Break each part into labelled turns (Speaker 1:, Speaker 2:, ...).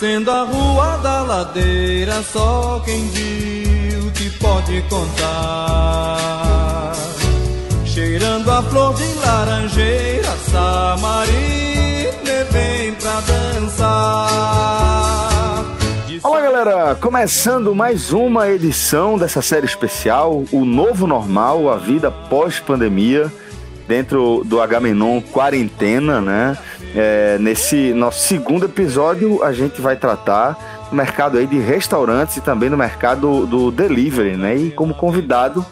Speaker 1: Descendo a rua da ladeira, só quem viu te pode contar. Cheirando a flor de laranjeira, Samarina vem pra dançar.
Speaker 2: Olá galera, começando mais uma edição dessa série especial, O Novo Normal, a vida pós-pandemia, dentro do Agamenon Quarentena, né? É, nesse nosso segundo episódio, a gente vai tratar do mercado aí de restaurantes e também do mercado do delivery, né? E como convidado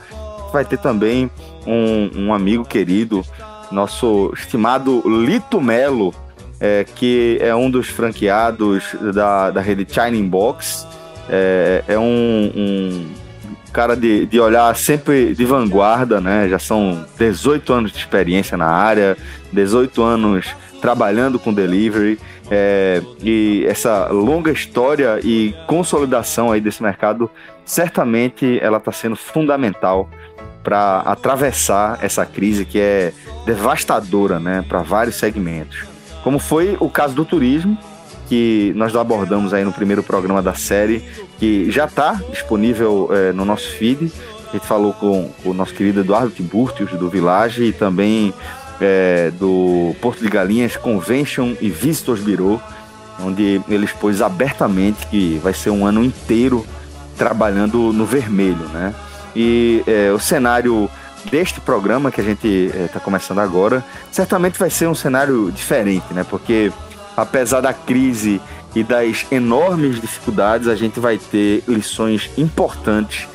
Speaker 2: vai ter também um, um amigo querido, nosso estimado Lito Melo, é, que é um dos franqueados da, da rede China Box. É, é um, um cara de, de olhar sempre de vanguarda, né? Já são 18 anos de experiência na área, 18 anos trabalhando com delivery é, e essa longa história e consolidação aí desse mercado certamente ela está sendo fundamental para atravessar essa crise que é devastadora né, para vários segmentos. Como foi o caso do turismo, que nós abordamos aí no primeiro programa da série, que já está disponível é, no nosso feed. A gente falou com, com o nosso querido Eduardo Tiburtius, do Village, e também é, do Porto de Galinhas Convention e Visitors Bureau, onde ele expôs abertamente que vai ser um ano inteiro trabalhando no vermelho, né? E é, o cenário deste programa que a gente está é, começando agora, certamente vai ser um cenário diferente, né? Porque apesar da crise e das enormes dificuldades, a gente vai ter lições importantes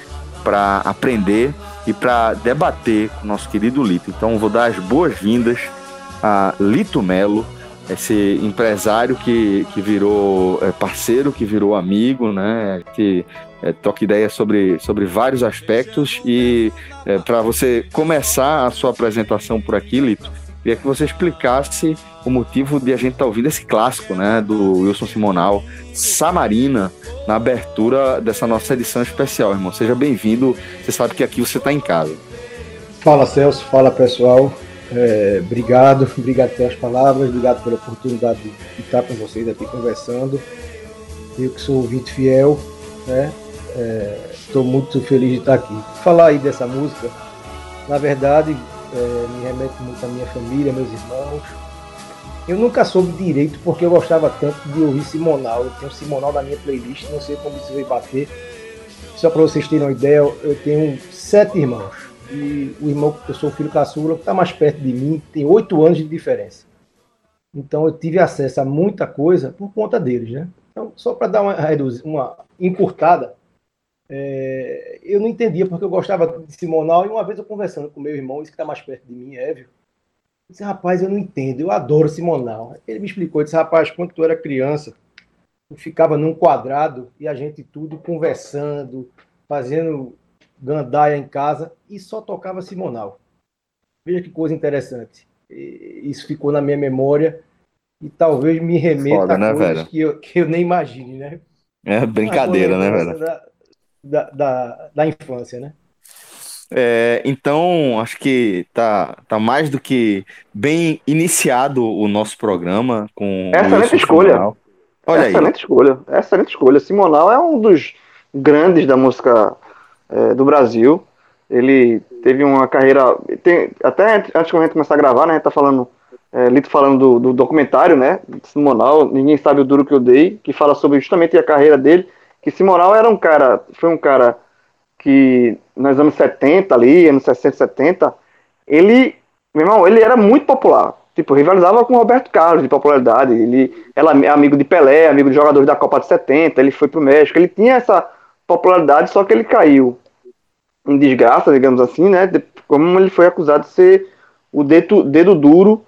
Speaker 2: para aprender e para debater com o nosso querido Lito. Então, vou dar as boas-vindas a Lito Melo, esse empresário que, que virou é, parceiro, que virou amigo, né? Que é, toca ideia sobre, sobre vários aspectos. E é, para você começar a sua apresentação por aqui, Lito, queria que você explicasse o motivo de a gente estar tá ouvindo esse clássico, né? Do Wilson Simonal, Samarina na abertura dessa nossa edição especial, irmão. Seja bem-vindo. Você sabe que aqui você está em casa.
Speaker 3: Fala, Celso. Fala, pessoal. É, obrigado, obrigado pelas palavras, obrigado pela oportunidade de estar com vocês aqui conversando. Eu que sou ouvinte fiel, né? Estou é, muito feliz de estar aqui. Falar aí dessa música, na verdade, é, me remete muito à minha família, meus irmãos, eu nunca soube direito porque eu gostava tanto de ouvir Simonal. Eu tenho Simonal na minha playlist, não sei como isso vai bater. Só para vocês terem uma ideia, eu tenho sete irmãos. E o irmão, eu sou o filho caçula, que está mais perto de mim, tem oito anos de diferença. Então eu tive acesso a muita coisa por conta deles, né? Então, só para dar uma, uma encurtada, é, eu não entendia porque eu gostava de Simonal. E uma vez eu conversando com meu irmão, esse que está mais perto de mim, Évio, disse, rapaz, eu não entendo, eu adoro Simonal. Ele me explicou, disse, rapaz, quando tu era criança, tu ficava num quadrado e a gente tudo conversando, fazendo gandaia em casa e só tocava Simonal. Veja que coisa interessante. Isso ficou na minha memória e talvez me remeta Foda, a né, coisas que eu, que eu nem imagine, né?
Speaker 2: É brincadeira, né, velho?
Speaker 3: Da, da, da, infância, né?
Speaker 2: É, então, acho que tá, tá mais do que bem iniciado o nosso programa com.
Speaker 4: Excelente escolha. Simonal. Olha excelente aí. escolha. Excelente escolha. Simonal é um dos grandes da música é, do Brasil. Ele teve uma carreira. Tem, até antes de a gente começar a gravar, né? A gente tá falando. É, Lito falando do, do, documentário, né? Simonal, Ninguém Sabe o Duro Que Eu Dei, que fala sobre justamente a carreira dele. Que Simonal era um cara. Foi um cara que nos anos 70 ali, anos 60, 70, ele, meu irmão, ele era muito popular. Tipo, rivalizava com Roberto Carlos de popularidade. Ele era amigo de Pelé, amigo de jogadores da Copa de 70, ele foi pro México. Ele tinha essa popularidade, só que ele caiu em desgraça, digamos assim, né? Como ele foi acusado de ser o dedo, dedo duro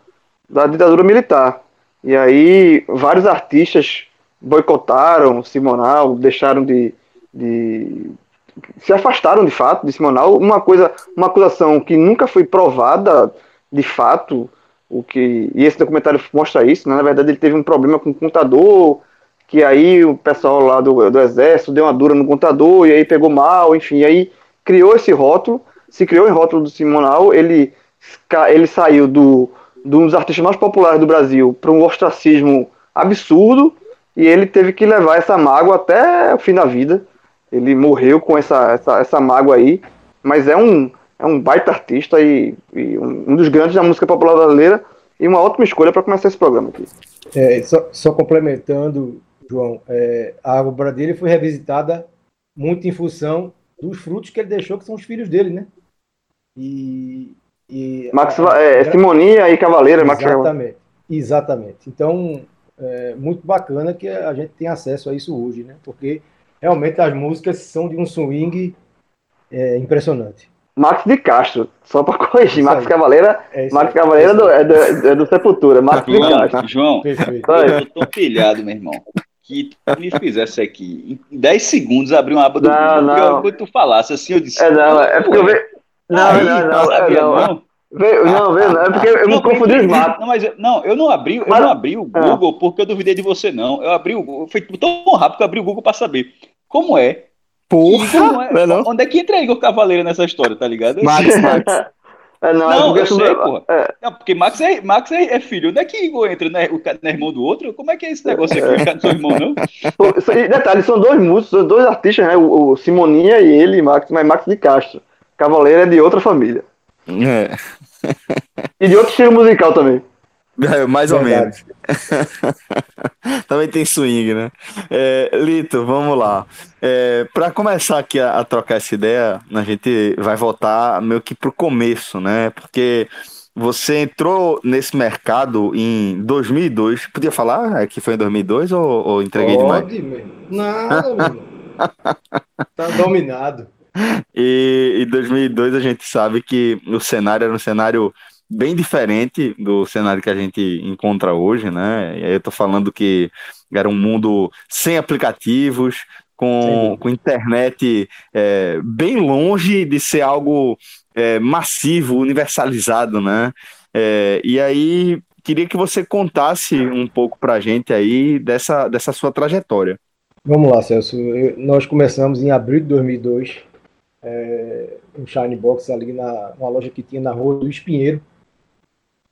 Speaker 4: da ditadura militar. E aí vários artistas boicotaram Simonal, deixaram de, de se afastaram de fato de Simonal, uma coisa, uma acusação que nunca foi provada de fato, o que e esse documentário mostra isso, né? na verdade ele teve um problema com o computador, que aí o pessoal lá do, do exército deu uma dura no computador e aí pegou mal, enfim, aí criou esse rótulo, se criou em rótulo do Simonal, ele ele saiu do de um dos artistas mais populares do Brasil para um ostracismo absurdo e ele teve que levar essa mágoa até o fim da vida. Ele morreu com essa, essa, essa mágoa aí, mas é um, é um baita artista e, e um, dos grandes da música popular brasileira e uma ótima escolha para começar esse programa aqui.
Speaker 3: É, só, só, complementando, João, é, a obra dele foi revisitada muito em função dos frutos que ele deixou, que são os filhos dele, né? E,
Speaker 4: e Max, a, é, a, Simonia e Cavaleira.
Speaker 3: Exatamente, Max... exatamente. Então, é muito bacana que a gente tem acesso a isso hoje, né? Porque realmente as músicas são de um swing é, impressionante.
Speaker 4: Max de Castro, só para corrigir, Max aí. Cavaleira, é Max Cavaleira é do, é, do, é do Sepultura, Max
Speaker 5: João, de Castro. João, Perfeito. eu tô pilhado, meu irmão. Que tu me fizesse aqui, em 10 segundos abrir uma aba do
Speaker 4: não, Não.
Speaker 5: Quando tu falasse assim, eu disse.
Speaker 4: É, não, é porque eu vejo. Não, aí, não, não, sabia, não. não. Veio, não, veio, não, é porque eu não, me confundi os mapas.
Speaker 5: Não, mas eu, não, eu não abri, eu não abri o ah. Google porque eu duvidei de você, não. Eu abri o Google, foi tão rápido que eu abri o Google para saber como é.
Speaker 2: Porra!
Speaker 5: É, não, onde é que entra Igor Cavaleiro nessa história, tá ligado?
Speaker 2: Max, Max.
Speaker 4: É, não, é não
Speaker 5: eu sei, porra. É. Não, porque Max é, Max é, é, filho. Onde é que Igor entra? Né? O cara é irmão do outro? Como é que é esse negócio aqui? O cara não é irmão, não?
Speaker 4: Detalhe, são dois músicos, são dois artistas, né? O, o Simoninha e ele, Max, mas Max de Castro. Cavaleiro é de outra família.
Speaker 2: É.
Speaker 4: E de outro estilo musical também.
Speaker 2: É, mais ou menos. também tem swing, né? É, Lito, vamos lá. É, Para começar aqui a, a, trocar essa ideia, a gente vai voltar meio que pro começo, né? Porque você entrou nesse mercado em 2002. Podia falar é, que foi em 2002 ou, ou entreguei
Speaker 3: Pode, demais? Meu. Nada, meu. tá dominado.
Speaker 2: E em 2002 a gente sabe que o cenário era um cenário bem diferente do cenário que a gente encontra hoje, né? E aí eu tô falando que era um mundo sem aplicativos, com, com internet é, bem longe de ser algo é, massivo, universalizado, né? É, e aí queria que você contasse um pouco para a gente aí dessa, dessa sua trajetória.
Speaker 3: Vamos lá, Celso. Eu, nós começamos em abril de 2002 é, um Shine Box ali na uma loja que tinha na rua do Espinheiro.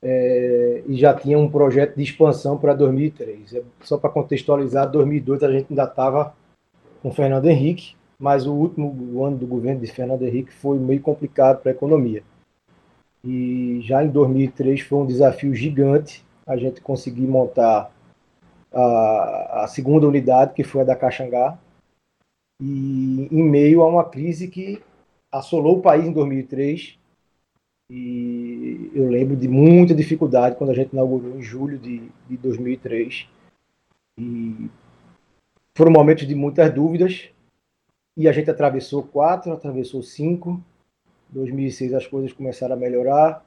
Speaker 3: É, e já tinha um projeto de expansão para 2003. É, só para contextualizar, 2002 a gente ainda estava com Fernando Henrique, mas o último ano do governo de Fernando Henrique foi meio complicado para a economia. E já em 2003 foi um desafio gigante a gente conseguir montar a, a segunda unidade, que foi a da Caxangá, e em meio a uma crise que assolou o país em 2003. E eu lembro de muita dificuldade quando a gente inaugurou em julho de, de 2003. E foram momentos de muitas dúvidas. E a gente atravessou quatro, atravessou cinco. 2006 as coisas começaram a melhorar.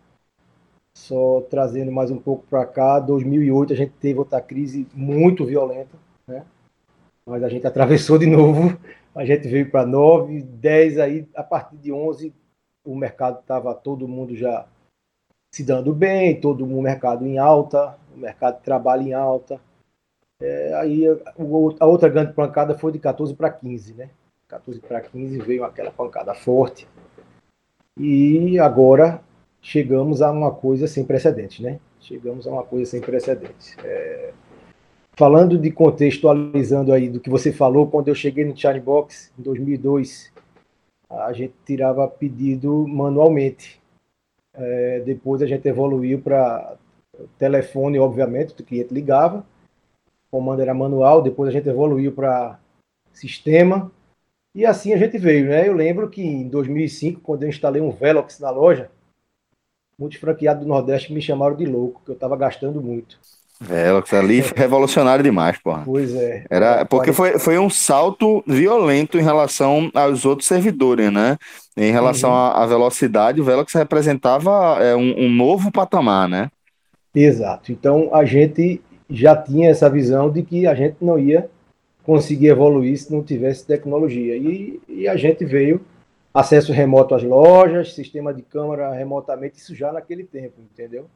Speaker 3: Só trazendo mais um pouco para cá, 2008 a gente teve outra crise muito violenta? Mas a gente atravessou de novo, a gente veio para 9, 10, aí a partir de 11 o mercado estava todo mundo já se dando bem, todo o mercado em alta, o mercado de trabalho em alta. É, aí a, a, outra grande pancada foi de 14 para 15, né? 14 para 15 veio aquela pancada forte. E agora chegamos a uma coisa sem precedentes, né? Chegamos a uma coisa sem precedentes. É, falando de contextualizando aí do que você falou, quando eu cheguei no Chine Box em 2002, a gente tirava pedido manualmente. É, depois a gente evoluiu para telefone, obviamente, o cliente ligava, o comando era manual, depois a gente evoluiu para sistema, e assim a gente veio, né? Eu lembro que em 2005, quando eu instalei um Velox na loja, muitos franqueados do Nordeste me chamaram de louco, que eu estava gastando muito.
Speaker 2: Velox ali revolucionário demais, porra.
Speaker 3: Pois é.
Speaker 2: Era, porque foi, foi um salto violento em relação aos outros servidores, né? Em relação uhum. à, velocidade, o Velox representava é, um, um, novo patamar, né?
Speaker 3: Exato. Então a gente já tinha essa visão de que a gente não ia conseguir evoluir se não tivesse tecnologia. E, e a gente veio acesso remoto às lojas, sistema de câmera remotamente, isso já naquele tempo, entendeu?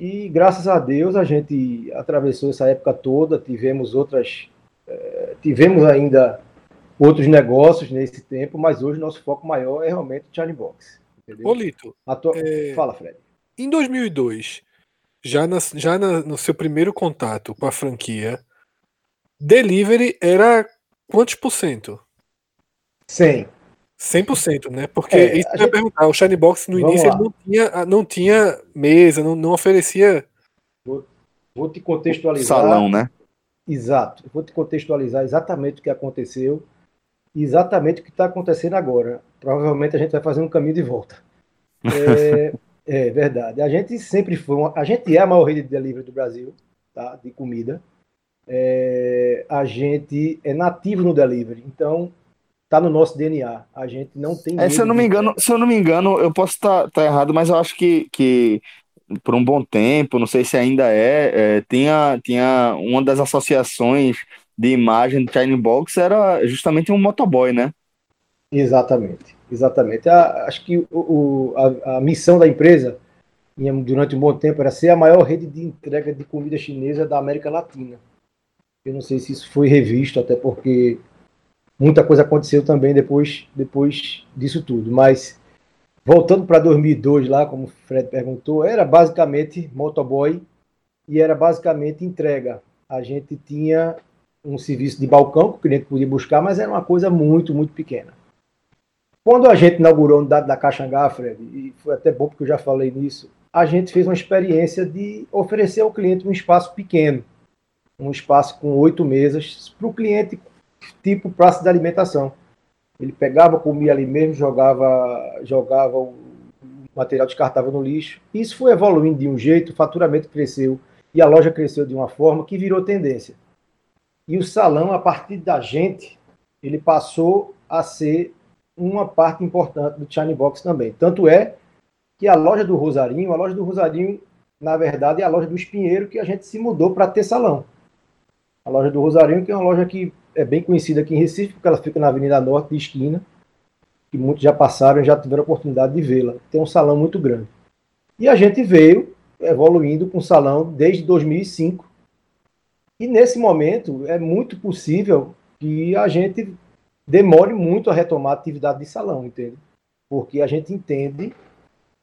Speaker 3: E graças a Deus a gente atravessou essa época toda, tivemos outras, eh, tivemos ainda outros negócios nesse tempo, mas hoje nosso foco maior é realmente o Charlie Box.
Speaker 6: Entendeu? Ô Lito,
Speaker 3: tua... é... fala Fred.
Speaker 6: Em 2002, já, na, já na, no seu primeiro contato com a franquia, delivery era quantos por cento?
Speaker 3: 100.
Speaker 6: 100%, né? Porque é, isso que eu ia perguntar, o Shine Box no início não tinha, não tinha mesa, não, não oferecia.
Speaker 3: Vou, vou te contextualizar.
Speaker 2: Salão, né?
Speaker 3: Exato. Vou te contextualizar exatamente o que aconteceu e exatamente o que está acontecendo agora. Provavelmente a gente vai fazer um caminho de volta. É, é verdade. A gente sempre foi. Uma, a gente é a maior rede de delivery do Brasil, tá? De comida. É, a gente é nativo no delivery. Então, tá no nosso DNA. A gente não tem.
Speaker 2: É, se eu não me engano, se eu não me engano, eu posso estar tá, tá errado, mas eu acho que, que por um bom tempo, não sei se ainda é, é tinha, tinha uma das associações de imagem do China Box era justamente um motoboy, né?
Speaker 3: Exatamente, exatamente. A, acho que o, a, a, missão da empresa durante um bom tempo era ser a maior rede de entrega de comida chinesa da América Latina. Eu não sei se isso foi revisto, até porque muita coisa aconteceu também depois, depois disso tudo. Mas voltando para 2002 lá, como o Fred perguntou, era basicamente motoboy e era basicamente entrega. A gente tinha um serviço de balcão que o cliente podia buscar, mas era uma coisa muito, muito pequena. Quando a gente inaugurou a unidade da Caxangá, Fred, e foi até bom porque eu já falei nisso, a gente fez uma experiência de oferecer ao cliente um espaço pequeno, um espaço com oito mesas, para o cliente tipo praça de alimentação. Ele pegava, comia ali mesmo, jogava, jogava o material descartável no lixo. Isso foi evoluindo de um jeito, o faturamento cresceu e a loja cresceu de uma forma que virou tendência. E o salão, a partir da gente, ele passou a ser uma parte importante do Shine Box também. Tanto é que a loja do Rosarinho, a loja do Rosarinho, na verdade, é a loja do Espinheiro que a gente se mudou para ter salão. A loja do Rosarinho, que é uma loja que é bem conhecida aqui em Recife, porque ela fica na Avenida Norte, de esquina, que muitos já passaram e já tiveram a oportunidade de vê-la. Tem um salão muito grande. E a gente veio evoluindo com o salão desde 2005. E nesse momento é muito possível que a gente demore muito a retomar a atividade de salão, entende? Porque a gente entende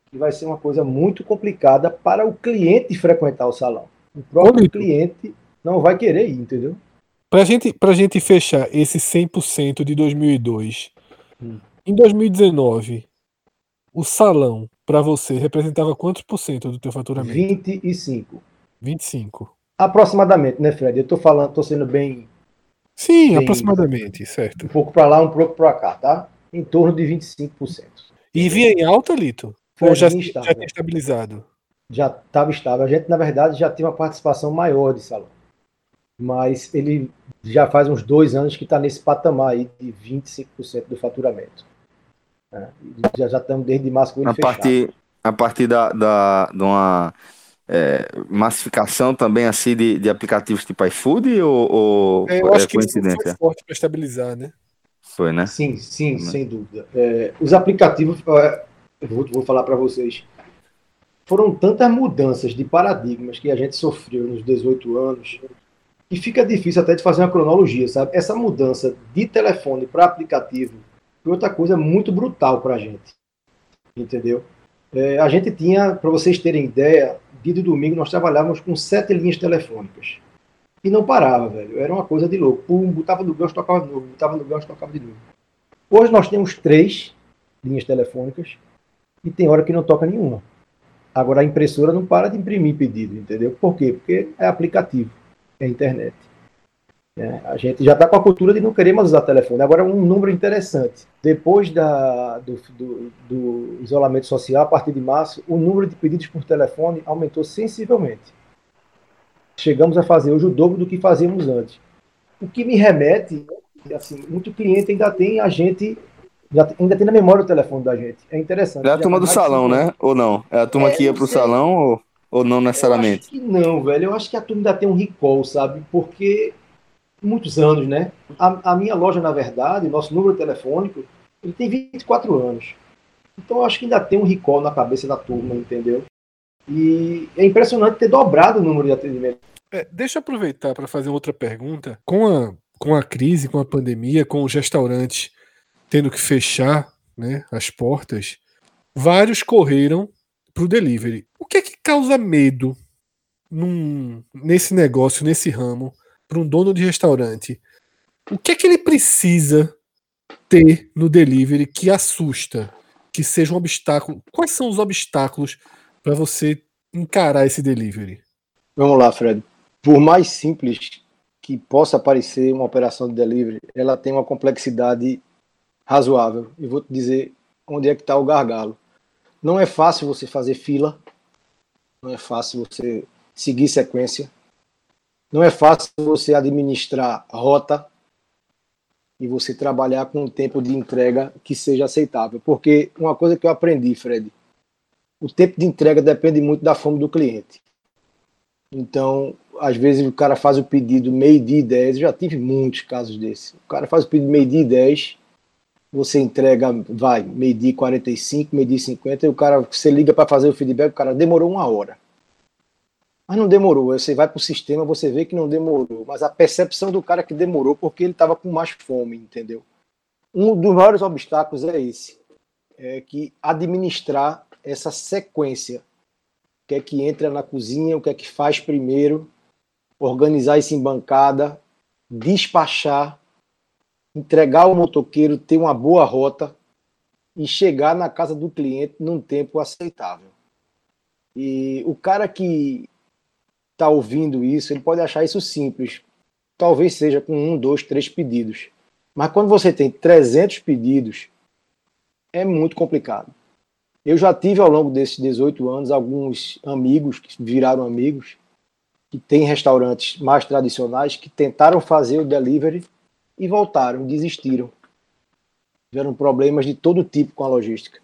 Speaker 3: que vai ser uma coisa muito complicada para o cliente frequentar o salão. O próprio cliente não vai querer ir, entendeu?
Speaker 6: Pra gente, pra gente fechar esse 100% de 2002, hum. em 2019, o salão para você representava quantos por cento do teu faturamento?
Speaker 3: 25.
Speaker 6: 25.
Speaker 3: Aproximadamente, né, Fred? Eu tô falando, tô sendo bem
Speaker 6: Sim, bem, aproximadamente, certo.
Speaker 3: Um pouco para lá, um pouco para cá, tá? Em torno de 25%.
Speaker 6: E via em alta, Lito? Ou já, já tinha estabilizado?
Speaker 3: Já estava estável. A gente, na verdade, já tinha uma participação maior de salão mas ele já faz uns dois anos que está nesse patamar aí de 25% do faturamento. É, já, já estamos desde março com ele
Speaker 2: a fechado. Partir, a partir da, da, de uma é, massificação também assim de, de aplicativos tipo iFood ou, ou
Speaker 6: é, eu acho é que coincidência? foi forte para estabilizar, né?
Speaker 2: Foi, né?
Speaker 3: Sim, sim, né? sem dúvida. É, os aplicativos, eu vou, vou falar para vocês, foram tantas mudanças de paradigmas que a gente sofreu nos 18 anos e fica difícil até de fazer uma cronologia, sabe? Essa mudança de telefone para aplicativo foi outra coisa muito brutal para a gente, entendeu? É, a gente tinha, para vocês terem ideia, dia de domingo nós trabalhávamos com sete linhas telefônicas. E não parava, velho. Era uma coisa de louco. Pum, botava no gancho, tocava de novo. Botava no gancho, tocava de novo. Hoje nós temos três linhas telefônicas e tem hora que não toca nenhuma. Agora a impressora não para de imprimir pedido, entendeu? Por quê? Porque é aplicativo é a internet. É, a gente já está com a cultura de não querer mais usar telefone. Agora, um número interessante. Depois da, do, do, do, isolamento social, a partir de março, o número de pedidos por telefone aumentou sensivelmente. Chegamos a fazer hoje o dobro do que fazíamos antes. O que me remete, assim, muito cliente ainda tem a gente, ainda tem na memória o telefone da gente. É interessante.
Speaker 2: É a turma do salão, né? Ou não? É a turma é, que ia para o salão ou, ou não necessariamente?
Speaker 3: Eu acho que não, velho. Eu acho que a turma ainda tem um recall, sabe? Porque muitos anos, né? A, a, minha loja, na verdade, nosso número telefônico, ele tem 24 anos. Então eu acho que ainda tem um recall na cabeça da turma, entendeu? E é impressionante ter dobrado o número de atendimento.
Speaker 6: É, deixa eu aproveitar para fazer outra pergunta. Com a, com a crise, com a pandemia, com os restaurantes tendo que fechar né, as portas, vários correram para o delivery. Que é que causa medo num, nesse negócio, nesse ramo, para um dono de restaurante, o que é que ele precisa ter no delivery que assusta, que seja um obstáculo? Quais são os obstáculos para você encarar esse delivery?
Speaker 3: Vamos lá, Fred. Por mais simples que possa parecer uma operação de delivery, ela tem uma complexidade razoável. E vou te dizer onde é que está o gargalo. Não é fácil você fazer fila, não é fácil você seguir sequência, não é fácil você administrar rota e você trabalhar com um tempo de entrega que seja aceitável. Porque uma coisa que eu aprendi, Fred, o tempo de entrega depende muito da fome do cliente. Então, às vezes o cara faz o pedido meio-dia e 10, já tive muitos casos desses. O cara faz o pedido meio-dia e 10, você entrega, vai, meio-dia e 45, meio-dia e 50, e o cara, você liga para fazer o feedback, o cara demorou uma hora. Mas não demorou. Você vai para o sistema, você vê que não demorou. Mas a percepção do cara que demorou porque ele estava com mais fome, entendeu? Um dos maiores obstáculos é esse. É que administrar essa sequência. O que é que entra na cozinha, o que é que faz primeiro, organizar isso em bancada, despachar, entregar o motoqueiro, ter uma boa rota e chegar na casa do cliente num tempo aceitável. E o cara que está ouvindo isso, ele pode achar isso simples. Talvez seja com um, dois, três pedidos. Mas quando você tem 300 pedidos, é muito complicado. Eu já tive ao longo desses 18 anos alguns amigos que viraram amigos, que têm restaurantes mais tradicionais, que tentaram fazer o delivery e voltaram, desistiram. Tiveram problemas de todo tipo com a logística.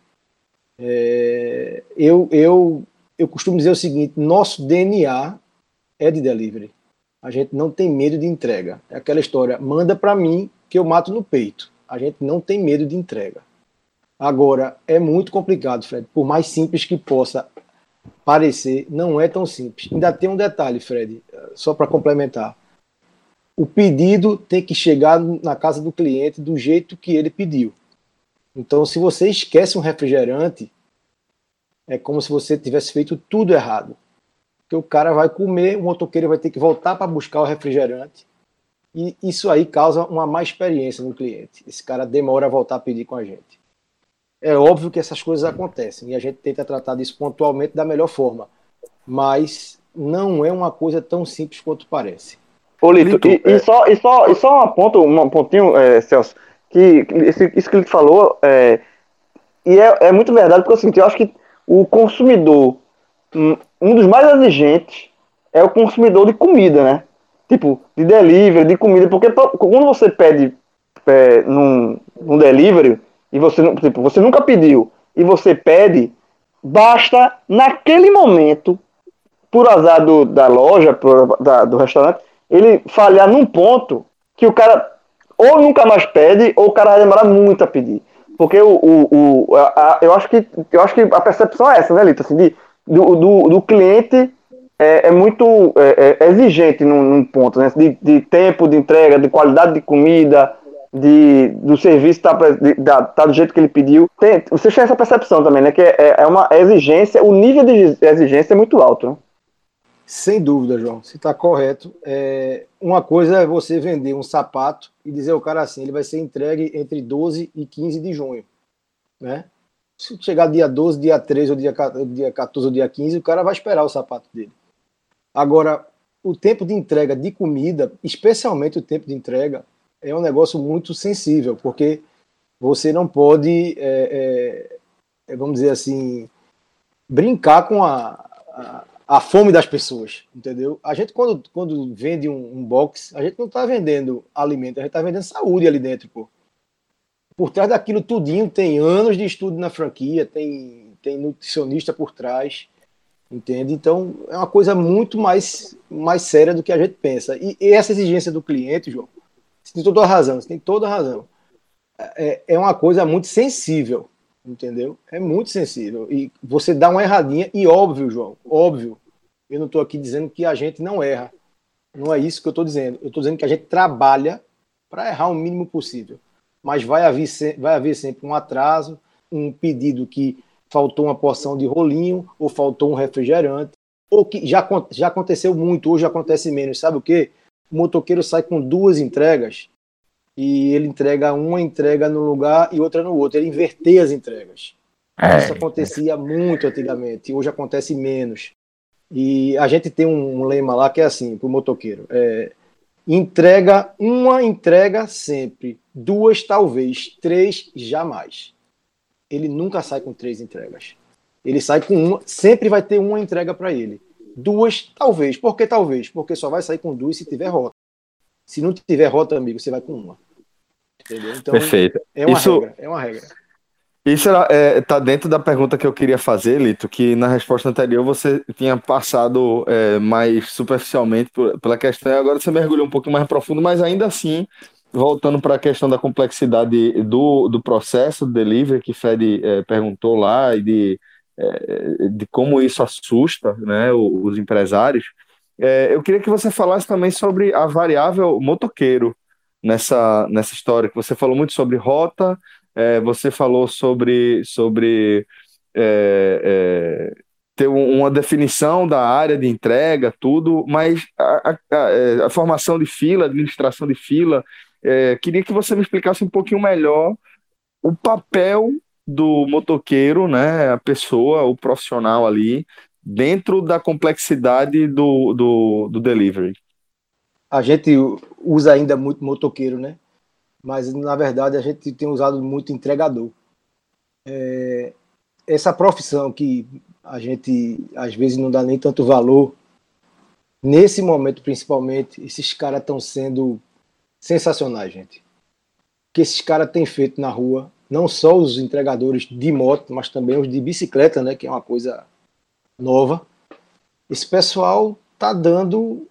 Speaker 3: É, eu, eu, eu costumo dizer o seguinte: nosso DNA é de delivery. A gente não tem medo de entrega. É aquela história, manda para mim que eu mato no peito. A gente não tem medo de entrega. Agora, é muito complicado, Fred. Por mais simples que possa parecer, não é tão simples. Ainda tem um detalhe, Fred, só para complementar. O pedido tem que chegar na casa do cliente do jeito que ele pediu. Então, se você esquece um refrigerante, é como se você tivesse feito tudo errado que o cara vai comer, o motoqueiro vai ter que voltar para buscar o refrigerante. E isso aí causa uma má experiência no cliente. Esse cara demora a voltar a pedir com a gente. É óbvio que essas coisas acontecem e a gente tenta tratar disso pontualmente da melhor forma. Mas não é uma coisa tão simples quanto parece.
Speaker 4: Ô, Lito, Lito e, é... e, só, e, só, e só um ponto, um pontinho, é, Celso, que esse, isso que ele falou, é, e é, é muito verdade, porque eu, eu acho que o consumidor um dos mais exigentes é o consumidor de comida, né? Tipo, de delivery, de comida, porque quando você pede é, num, num delivery e você, tipo, você nunca pediu e você pede, basta naquele momento, por azar do, da loja, por, da, do restaurante, ele falhar num ponto que o cara ou nunca mais pede ou o cara vai demorar muito a pedir. Porque o, o, o a, a, eu, acho que, eu acho que a percepção é essa, né, Lito? Assim, de, do, do, do cliente é, é muito é, é exigente num, num, ponto, né? De, de, tempo de entrega, de qualidade de comida, de, do serviço tá, tá do jeito que ele pediu. Tem, você tem essa percepção também, né? Que é, é uma exigência, o nível de exigência é muito alto, né?
Speaker 3: Sem dúvida, João, você está correto. É, uma coisa é você vender um sapato e dizer ao cara assim, ele vai ser entregue entre 12 e 15 de junho, né? Se chegar dia 12, dia 13, ou dia, dia 14 ou dia 15, o cara vai esperar o sapato dele. Agora, o tempo de entrega de comida, especialmente o tempo de entrega, é um negócio muito sensível, porque você não pode, é, é, vamos dizer assim, brincar com a, a, a, fome das pessoas, entendeu? A gente, quando, quando vende um, um box, a gente não está vendendo alimento, a gente está vendendo saúde ali dentro, pô. Por trás daquilo tudinho tem anos de estudo na franquia, tem, tem nutricionista por trás, entende? Então é uma coisa muito mais, mais séria do que a gente pensa. E, e essa exigência do cliente, João, você tem toda a razão, você tem toda a razão. É, é uma coisa muito sensível, entendeu? É muito sensível. E você dá uma erradinha, e óbvio, João, óbvio, eu não estou aqui dizendo que a gente não erra. Não é isso que eu estou dizendo. Eu estou dizendo que a gente trabalha para errar o mínimo possível. Mas vai haver, vai haver sempre um atraso, um pedido que faltou uma porção de rolinho, ou faltou um refrigerante, ou que já, já aconteceu muito, hoje acontece menos. Sabe o que? O motoqueiro sai com duas entregas e ele entrega uma entrega num lugar e outra no outro. Ele inverter as entregas. É. Isso acontecia muito antigamente, hoje acontece menos. E a gente tem um lema lá que é assim, para o motoqueiro: é, entrega uma entrega sempre, duas talvez, três jamais ele nunca sai com três entregas. Ele sai com uma, sempre vai ter uma entrega para ele. Duas, talvez. Por que talvez? Porque só vai sair com duas se tiver rota. Se não tiver rota, amigo, você vai com uma.
Speaker 2: Entendeu? Então, Perfeito.
Speaker 3: É uma Isso... regra. É uma regra.
Speaker 2: Isso está é, tá dentro da pergunta que eu queria fazer, Lito, que na resposta anterior você tinha passado é, mais superficialmente pela questão, agora você mergulhou um pouco mais profundo, mas ainda assim voltando para a questão da complexidade do, do processo do delivery que Fred é, perguntou lá e de, é, de como isso assusta né, os empresários, é, eu queria que você falasse também sobre a variável motoqueiro nessa, nessa história, que você falou muito sobre rota, você falou sobre, sobre ter uma definição da área de entrega, tudo, mas a, a, a, formação de fila, administração de fila, é, queria que você me explicasse um pouquinho melhor o papel do motoqueiro, né, a pessoa, o profissional ali, dentro da complexidade do, do, do delivery.
Speaker 3: A gente usa ainda muito motoqueiro, né? Mas na verdade a gente tem usado muito entregador. É, essa profissão que a gente às vezes não dá nem tanto valor, nesse momento principalmente, esses caras estão sendo sensacionais, gente. Que esses caras têm feito na rua, não só os entregadores de moto, mas também os de bicicleta, né, que é uma coisa nova. Esse pessoal tá dando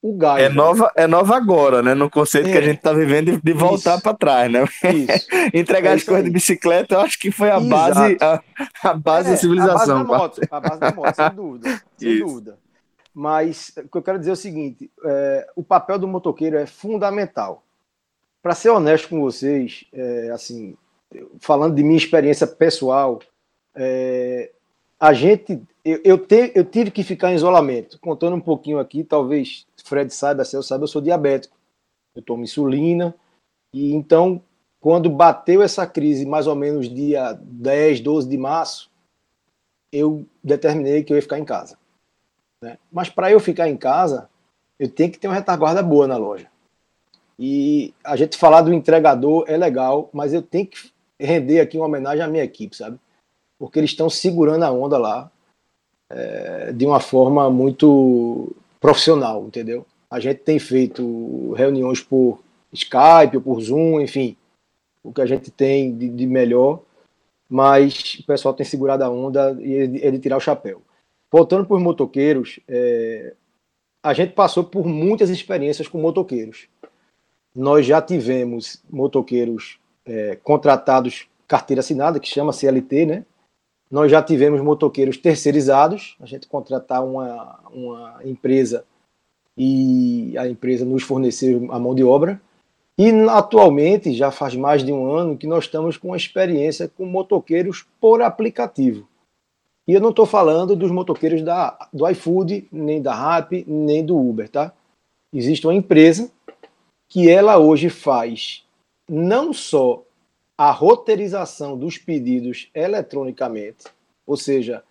Speaker 3: o gás.
Speaker 2: É né? nova, é nova agora, né? No conceito é. que a é. gente tá vivendo de, de voltar para trás, né? Entregar é as coisas de bicicleta, eu acho que foi a Exato. base, a, a base é, da civilização.
Speaker 3: A base da moto, a base da moto sem dúvida. Sem dúvida. Mas o que eu quero dizer é o seguinte: é, o papel do motoqueiro é fundamental. Para ser honesto com vocês, é, assim, falando de minha experiência pessoal, é, a gente, eu, eu, te, eu, tive que ficar em isolamento. Contando um pouquinho aqui, talvez Fred saiba, se eu saiba, eu sou diabético. Eu tomo insulina. E então, quando bateu essa crise, mais ou menos dia 10, 12 de março, eu determinei que eu ia ficar em casa. Né? Mas para eu ficar em casa, eu tenho que ter uma retaguarda boa na loja. E a gente falar do entregador é legal, mas eu tenho que render aqui uma homenagem à minha equipe, sabe? Porque eles estão segurando a onda lá é, de uma forma muito profissional, entendeu? A gente tem feito reuniões por Skype, por Zoom, enfim, o que a gente tem de, de melhor, mas o pessoal tem segurado a onda e é de, é tirar o chapéu. Voltando para os motoqueiros, é, a gente passou por muitas experiências com motoqueiros. Nós já tivemos motoqueiros é, contratados carteira assinada, que chama CLT, né? Nós já tivemos motoqueiros terceirizados, a gente contratar uma, uma empresa e a empresa nos forneceu a mão de obra. E atualmente, já faz mais de um ano, que nós estamos com experiência com motoqueiros por aplicativo. E eu não estou falando dos motoqueiros da, do iFood, nem da Rappi, nem do Uber, tá? Existe uma empresa que ela hoje faz não só a roteirização dos pedidos eletronicamente, ou seja,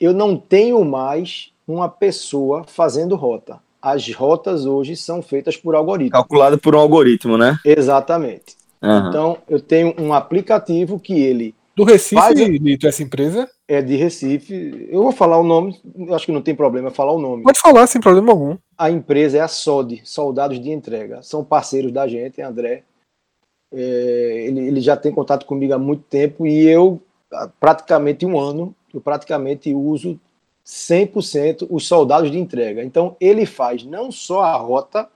Speaker 3: eu não tenho mais uma pessoa fazendo rota. as rotas hoje são feitas por algoritmo.
Speaker 2: Calculado por um algoritmo, né?
Speaker 3: Exatamente. Uhum. Então, eu tenho um aplicativo que ele.
Speaker 6: Do Recife, faz... Essa empresa?
Speaker 3: É de Recife. Eu vou falar o nome, acho que não tem problema falar o nome.
Speaker 6: Pode falar, sem problema algum.
Speaker 3: A empresa é a SOD, Soldados de Entrega. São parceiros da gente, André. É, ele, ele já tem contato comigo há muito tempo e eu, praticamente um ano, eu praticamente uso 100% os soldados de entrega. Então, ele faz não só a rota,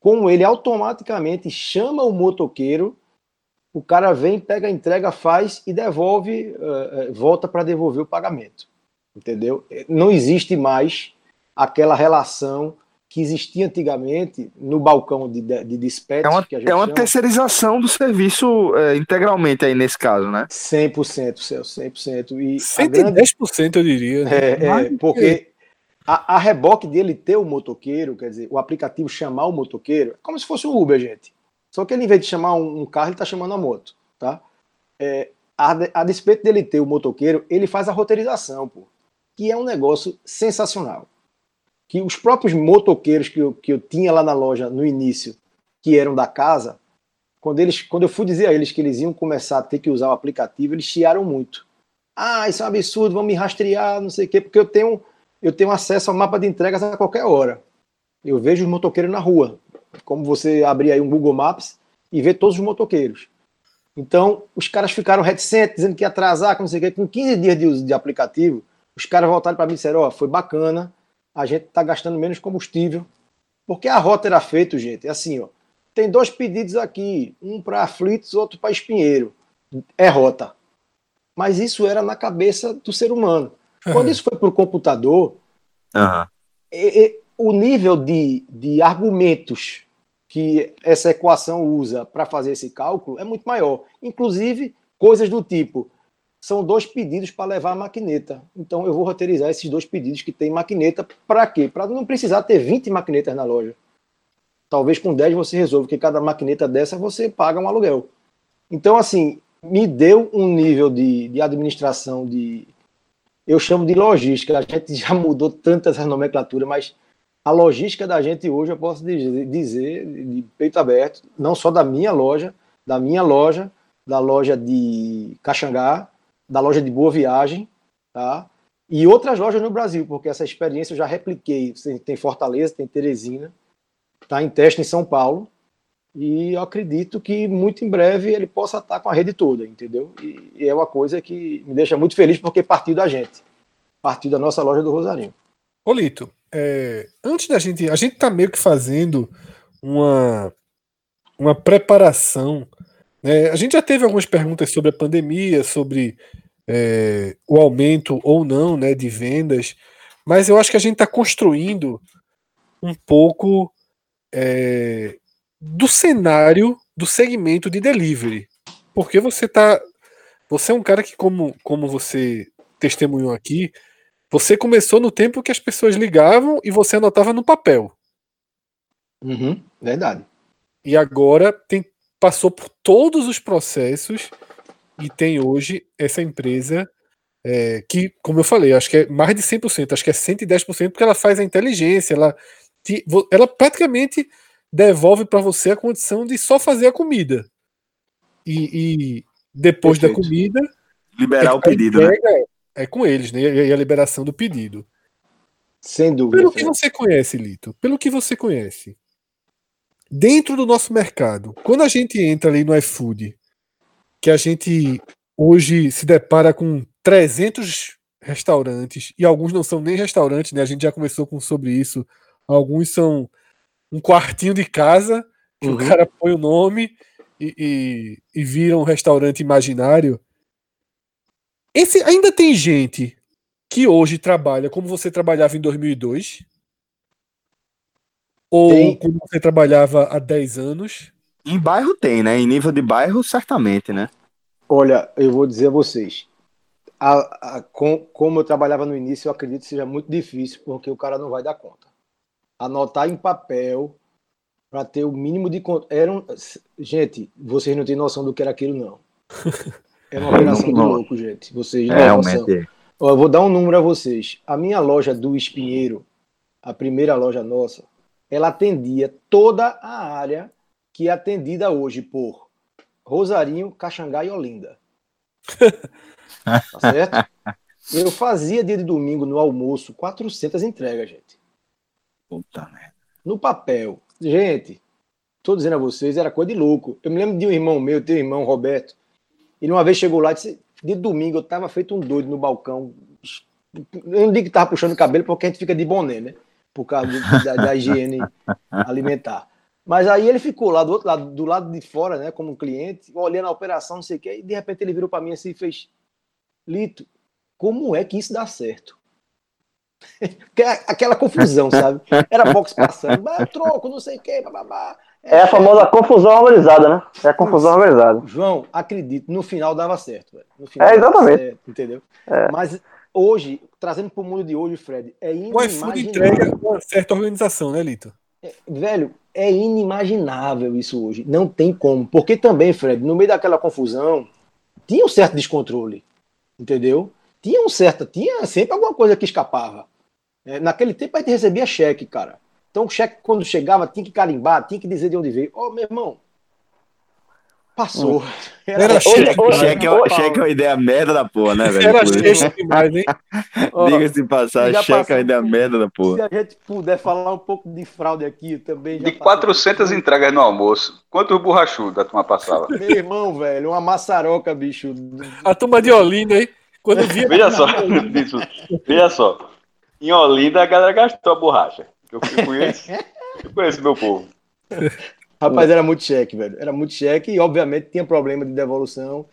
Speaker 3: como ele automaticamente chama o motoqueiro, o cara vem, pega a entrega, faz e devolve, uh, volta para devolver o pagamento. Entendeu? Não existe mais aquela relação que existia antigamente no balcão de, de, dispatch.
Speaker 2: É uma,
Speaker 3: é
Speaker 2: uma terceirização do serviço é, integralmente aí nesse caso, né?
Speaker 3: 100%, Celso, 100%.
Speaker 6: E 110% grande... eu diria.
Speaker 3: Né? É, é, porque a, a, reboque dele ter o motoqueiro, quer dizer, o aplicativo chamar o motoqueiro, é como se fosse o Uber, gente. Só que ele, em vez de chamar um, um carro, ele está chamando a moto, tá? É, a, a despeito dele ter o motoqueiro, ele faz a roteirização, pô, que é um negócio sensacional que os próprios motoqueiros que eu, que eu tinha lá na loja no início, que eram da casa, quando, eles, quando eu fui dizer a eles que eles iam começar a ter que usar o aplicativo, eles chiaram muito. Ah, isso é um absurdo, vão me rastrear, não sei o quê, porque eu tenho, eu tenho acesso ao mapa de entregas a qualquer hora. Eu vejo os motoqueiros na rua, como você abrir aí um Google Maps e ver todos os motoqueiros. Então, os caras ficaram reticentes, dizendo que ia atrasar, não sei o quê. Com 15 dias de uso de aplicativo, os caras voltaram para mim e disseram: Ó, oh, foi bacana, a gente está gastando menos combustível. Porque a rota era feita, gente, é assim, ó. Tem dois pedidos aqui, um para aflitos, outro para espinheiro. É rota. Mas isso era na cabeça do ser humano. Quando isso foi para o computador,
Speaker 2: uhum.
Speaker 3: e, e, o nível de, de argumentos que essa equação usa para fazer esse cálculo é muito maior. Inclusive, coisas do tipo: são dois pedidos para levar a maquineta. Então eu vou roteirizar esses dois pedidos que tem maquineta para quê? Para não precisar ter 20 maquinetas na loja. Talvez com 10 você resolva, porque cada maquineta dessa você paga um aluguel. Então, assim, me deu um nível de, de administração, de. Eu chamo de logística. A gente já mudou tantas nomenclaturas, mas a logística da gente hoje, eu posso dizer, de peito aberto, não só da minha loja, da minha loja, da loja de Caxangá, da loja de Boa Viagem, tá? E outras lojas no Brasil, porque essa experiência eu já repliquei. Tem Fortaleza, tem Teresina, tá em teste em São Paulo. E eu acredito que muito em breve ele possa estar com a rede toda, entendeu? E, é uma coisa que me deixa muito feliz porque partiu da gente, partiu da nossa loja do Rosarinho.
Speaker 6: Olito, é, antes da gente, a gente tá meio que fazendo uma uma preparação é, a gente já teve algumas perguntas sobre a pandemia, sobre é, o aumento ou não né, de vendas, mas eu acho que a gente está construindo um pouco é, do cenário do segmento de delivery. Porque você tá. Você é um cara que, como, como você testemunhou aqui, você começou no tempo que as pessoas ligavam e você anotava no papel.
Speaker 3: Uhum, verdade.
Speaker 6: E agora tem passou por todos os processos e tem hoje essa empresa é, que, como eu falei, acho que é mais de 100%, acho que é 110%, porque ela faz a inteligência, ela, te, ela praticamente devolve para você a condição de só fazer a comida. E, e depois Perfeito. da comida.
Speaker 2: Liberar é, o pedido, né?
Speaker 6: É com eles, né? E a liberação do pedido.
Speaker 3: Sem dúvida.
Speaker 6: Pelo que você conhece, Lito, pelo que você conhece, dentro do nosso mercado, quando a gente entra ali no iFood, que a gente hoje se depara com 300 restaurantes, e alguns não são nem restaurantes, né? A gente já conversou com, sobre isso. Alguns são um quartinho de casa, que uhum. o cara põe o nome e, e, e vira um restaurante imaginário. Esse ainda tem gente que hoje trabalha como você trabalhava em 2002, ou tem. como você trabalhava há 10 anos?
Speaker 2: Em bairro tem, né? Em nível de bairro, certamente, né?
Speaker 3: Olha, eu vou dizer a vocês. A, a, com, como eu trabalhava no início, eu acredito que seja muito difícil, porque o cara não vai dar conta. Anotar em papel para ter o mínimo de conta. Eram, gente, vocês não têm noção do que era aquilo, não. É uma operação de louco, gente. Vocês não é, têm noção. Eu vou dar um número a vocês. A minha loja do Espinheiro, a primeira loja nossa, ela atendia toda a área que é atendida hoje por Rosarinho, Caxangá e Olinda. tá certo? Eu fazia dia de domingo no almoço 400 entregas, gente.
Speaker 2: Puta merda.
Speaker 3: No papel. Gente, tô dizendo a vocês, era coisa de louco. Eu me lembro de um irmão meu, teu irmão Roberto. Ele uma vez chegou lá e disse: de domingo eu tava feito um doido no balcão. Eu não digo que tava puxando o cabelo porque a gente fica de boné, né? Por causa da, da higiene alimentar. Mas aí ele ficou lá do outro lado, do lado de fora, né, como cliente, olhando a operação, não sei o quê, e de repente ele virou para mim assim e fez: Lito, como é que isso dá certo? É aquela confusão, sabe? Era box passando, troco, não sei o quê, bababá.
Speaker 4: É, é a famosa confusão organizada, né? É a confusão organizada.
Speaker 3: João, acredito, no final dava certo. Velho. No final
Speaker 4: é, exatamente. Certo,
Speaker 3: entendeu? É. Mas hoje, trazendo para o mundo de hoje, Fred, é inimaginável.
Speaker 6: O iFood entrega uma certa organização, né, Lito?
Speaker 3: É, velho, é inimaginável isso hoje. Não tem como. Porque também, Fred, no meio daquela confusão, tinha um certo descontrole. Entendeu? Tinha um certo. Tinha sempre alguma coisa que escapava. É, naquele tempo a gente recebia cheque, cara. Então o cheque, quando chegava, tinha que carimbar, tinha que dizer de onde veio. Ó, oh, meu irmão, Passou.
Speaker 2: Era, Era cheque, cheque, cheque, é, cheque é uma ideia merda da porra, né, velho?
Speaker 6: Era cheque demais, hein?
Speaker 2: Diga-se de passar, cheque é uma ideia merda da porra.
Speaker 3: Se a gente puder falar um pouco de fraude aqui, também
Speaker 5: De 400 entregas no almoço, quantos borrachudos a turma passava?
Speaker 3: Meu irmão, velho, uma maçaroca, bicho.
Speaker 6: A turma de Olinda, hein? Quando via...
Speaker 5: Veja só, isso, veja só. Em Olinda a galera gastou a borracha. Eu conheço, eu conheço meu povo.
Speaker 3: Rapaz, era muito cheque, velho. Era muito cheque e, obviamente, tinha problema de devolução.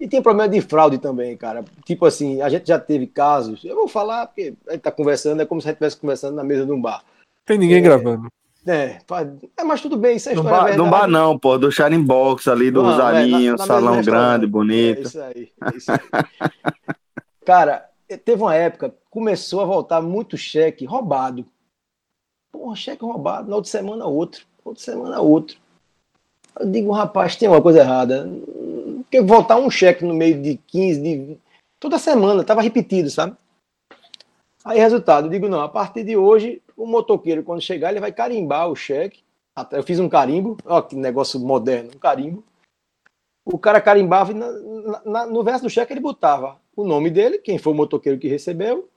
Speaker 3: E tinha problema de fraude também, cara. Tipo assim, a gente já teve casos. Eu vou falar porque a gente tá conversando, é como se a gente estivesse conversando na mesa de um bar.
Speaker 6: Tem ninguém é, gravando.
Speaker 3: É, é, mas tudo bem, isso é
Speaker 2: história. Bar, não bar, não, pô, do Shining Box ali, do Rosarinho, é, salão grande, bonito. É isso aí, é isso aí.
Speaker 3: cara, teve uma época, começou a voltar muito cheque roubado. Porra, cheque roubado, na outra semana outro outra semana outro. Eu digo, rapaz, tem uma coisa errada. Porque voltar um cheque no meio de 15, de... toda semana, estava repetido, sabe? Aí, resultado, eu digo, não, a partir de hoje, o motoqueiro, quando chegar, ele vai carimbar o cheque. Eu fiz um carimbo, ó, que negócio moderno, um carimbo. O cara carimbava e na, na, no verso do cheque ele botava o nome dele, quem foi o motoqueiro que recebeu,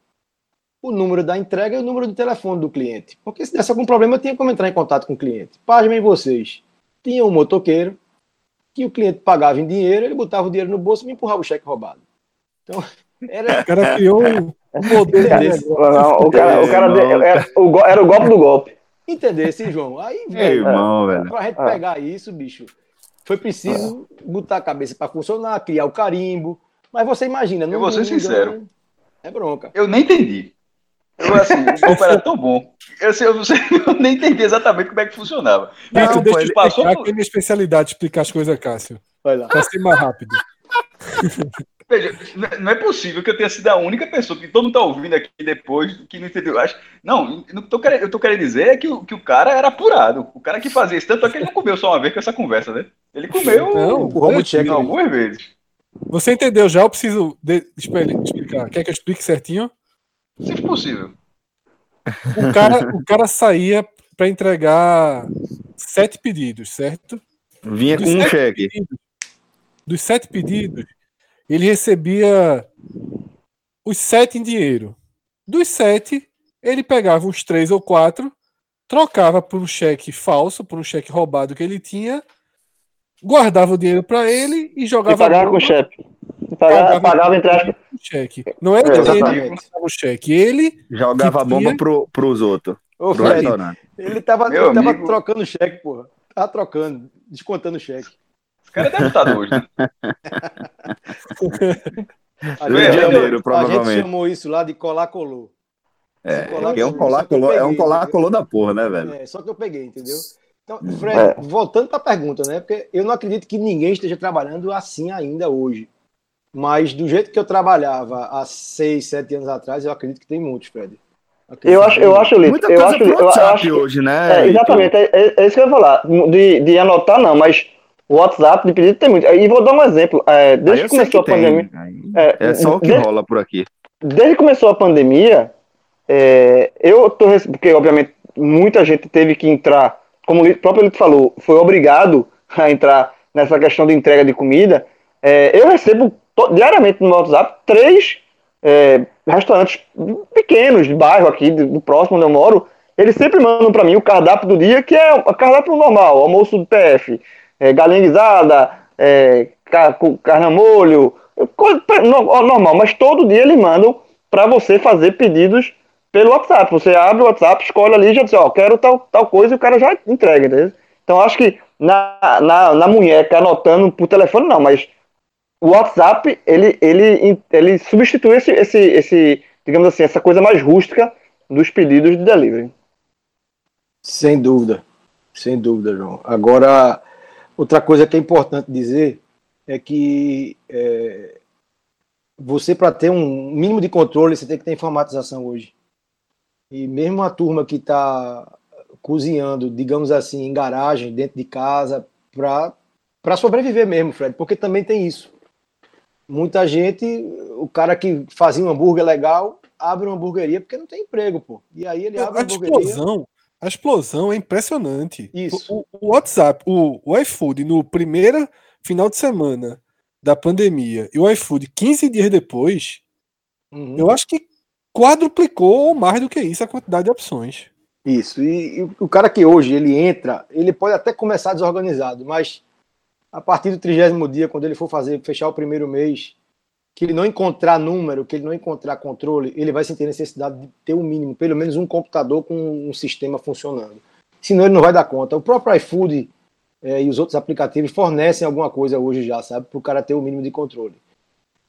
Speaker 3: o número da entrega e o número de telefone do cliente. Porque se desse algum problema, eu tinha como entrar em contato com o cliente. Pasmem vocês. Tinha um motoqueiro que o cliente pagava em dinheiro, ele botava o dinheiro no bolso e me empurrava o cheque roubado. Então,
Speaker 6: era. O cara criou um poder
Speaker 4: desse. Não, o cara, o cara era, o, era o golpe do golpe.
Speaker 3: Entender, sim, João. Aí,
Speaker 2: velho, irmão, velho.
Speaker 3: pra gente pegar isso, bicho, foi preciso botar a cabeça para funcionar, criar o carimbo. Mas você imagina,
Speaker 5: não. Eu vou ser sincero.
Speaker 3: É bronca.
Speaker 5: Eu nem entendi. Eu, assim, o golpe era tão bom. Eu, assim, eu, sei, eu, nem entendi exatamente como é que funcionava.
Speaker 6: Não, não deixa ele passou por... minha especialidade explicar as coisas, Cássio.
Speaker 3: Vai lá.
Speaker 6: Pra ser mais rápido.
Speaker 5: Veja, não é possível que eu tenha sido a única pessoa que todo mundo está ouvindo aqui depois que não entendeu. Acho, não, não tô querendo, eu tô querendo dizer é que o, que o cara era apurado. O cara que fazia isso, tanto é que ele não comeu só uma vez com essa conversa, né? Ele comeu não, o Tcheco algumas vezes.
Speaker 6: Você entendeu já? Eu preciso de, explicar. Quer que eu explique certinho?
Speaker 5: Se for possível.
Speaker 6: O cara, o cara saía para entregar sete pedidos, certo?
Speaker 2: Vinha dos com um cheque.
Speaker 6: Pedidos, dos sete pedidos, ele recebia os sete em dinheiro. Dos sete, ele pegava uns três ou quatro, trocava por um cheque falso, por um cheque roubado que ele tinha, guardava o dinheiro para ele e jogava. E
Speaker 4: pagava com o cheque. Pagava, pagava, pagava entre aspas.
Speaker 6: Cheque. Não era é, ele que o cheque. Ele
Speaker 2: jogava a bomba pro, pros outros.
Speaker 3: Ô, pro ele tava, ele tava trocando cheque, porra. Tava trocando, descontando cheque.
Speaker 5: Esse cara deve estar doido. Né?
Speaker 3: a, gente, Janeiro, provavelmente. a gente chamou isso lá de colar colou.
Speaker 2: É, colar, é um colar colou, é um colar colou da porra, né, velho?
Speaker 3: É, só que eu peguei, entendeu? Então, Fred, é. voltando para a pergunta, né? Porque eu não acredito que ninguém esteja trabalhando assim ainda hoje. Mas do jeito que eu trabalhava há seis, sete anos atrás, eu acredito que tem muitos, Fred.
Speaker 4: Eu acho, eu acho, Lito,
Speaker 2: Muita
Speaker 4: eu
Speaker 2: coisa
Speaker 4: acho,
Speaker 2: eu acho hoje, né?
Speaker 4: É, exatamente, é, é, é, isso que eu ia falar. De, de anotar, não, mas o WhatsApp de pedido tem muito. E vou dar um exemplo. É, desde que começou que a pandemia.
Speaker 2: É, é, só o que desde, rola por aqui.
Speaker 4: Desde que começou a pandemia, é, eu tô. Porque, obviamente, muita gente teve que entrar, como o próprio Lito falou, foi obrigado a entrar nessa questão de entrega de comida. É, eu recebo diariamente no meu WhatsApp três é, restaurantes pequenos de bairro aqui, do, próximo onde eu moro, eles sempre mandam para mim o cardápio do dia, que é o cardápio normal, almoço do PF, é, galinha guisada, é, normal, mas todo dia eles mandam para você fazer pedidos pelo WhatsApp. Você abre o WhatsApp, escolhe ali e já diz, ó, quero tal, tal coisa e o cara já entrega, entendeu? Então acho que na, na, na munheca anotando por telefone não, mas o WhatsApp ele, ele, ele substitui esse, esse, esse, digamos assim, essa coisa mais rústica dos pedidos de delivery.
Speaker 3: Sem dúvida, sem dúvida, João. Agora, outra coisa que é importante dizer é que é, você, para ter um mínimo de controle, você tem que ter informatização hoje. E mesmo a turma que está cozinhando, digamos assim, em garagem, dentro de casa, para sobreviver mesmo, Fred, porque também tem isso. Muita gente, o cara que fazia um hambúrguer legal, abre uma hamburgueria porque não tem emprego, pô. E aí ele abre a uma hamburgueria.
Speaker 6: Explosão, a explosão é impressionante.
Speaker 3: Isso.
Speaker 6: O, o WhatsApp, o, o iFood, no primeiro final de semana da pandemia e o iFood 15 dias depois, uhum. eu acho que quadruplicou ou mais do que isso a quantidade de opções.
Speaker 3: Isso. E, e, o cara que hoje ele entra, ele pode até começar desorganizado, mas a partir do trigésimo dia, quando ele for fazer, fechar o primeiro mês, que ele não encontrar número, que ele não encontrar controle, ele vai sentir necessidade de ter o um mínimo, pelo menos um computador com um sistema funcionando. Senão ele não vai dar conta. O próprio iFood é, e os outros aplicativos fornecem alguma coisa hoje já, sabe? Para o cara ter o mínimo de controle.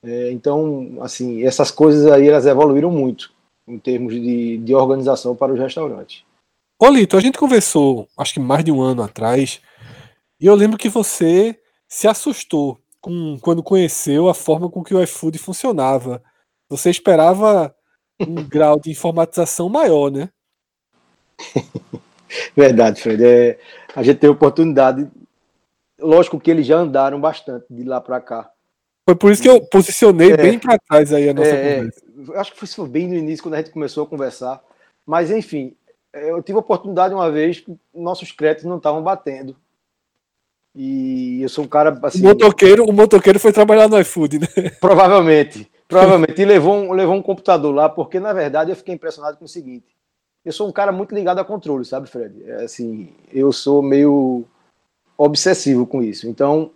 Speaker 3: É, então, assim, essas coisas aí elas evoluíram muito em termos de, de organização para os restaurantes.
Speaker 6: Ô Lito, a gente conversou, acho que mais de um ano atrás, e eu lembro que você se assustou com, quando conheceu a forma com que o iFood funcionava. Você esperava um grau de informatização maior, né?
Speaker 3: Verdade, Fred. É, a gente teve oportunidade. Lógico que eles já andaram bastante de lá para cá.
Speaker 6: Foi por isso que eu posicionei é, bem para trás aí a nossa é, conversa.
Speaker 3: Acho que foi bem no início, quando a gente começou a conversar. Mas, enfim, eu tive a oportunidade uma vez que nossos créditos não estavam batendo. E eu sou um cara assim.
Speaker 6: O motoqueiro, o motoqueiro foi trabalhar no iFood, né?
Speaker 3: Provavelmente. Provavelmente. E levou um, levou um computador lá, porque na verdade eu fiquei impressionado com o seguinte. Eu sou um cara muito ligado a controle, sabe, Fred? É, assim, eu sou meio obsessivo com isso. Então,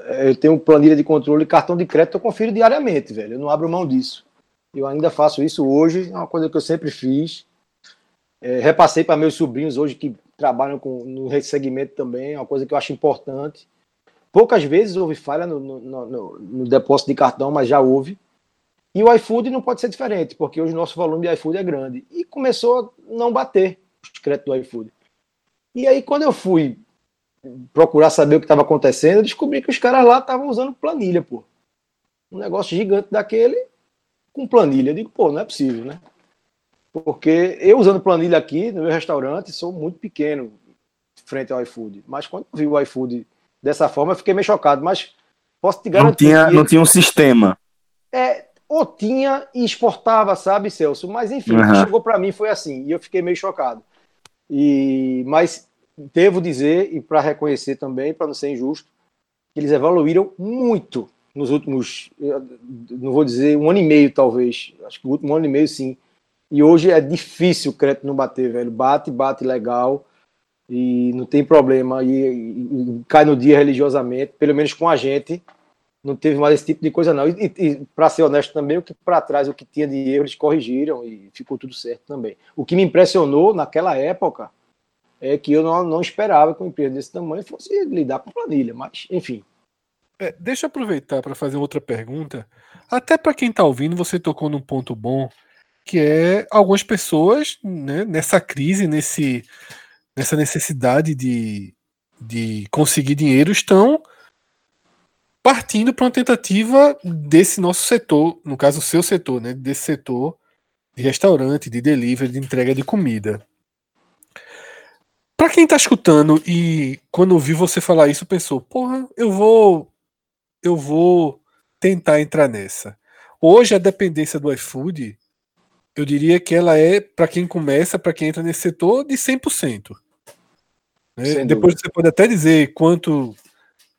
Speaker 3: é, eu tenho planilha de controle, cartão de crédito, eu confiro diariamente, velho. Eu não abro mão disso. Eu ainda faço isso hoje, é uma coisa que eu sempre fiz. É, repassei para meus sobrinhos hoje que trabalham com, no segmento também, é uma coisa que eu acho importante. Poucas vezes houve falha no, no, no, no, depósito de cartão, mas já houve. E o iFood não pode ser diferente, porque hoje o nosso volume de iFood é grande. E começou a não bater os créditos do iFood. E aí, quando eu fui procurar saber o que estava acontecendo, eu descobri que os caras lá estavam usando planilha, pô. Um negócio gigante daquele com planilha. Eu digo, pô, não é possível, né? Porque eu usando planilha aqui no meu restaurante sou muito pequeno frente ao iFood. Mas quando eu vi o iFood dessa forma, eu fiquei meio chocado. Mas posso te garantir.
Speaker 2: Não tinha, que, não tinha um sistema.
Speaker 3: É, ou tinha e exportava, sabe, Celso? Mas enfim, uhum. chegou para mim foi assim, e eu fiquei meio chocado. E, mas devo dizer, e para reconhecer também, para não ser injusto, que eles evoluíram muito nos últimos, não vou dizer um ano e meio, talvez. Acho que o último ano e meio, sim e hoje é difícil o crédito não bater, velho. Bate, bate legal e não tem problema. E, e, e cai no dia religiosamente, pelo menos com a gente. Não teve mais esse tipo de coisa, não. E, e para ser honesto também, o que para trás, o que tinha de erro, eles corrigiram e ficou tudo certo também. O que me impressionou naquela época é que eu não, não esperava que uma empresa desse tamanho fosse lidar com planilha, mas enfim.
Speaker 6: É, deixa eu aproveitar para fazer outra pergunta. Até para quem está ouvindo, você tocou num ponto bom que é algumas pessoas né, nessa crise, nesse, nessa necessidade de, de conseguir dinheiro, estão partindo para uma tentativa desse nosso setor, no caso o seu setor, né, desse setor de restaurante, de delivery, de entrega de comida. Para quem está escutando e quando ouviu você falar isso pensou, porra, eu vou eu vou tentar entrar nessa. Hoje a dependência do iFood eu diria que ela é, para quem começa, para quem entra nesse setor, de 100%. Né? Depois você pode até dizer quanto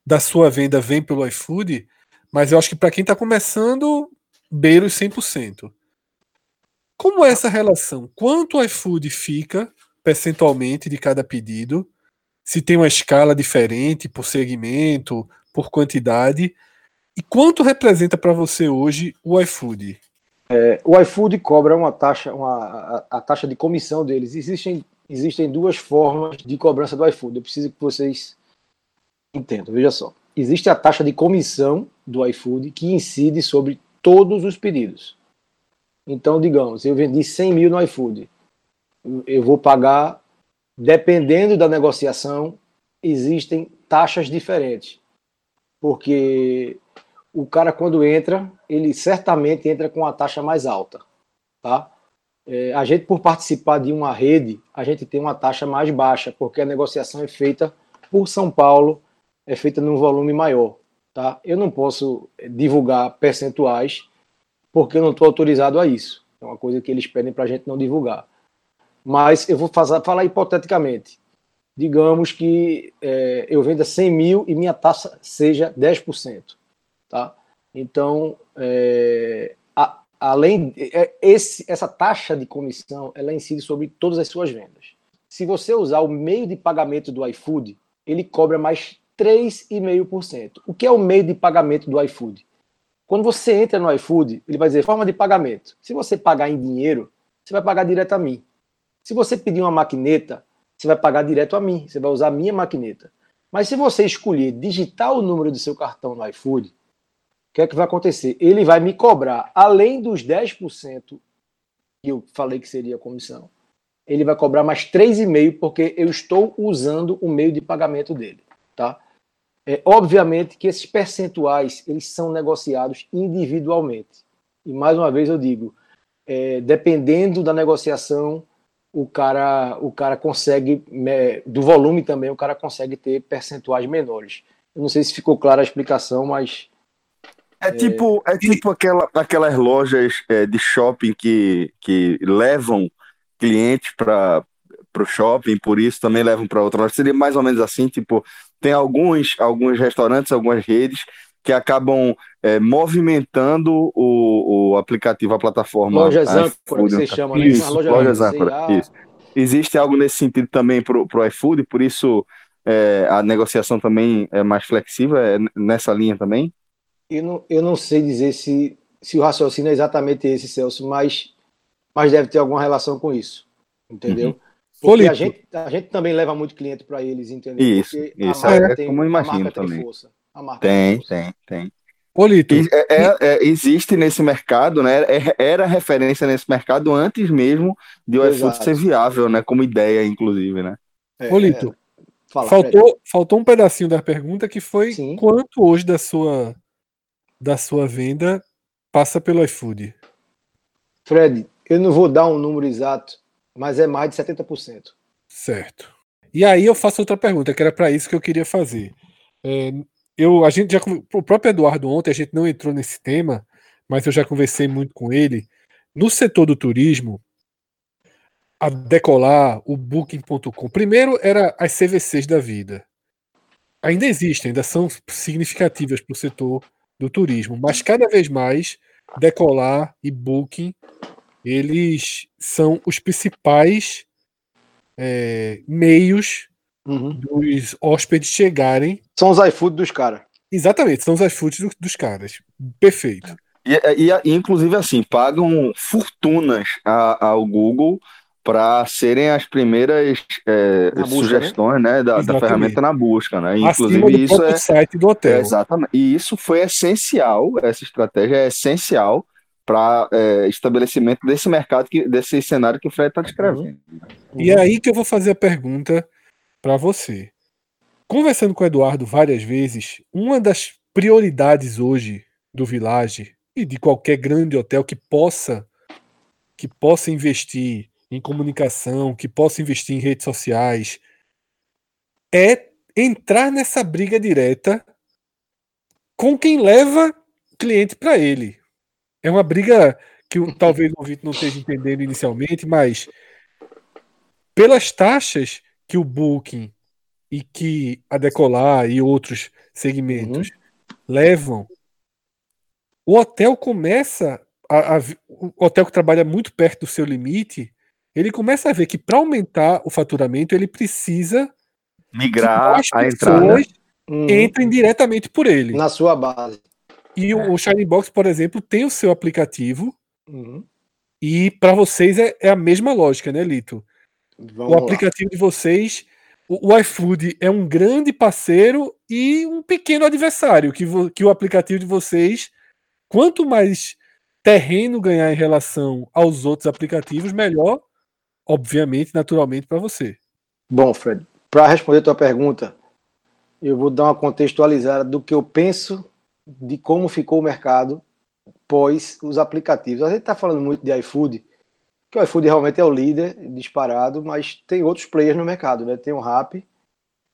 Speaker 6: da sua venda vem pelo iFood, mas eu acho que para quem está começando, beira os 100%. Como é essa relação? Quanto o iFood fica percentualmente de cada pedido? Se tem uma escala diferente por segmento, por quantidade? E quanto representa para você hoje o iFood?
Speaker 3: É, o iFood cobra uma taxa, uma, a, a, taxa de comissão deles. Existem, existem duas formas de cobrança do iFood. Eu preciso que vocês entendam. Veja só. Existe a taxa de comissão do iFood que incide sobre todos os pedidos. Então, digamos, eu vendi 100 mil no iFood. Eu vou pagar, dependendo da negociação, existem taxas diferentes. Porque o cara quando entra, ele certamente entra com a taxa mais alta, tá? É, a gente por participar de uma rede, a gente tem uma taxa mais baixa, porque a negociação é feita por São Paulo, é feita num volume maior, tá? Eu não posso divulgar percentuais, porque eu não estou autorizado a isso. É uma coisa que eles pedem para a gente não divulgar. Mas eu vou fazer, falar hipoteticamente. Digamos que é, eu venda 100 mil e minha taxa seja 10%. Tá? Então, é, a, além é, esse, essa taxa de comissão, ela incide sobre todas as suas vendas. Se você usar o meio de pagamento do iFood, ele cobra mais 3,5%. O que é o meio de pagamento do iFood? Quando você entra no iFood, ele vai dizer forma de pagamento. Se você pagar em dinheiro, você vai pagar direto a mim. Se você pedir uma maquineta, você vai pagar direto a mim. Você vai usar a minha maquineta. Mas se você escolher digitar o número do seu cartão no iFood, que é que vai acontecer? Ele vai me cobrar, além dos 10% que eu falei que seria a comissão, ele vai cobrar mais 3,5% porque eu estou usando o meio de pagamento dele, tá? É, obviamente que esses percentuais eles são negociados individualmente. E mais uma vez eu digo, é, dependendo da negociação, o cara, o cara consegue, do volume também, o cara consegue ter percentuais menores. Eu não sei se ficou clara a explicação, mas
Speaker 2: é tipo, é tipo aquela, aquelas lojas é, de shopping que, que levam clientes para o shopping, por isso também levam para outra loja. Seria mais ou menos assim, tipo, tem alguns, alguns restaurantes, algumas redes que acabam é, movimentando o, o aplicativo, a plataforma.
Speaker 3: Lojas âncora, que você chama, né?
Speaker 2: Isso, loja lojas âncora, isso. Existe algo nesse sentido também para o iFood, por isso é, a negociação também é mais flexível, é nessa linha também?
Speaker 3: Eu não, eu não sei dizer se, se o raciocínio é exatamente esse, Celso, mas, mas deve ter alguma relação com isso. Entendeu? Uhum. Porque a gente, a gente também leva muito cliente para eles, entendeu?
Speaker 2: Isso, Porque isso. É, tem, como eu imagino também. Tem, força, tem, tem, tem.
Speaker 6: Polito.
Speaker 2: É, é, é, existe nesse mercado, né? É, era referência nesse mercado antes mesmo de o iFood ser viável, né? Como ideia, inclusive, né?
Speaker 6: Polito, Fala, faltou, faltou um pedacinho da pergunta que foi Sim. quanto hoje da sua da sua venda passa pelo iFood?
Speaker 3: Fred, eu não vou dar um número exato, mas é mais de 70%.
Speaker 6: Certo. E aí eu faço outra pergunta, que era para isso que eu queria fazer. É, eu, a gente já, o próprio Eduardo ontem, a gente não entrou nesse tema, mas eu já conversei muito com ele. No setor do turismo, a Decolar, o Booking.com, primeiro era as CVCs da vida. Ainda existem, ainda são significativas para o setor do turismo. Mas cada vez mais, Decolar e Booking, eles são os principais é, meios uhum. dos hóspedes chegarem.
Speaker 3: São os iFood dos caras.
Speaker 6: Exatamente, são os iFood do, dos caras. Perfeito.
Speaker 2: E, e, e, inclusive assim, pagam fortunas ao Google para serem as primeiras é, busca, né? sugestões né? né da, da, ferramenta na busca, né?
Speaker 6: Inclusive isso é site do hotel. É,
Speaker 2: exatamente. E isso foi essencial, essa estratégia é essencial para é, estabelecimento desse mercado, que, desse cenário que o Fred está descrevendo.
Speaker 6: E é aí que eu vou fazer a pergunta para você. Conversando com o Eduardo várias vezes, uma das prioridades hoje do Village e de qualquer grande hotel que possa que possa investir em comunicação, que possa investir em redes sociais, é entrar nessa briga direta com quem leva cliente para ele. É uma briga que talvez o ouvinte não esteja entendendo inicialmente, mas pelas taxas que o Booking e que a Decolar e outros segmentos uhum. levam, o hotel começa a, a, o hotel que trabalha muito perto do seu limite, ele começa a ver que para aumentar o faturamento ele precisa
Speaker 2: migrar a entrada
Speaker 6: uhum. entrem diretamente por ele
Speaker 3: na sua base.
Speaker 6: E o, o Shining Box, por exemplo, tem o seu aplicativo uhum. e para vocês é, é, a mesma lógica, né, Lito? Vamos o aplicativo lá. de vocês o, o iFood é um grande parceiro e um pequeno adversário que, que o aplicativo de vocês, quanto mais terreno ganhar em relação aos outros aplicativos, melhor, obviamente, naturalmente, para você.
Speaker 3: Bom, Fred, para responder a tua pergunta, eu vou dar uma contextualizada do que eu penso de como ficou o mercado pós os aplicativos. A gente está falando muito de iFood, que o iFood realmente é o líder disparado, mas tem outros players no mercado, né? Tem o Rappi,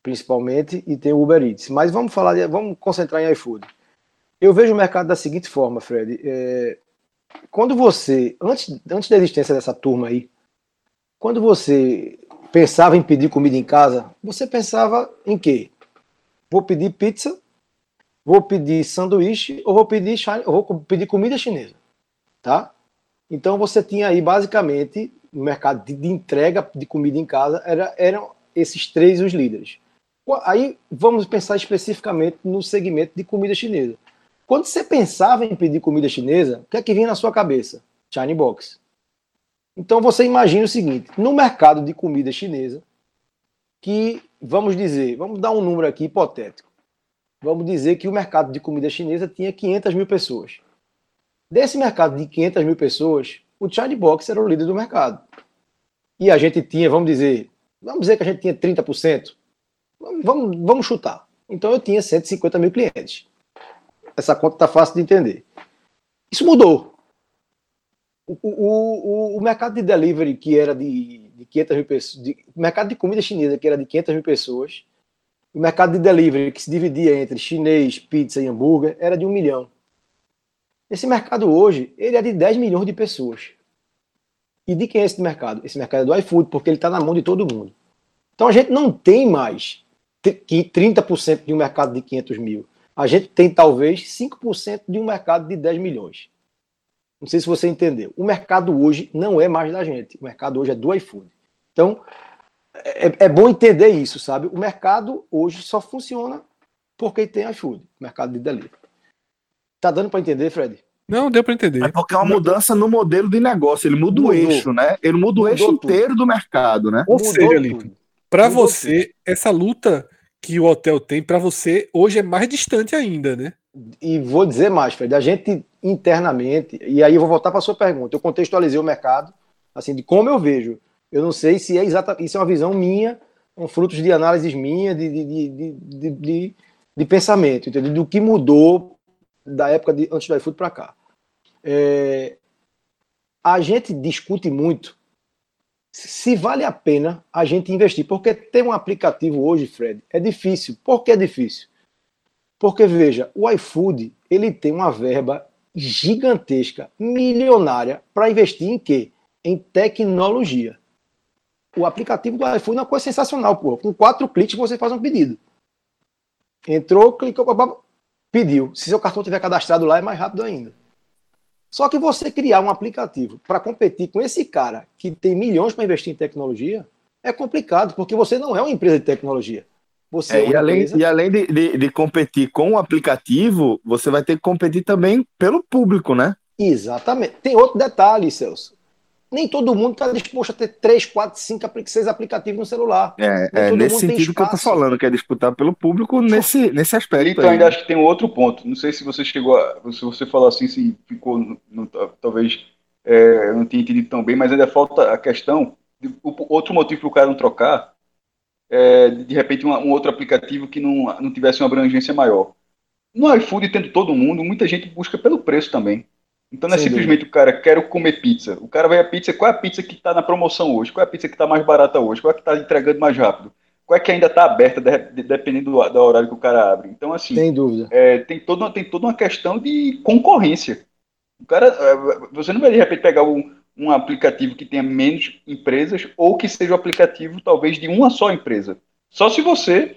Speaker 3: principalmente, e tem o Uber Eats. Mas vamos falar, de, vamos concentrar em iFood. Eu vejo o mercado da seguinte forma, Fred. É, quando você, antes, antes da existência dessa turma aí, quando você pensava em pedir comida em casa, você pensava em quê? Vou pedir pizza, vou pedir sanduíche ou vou pedir, ou vou pedir comida chinesa, tá? Então você tinha aí basicamente no mercado de, de entrega de comida em casa era, eram esses três os líderes. Aí vamos pensar especificamente no segmento de comida chinesa. Quando você pensava em pedir comida chinesa, o que é que vinha na sua cabeça? China Box. Então você imagina o seguinte: no mercado de comida chinesa, que vamos dizer, vamos dar um número aqui hipotético. Vamos dizer que o mercado de comida chinesa tinha 500 mil pessoas. Desse mercado de 500 mil pessoas, o China Box era o líder do mercado. E a gente tinha, vamos dizer, vamos dizer que a gente tinha 30%. Vamos, vamos chutar. Então eu tinha 150 mil clientes. Essa conta está fácil de entender. Isso mudou. O, o, o, mercado de delivery, que era de, de 500 mil pessoas, de, mercado de comida chinesa, que era de 500 mil pessoas, o mercado de delivery, que se dividia entre chinês, pizza e hambúrguer, era de um milhão. Esse mercado hoje, ele é de 10 milhões de pessoas. E de quem é esse mercado? Esse mercado é do iFood, porque ele está na mão de todo mundo. Então a gente não tem mais 30% de um mercado de 500 mil. A gente tem talvez 5% de um mercado de 10 milhões. Não sei se você entendeu. O mercado hoje não é mais da gente. O mercado hoje é do iFood. Então, é, é bom entender isso, sabe? O mercado hoje só funciona porque tem iFood, mercado de delivery. Tá dando para entender, Fred?
Speaker 6: Não, deu para entender.
Speaker 2: É porque é uma mudança no modelo de negócio. Ele muda Mudou. o eixo, né? Ele muda o Mudou eixo tudo. inteiro do mercado, né?
Speaker 6: Ou Mudou seja, para você, tudo. essa luta que o hotel tem, para você, hoje é mais distante ainda, né?
Speaker 3: E vou dizer mais, Fred. A gente internamente, e aí eu vou voltar para sua pergunta. Eu contextualizei o mercado, assim, de como eu vejo. Eu não sei se é exata, isso é uma visão minha, um frutos de análises minha, de, de, de, de, de, de pensamento, entendeu? Do que mudou da época de antes do iFood para cá. É, a gente discute muito se vale a pena a gente investir, porque ter um aplicativo hoje, Fred, é difícil. Por que é difícil? Porque veja, o iFood ele tem uma verba gigantesca, milionária, para investir em quê? Em tecnologia. O aplicativo do iFood é uma coisa sensacional. Com quatro cliques você faz um pedido. Entrou, clicou, pediu. Se seu cartão tiver cadastrado lá, é mais rápido ainda. Só que você criar um aplicativo para competir com esse cara que tem milhões para investir em tecnologia é complicado, porque você não é uma empresa de tecnologia. Você é,
Speaker 2: é e, além, e além de, de, de competir com o aplicativo, você vai ter que competir também pelo público, né?
Speaker 3: Exatamente. Tem outro detalhe, Celso nem todo mundo está disposto a ter 3, 4, 5, 6 aplicativos no celular.
Speaker 2: É, é nesse sentido que eu estou falando, que é disputar pelo público nesse, nesse aspecto.
Speaker 5: Então, aí. ainda acho que tem um outro ponto. Não sei se você chegou a. Se você falou assim, se ficou. No, no, talvez é, eu não tinha entendido tão bem, mas ainda falta a questão. De, o, outro motivo para o cara não trocar é, de repente, uma, um outro aplicativo que não, não tivesse uma abrangência maior. No iFood, tendo todo mundo, muita gente busca pelo preço também. Então não é Sem simplesmente o cara, quero comer pizza. O cara vai a pizza, qual é a pizza que está na promoção hoje? Qual é a pizza que está mais barata hoje? Qual é que está entregando mais rápido? Qual é que ainda está aberta, dependendo do, do, horário que o cara abre? Então, assim,
Speaker 3: Sem dúvida.
Speaker 5: É, tem, toda, tem toda uma questão de concorrência. O cara, é, você não vai de repente pegar um, um aplicativo que tenha menos empresas ou que seja o um aplicativo talvez de uma só empresa. Só se você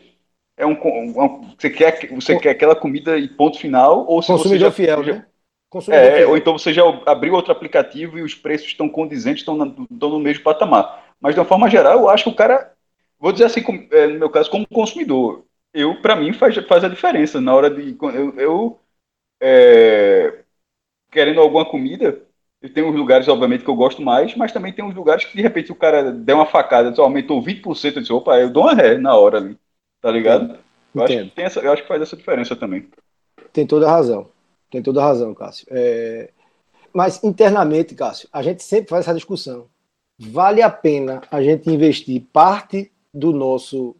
Speaker 5: é um, um, você quer você quer aquela comida e ponto final ou se
Speaker 3: consumidor
Speaker 5: você
Speaker 3: já, fiel,
Speaker 5: já,
Speaker 3: né?
Speaker 5: Consumidor é, fiel. ou então você já abriu outro aplicativo e os preços estão condizentes, estão, na, estão no mesmo patamar. Mas de uma forma geral, eu acho que o cara, vou dizer assim, é, no meu caso, como consumidor, eu para mim faz, faz a diferença na hora de eu, eu é, querendo alguma comida, tenho uns lugares, obviamente, que eu gosto mais, mas também tem uns lugares que, de repente, o cara der uma facada, só aumentou 20%, eu disse, opa, eu dou uma ré na hora ali, tá ligado? Eu acho, que tem essa, eu acho que faz essa diferença também.
Speaker 3: Tem toda a razão. Tem toda a razão, Cássio. É... Mas, internamente, Cássio, a gente sempre faz essa discussão. Vale a pena a gente investir parte do nosso,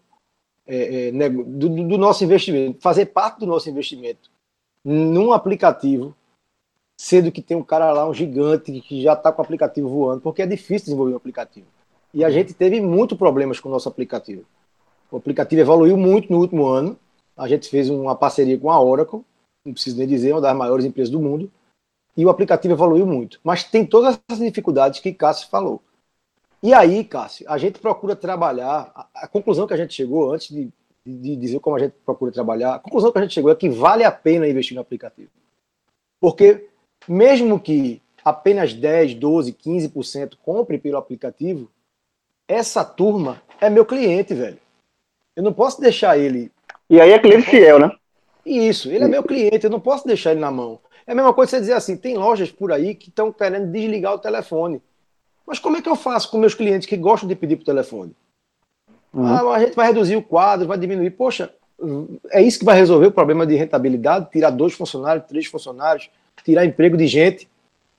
Speaker 3: é, é, do, do nosso investimento, fazer parte do nosso investimento num aplicativo sendo que tem um cara lá, um gigante, que já está com o aplicativo voando, porque é difícil desenvolver um aplicativo. E a gente teve muito problemas com o nosso aplicativo. O aplicativo evoluiu muito no último ano. A gente fez uma parceria com a Oracle, não preciso nem dizer, uma das maiores empresas do mundo. E o aplicativo evoluiu muito. Mas tem todas essas dificuldades que Cássio falou. E aí, Cássio, a gente procura trabalhar. A, a conclusão que a gente chegou, antes de, de, dizer como a gente procura trabalhar, a conclusão que a gente chegou é que vale a pena investir no aplicativo. Porque mesmo que apenas 10, 12, 15% compre pelo aplicativo, essa turma é meu cliente, velho. Eu não posso deixar ele.
Speaker 4: E aí é cliente fiel, né?
Speaker 3: Isso, ele é meu cliente, eu não posso deixar ele na mão. É a mesma coisa você dizer assim: tem lojas por aí que estão querendo desligar o telefone. Mas como é que eu faço com meus clientes que gostam de pedir por telefone? Uhum. Ah, a gente vai reduzir o quadro, vai diminuir. Poxa, é isso que vai resolver o problema de rentabilidade? Tirar dois funcionários, três funcionários? Tirar emprego de gente.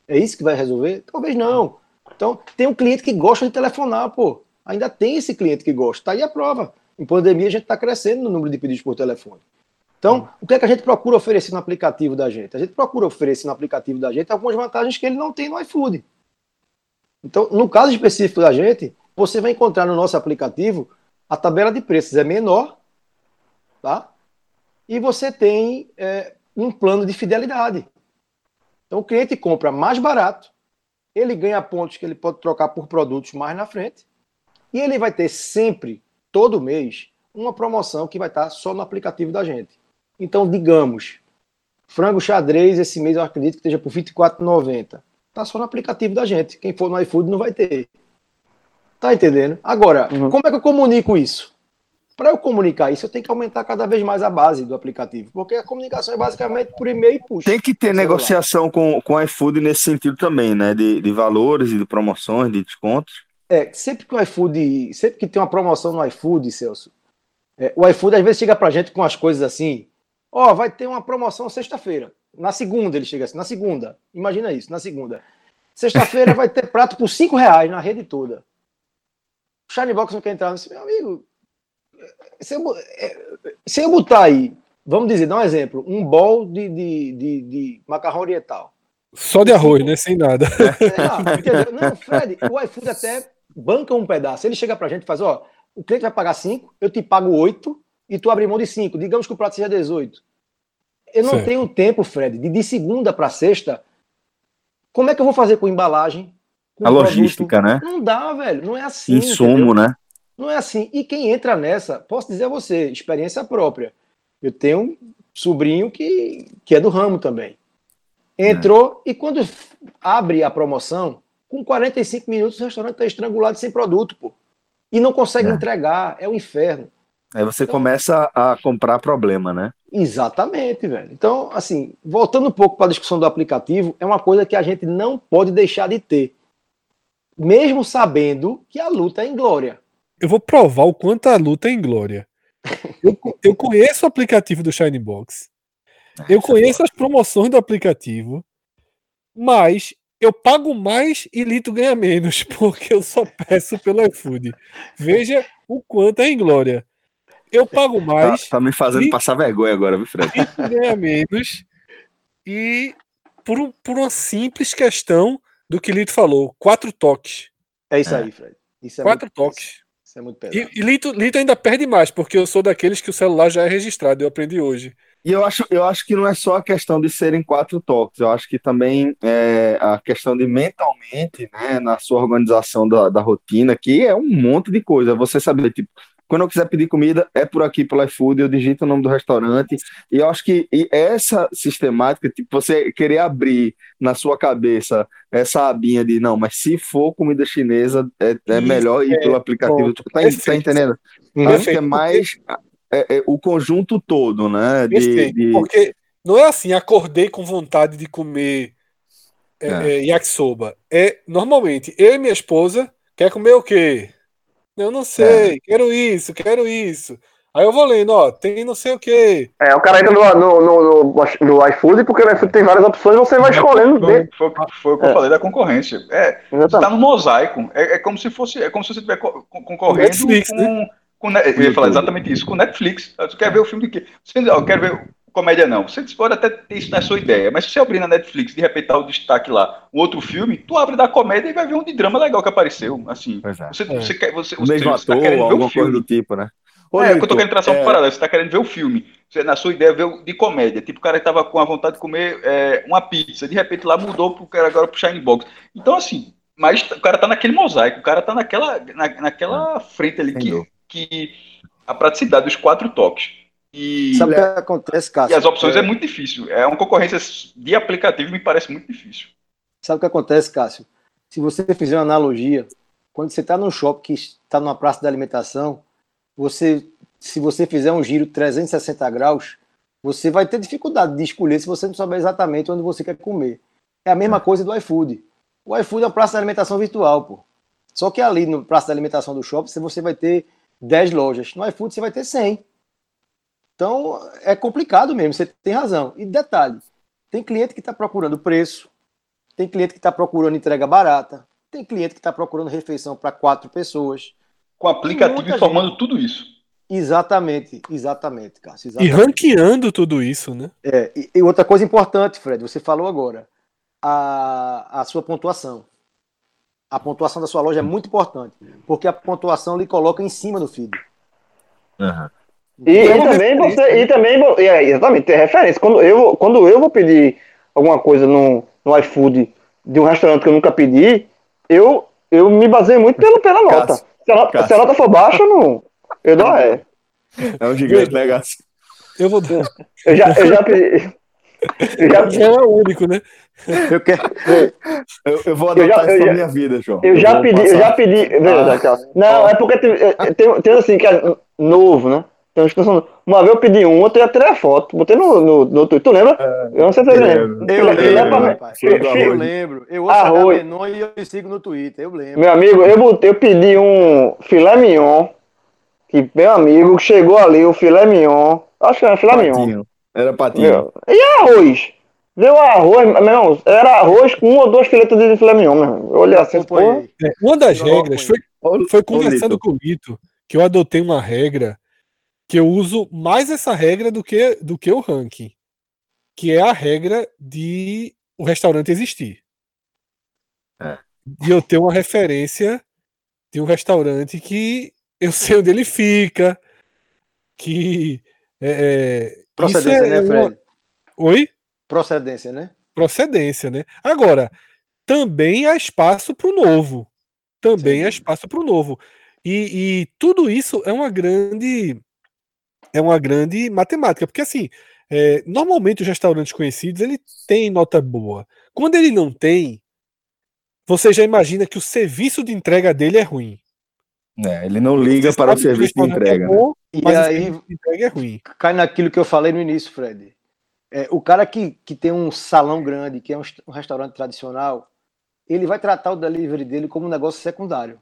Speaker 3: É isso que vai resolver? Talvez não. Então, tem um cliente que gosta de telefonar, pô. Ainda tem esse cliente que gosta. Tá aí a prova. Em pandemia, a gente está crescendo no número de pedidos por telefone. Então, o que é que a gente procura oferecer no aplicativo da gente? A gente procura oferecer no aplicativo da gente algumas vantagens que ele não tem no iFood. Então, no caso específico da gente, você vai encontrar no nosso aplicativo a tabela de preços é menor, tá? E você tem é, um plano de fidelidade. Então o cliente compra mais barato, ele ganha pontos que ele pode trocar por produtos mais na frente, e ele vai ter sempre, todo mês, uma promoção que vai estar só no aplicativo da gente. Então, digamos, frango xadrez esse mês eu acredito que esteja por R$ 24,90. Está só no aplicativo da gente. Quem for no iFood não vai ter. Tá entendendo? Agora, uhum. como é que eu comunico isso? Para eu comunicar isso, eu tenho que aumentar cada vez mais a base do aplicativo, porque a comunicação é basicamente por e-mail e puxa.
Speaker 2: Tem que ter negociação com, com o iFood nesse sentido também, né? De, de valores e de promoções, de descontos.
Speaker 3: É, sempre que o iFood, sempre que tem uma promoção no iFood, Celso, é, o iFood às vezes chega pra gente com as coisas assim, ó, oh, vai ter uma promoção sexta-feira. Na segunda ele chega assim, na segunda. Imagina isso, na segunda. Sexta-feira vai ter prato por cinco reais na rede toda. O Shinebox não quer entrar nesse, meu amigo, se eu, é, se eu botar aí, vamos dizer, dá um exemplo, um bol de, de, de, de macarrão oriental.
Speaker 6: Só de arroz, né? Sem nada.
Speaker 3: É, não, Fred, o iFood até banca um pedaço. Ele chega pra gente e faz, ó, o cliente vai pagar 5, eu te pago 8 e tu abre mão de 5. Digamos que o prato seja 18. Eu não certo. tenho tempo, Fred, de, de segunda para sexta. Como é que eu vou fazer com embalagem?
Speaker 2: Com a logística, né?
Speaker 3: Não dá, velho. Não é assim.
Speaker 2: Insumo, entendeu? né?
Speaker 3: Não é assim. E quem entra nessa, posso dizer a você, experiência própria. Eu tenho um sobrinho que, que é do ramo também. Entrou é. e quando abre a promoção, com 45 minutos o restaurante está estrangulado sem produto, pô. E não consegue é. entregar, é o um inferno.
Speaker 2: Aí você então, começa a comprar problema, né?
Speaker 3: Exatamente, velho. Então, assim, voltando um pouco para a discussão do aplicativo, é uma coisa que a gente não pode deixar de ter. Mesmo sabendo que a luta é em glória
Speaker 6: eu vou provar o quanto a luta é em glória. Eu, eu conheço o aplicativo do Shine Box. Eu conheço as promoções do aplicativo. Mas eu pago mais e Lito ganha menos, porque eu só peço pelo iFood. Veja o quanto é em glória. Eu pago tá, mais.
Speaker 2: Tá, tá me fazendo Lito, passar vergonha agora, viu, Fred?
Speaker 6: Lito ganha menos. E por, um, por uma simples questão do que Lito falou: quatro toques.
Speaker 3: É isso aí, Fred. Isso
Speaker 6: é quatro toques. Isso é muito pesado. E, e Lito, Lito ainda perde mais, porque eu sou daqueles que o celular já é registrado, eu aprendi hoje.
Speaker 2: E eu acho, eu acho que não é só a questão de serem quatro toques, eu acho que também é a questão de mentalmente, né, na sua organização da, da rotina, que é um monte de coisa. Você saber, tipo, quando eu quiser pedir comida, é por aqui pelo iFood, eu digito o nome do restaurante. E eu acho que essa sistemática, tipo, você querer abrir na sua cabeça essa abinha de não, mas se for comida chinesa, é, é melhor ir pelo aplicativo. Tipo, tá, tá entendendo? Acho que é mais é, é, o conjunto todo, né?
Speaker 6: De, de... Porque não é assim, acordei com vontade de comer é, é. é. yakisoba. É, normalmente, eu e minha esposa quer comer o quê? Eu não sei, é. quero isso, quero isso. Aí eu vou lendo, ó, tem não sei o quê.
Speaker 4: É, o cara entra no, no, no, no, no iFood, porque o iFood tem várias opções, você vai escolhendo.
Speaker 5: Foi, foi, foi o que eu falei da concorrência. É, você tá no mosaico. É, é como se fosse, é como se você estivesse concorrendo Netflix, com, né? Com, eu ia falar exatamente isso, com Netflix. Você quer ver o filme de quê? Você, eu quero ver comédia não. Você pode até ter isso na sua ideia, mas se você abrir na Netflix, de repente tá o destaque lá, um outro filme, tu abre da comédia e vai ver um de drama legal que apareceu. Assim, é. você, é. você, quer, você, você,
Speaker 2: você ator, tá querendo ver o filme. do tipo, né?
Speaker 5: Olha, é, eu tô querendo traçar é... um paralelo. Você tá querendo ver o filme. Você, na sua ideia, ver de comédia. Tipo, o cara tava com a vontade de comer é, uma pizza. De repente lá mudou pro cara agora pro Shine Box. Então, assim, mas o cara tá naquele mosaico. O cara tá naquela, na, naquela frente ali que, que a praticidade dos quatro toques. E,
Speaker 3: Sabe o que acontece, Cássio?
Speaker 5: E as opções é... é muito difícil. É uma concorrência de aplicativo me parece muito difícil.
Speaker 3: Sabe o que acontece, Cássio? Se você fizer uma analogia, quando você está no shopping que está numa praça de alimentação, você, se você fizer um giro 360 graus, você vai ter dificuldade de escolher se você não souber exatamente onde você quer comer. É a mesma coisa do iFood. O iFood é uma praça de alimentação virtual, pô. Só que ali no praça de alimentação do shopping, você vai ter 10 lojas. No iFood você vai ter 100. Então é complicado mesmo, você tem razão. E detalhe: tem cliente que está procurando preço, tem cliente que está procurando entrega barata, tem cliente que está procurando refeição para quatro pessoas.
Speaker 5: Com aplicativo informando gente... tudo isso.
Speaker 3: Exatamente, exatamente, Cássio. Exatamente.
Speaker 6: E ranqueando tudo isso, né?
Speaker 3: É, e, e, outra coisa importante, Fred, você falou agora, a, a sua pontuação. A pontuação da sua loja é muito importante, porque a pontuação lhe coloca em cima do feed.
Speaker 4: Uhum. E, e também você, e também, é, exatamente, tem referência. Quando eu, quando eu vou pedir alguma coisa no, no iFood de um restaurante que eu nunca pedi, eu, eu me baseio muito pela, pela nota. Se a nota, se a nota for baixa, não, eu dou é.
Speaker 2: É um gigante, né?
Speaker 6: Eu vou dar.
Speaker 4: Eu já, eu já pedi.
Speaker 6: Eu já, é o único, né?
Speaker 2: Eu, quero, eu, eu vou adotar isso na minha vida, João.
Speaker 4: Eu, eu já pedi, eu já pedi. Ah, não, ah, é porque tem, tem, tem assim que é novo, né? Tem uma Uma vez eu pedi um, outro eu tirei a foto, botei no, no, no Twitter. Tu lembra? É,
Speaker 3: eu não sei se você lembra. Eu lembro, eu lembro. Eu ouço arroz. e eu sigo no Twitter, eu lembro.
Speaker 4: Meu amigo, eu, botei, eu pedi um filé mignon, que meu amigo chegou ali, o filé mignon, acho que era filé patinho. mignon.
Speaker 2: Era patinho. Meu,
Speaker 4: e arroz? Deu arroz, não, era arroz com um ou duas filetas de filé mignon, meu. Eu olhei assim, pô. É,
Speaker 6: uma das regras foi, foi conversando com o Lito, que eu adotei uma regra que eu uso mais essa regra do que, do que o ranking, que é a regra de o restaurante existir. É. De eu ter uma referência de um restaurante que eu sei onde ele fica, que. É,
Speaker 3: é Procedência, é né, Fred?
Speaker 6: Oi?
Speaker 3: Procedência, né?
Speaker 6: Procedência, né? Agora, também há espaço para o novo. Também Sim. há espaço para o novo. E, e, tudo isso é uma grande é uma grande matemática, porque assim, é, normalmente os restaurantes conhecidos ele tem nota boa. Quando ele não tem, você já imagina que o serviço de entrega dele é ruim.
Speaker 2: É, ele não liga você para o serviço de é entrega. É bom,
Speaker 3: né? E aí de entrega é ruim. Cai naquilo que eu falei no início, Fred. É, o cara que, que tem um salão grande, que é um, um restaurante tradicional, ele vai tratar o delivery dele como um negócio secundário.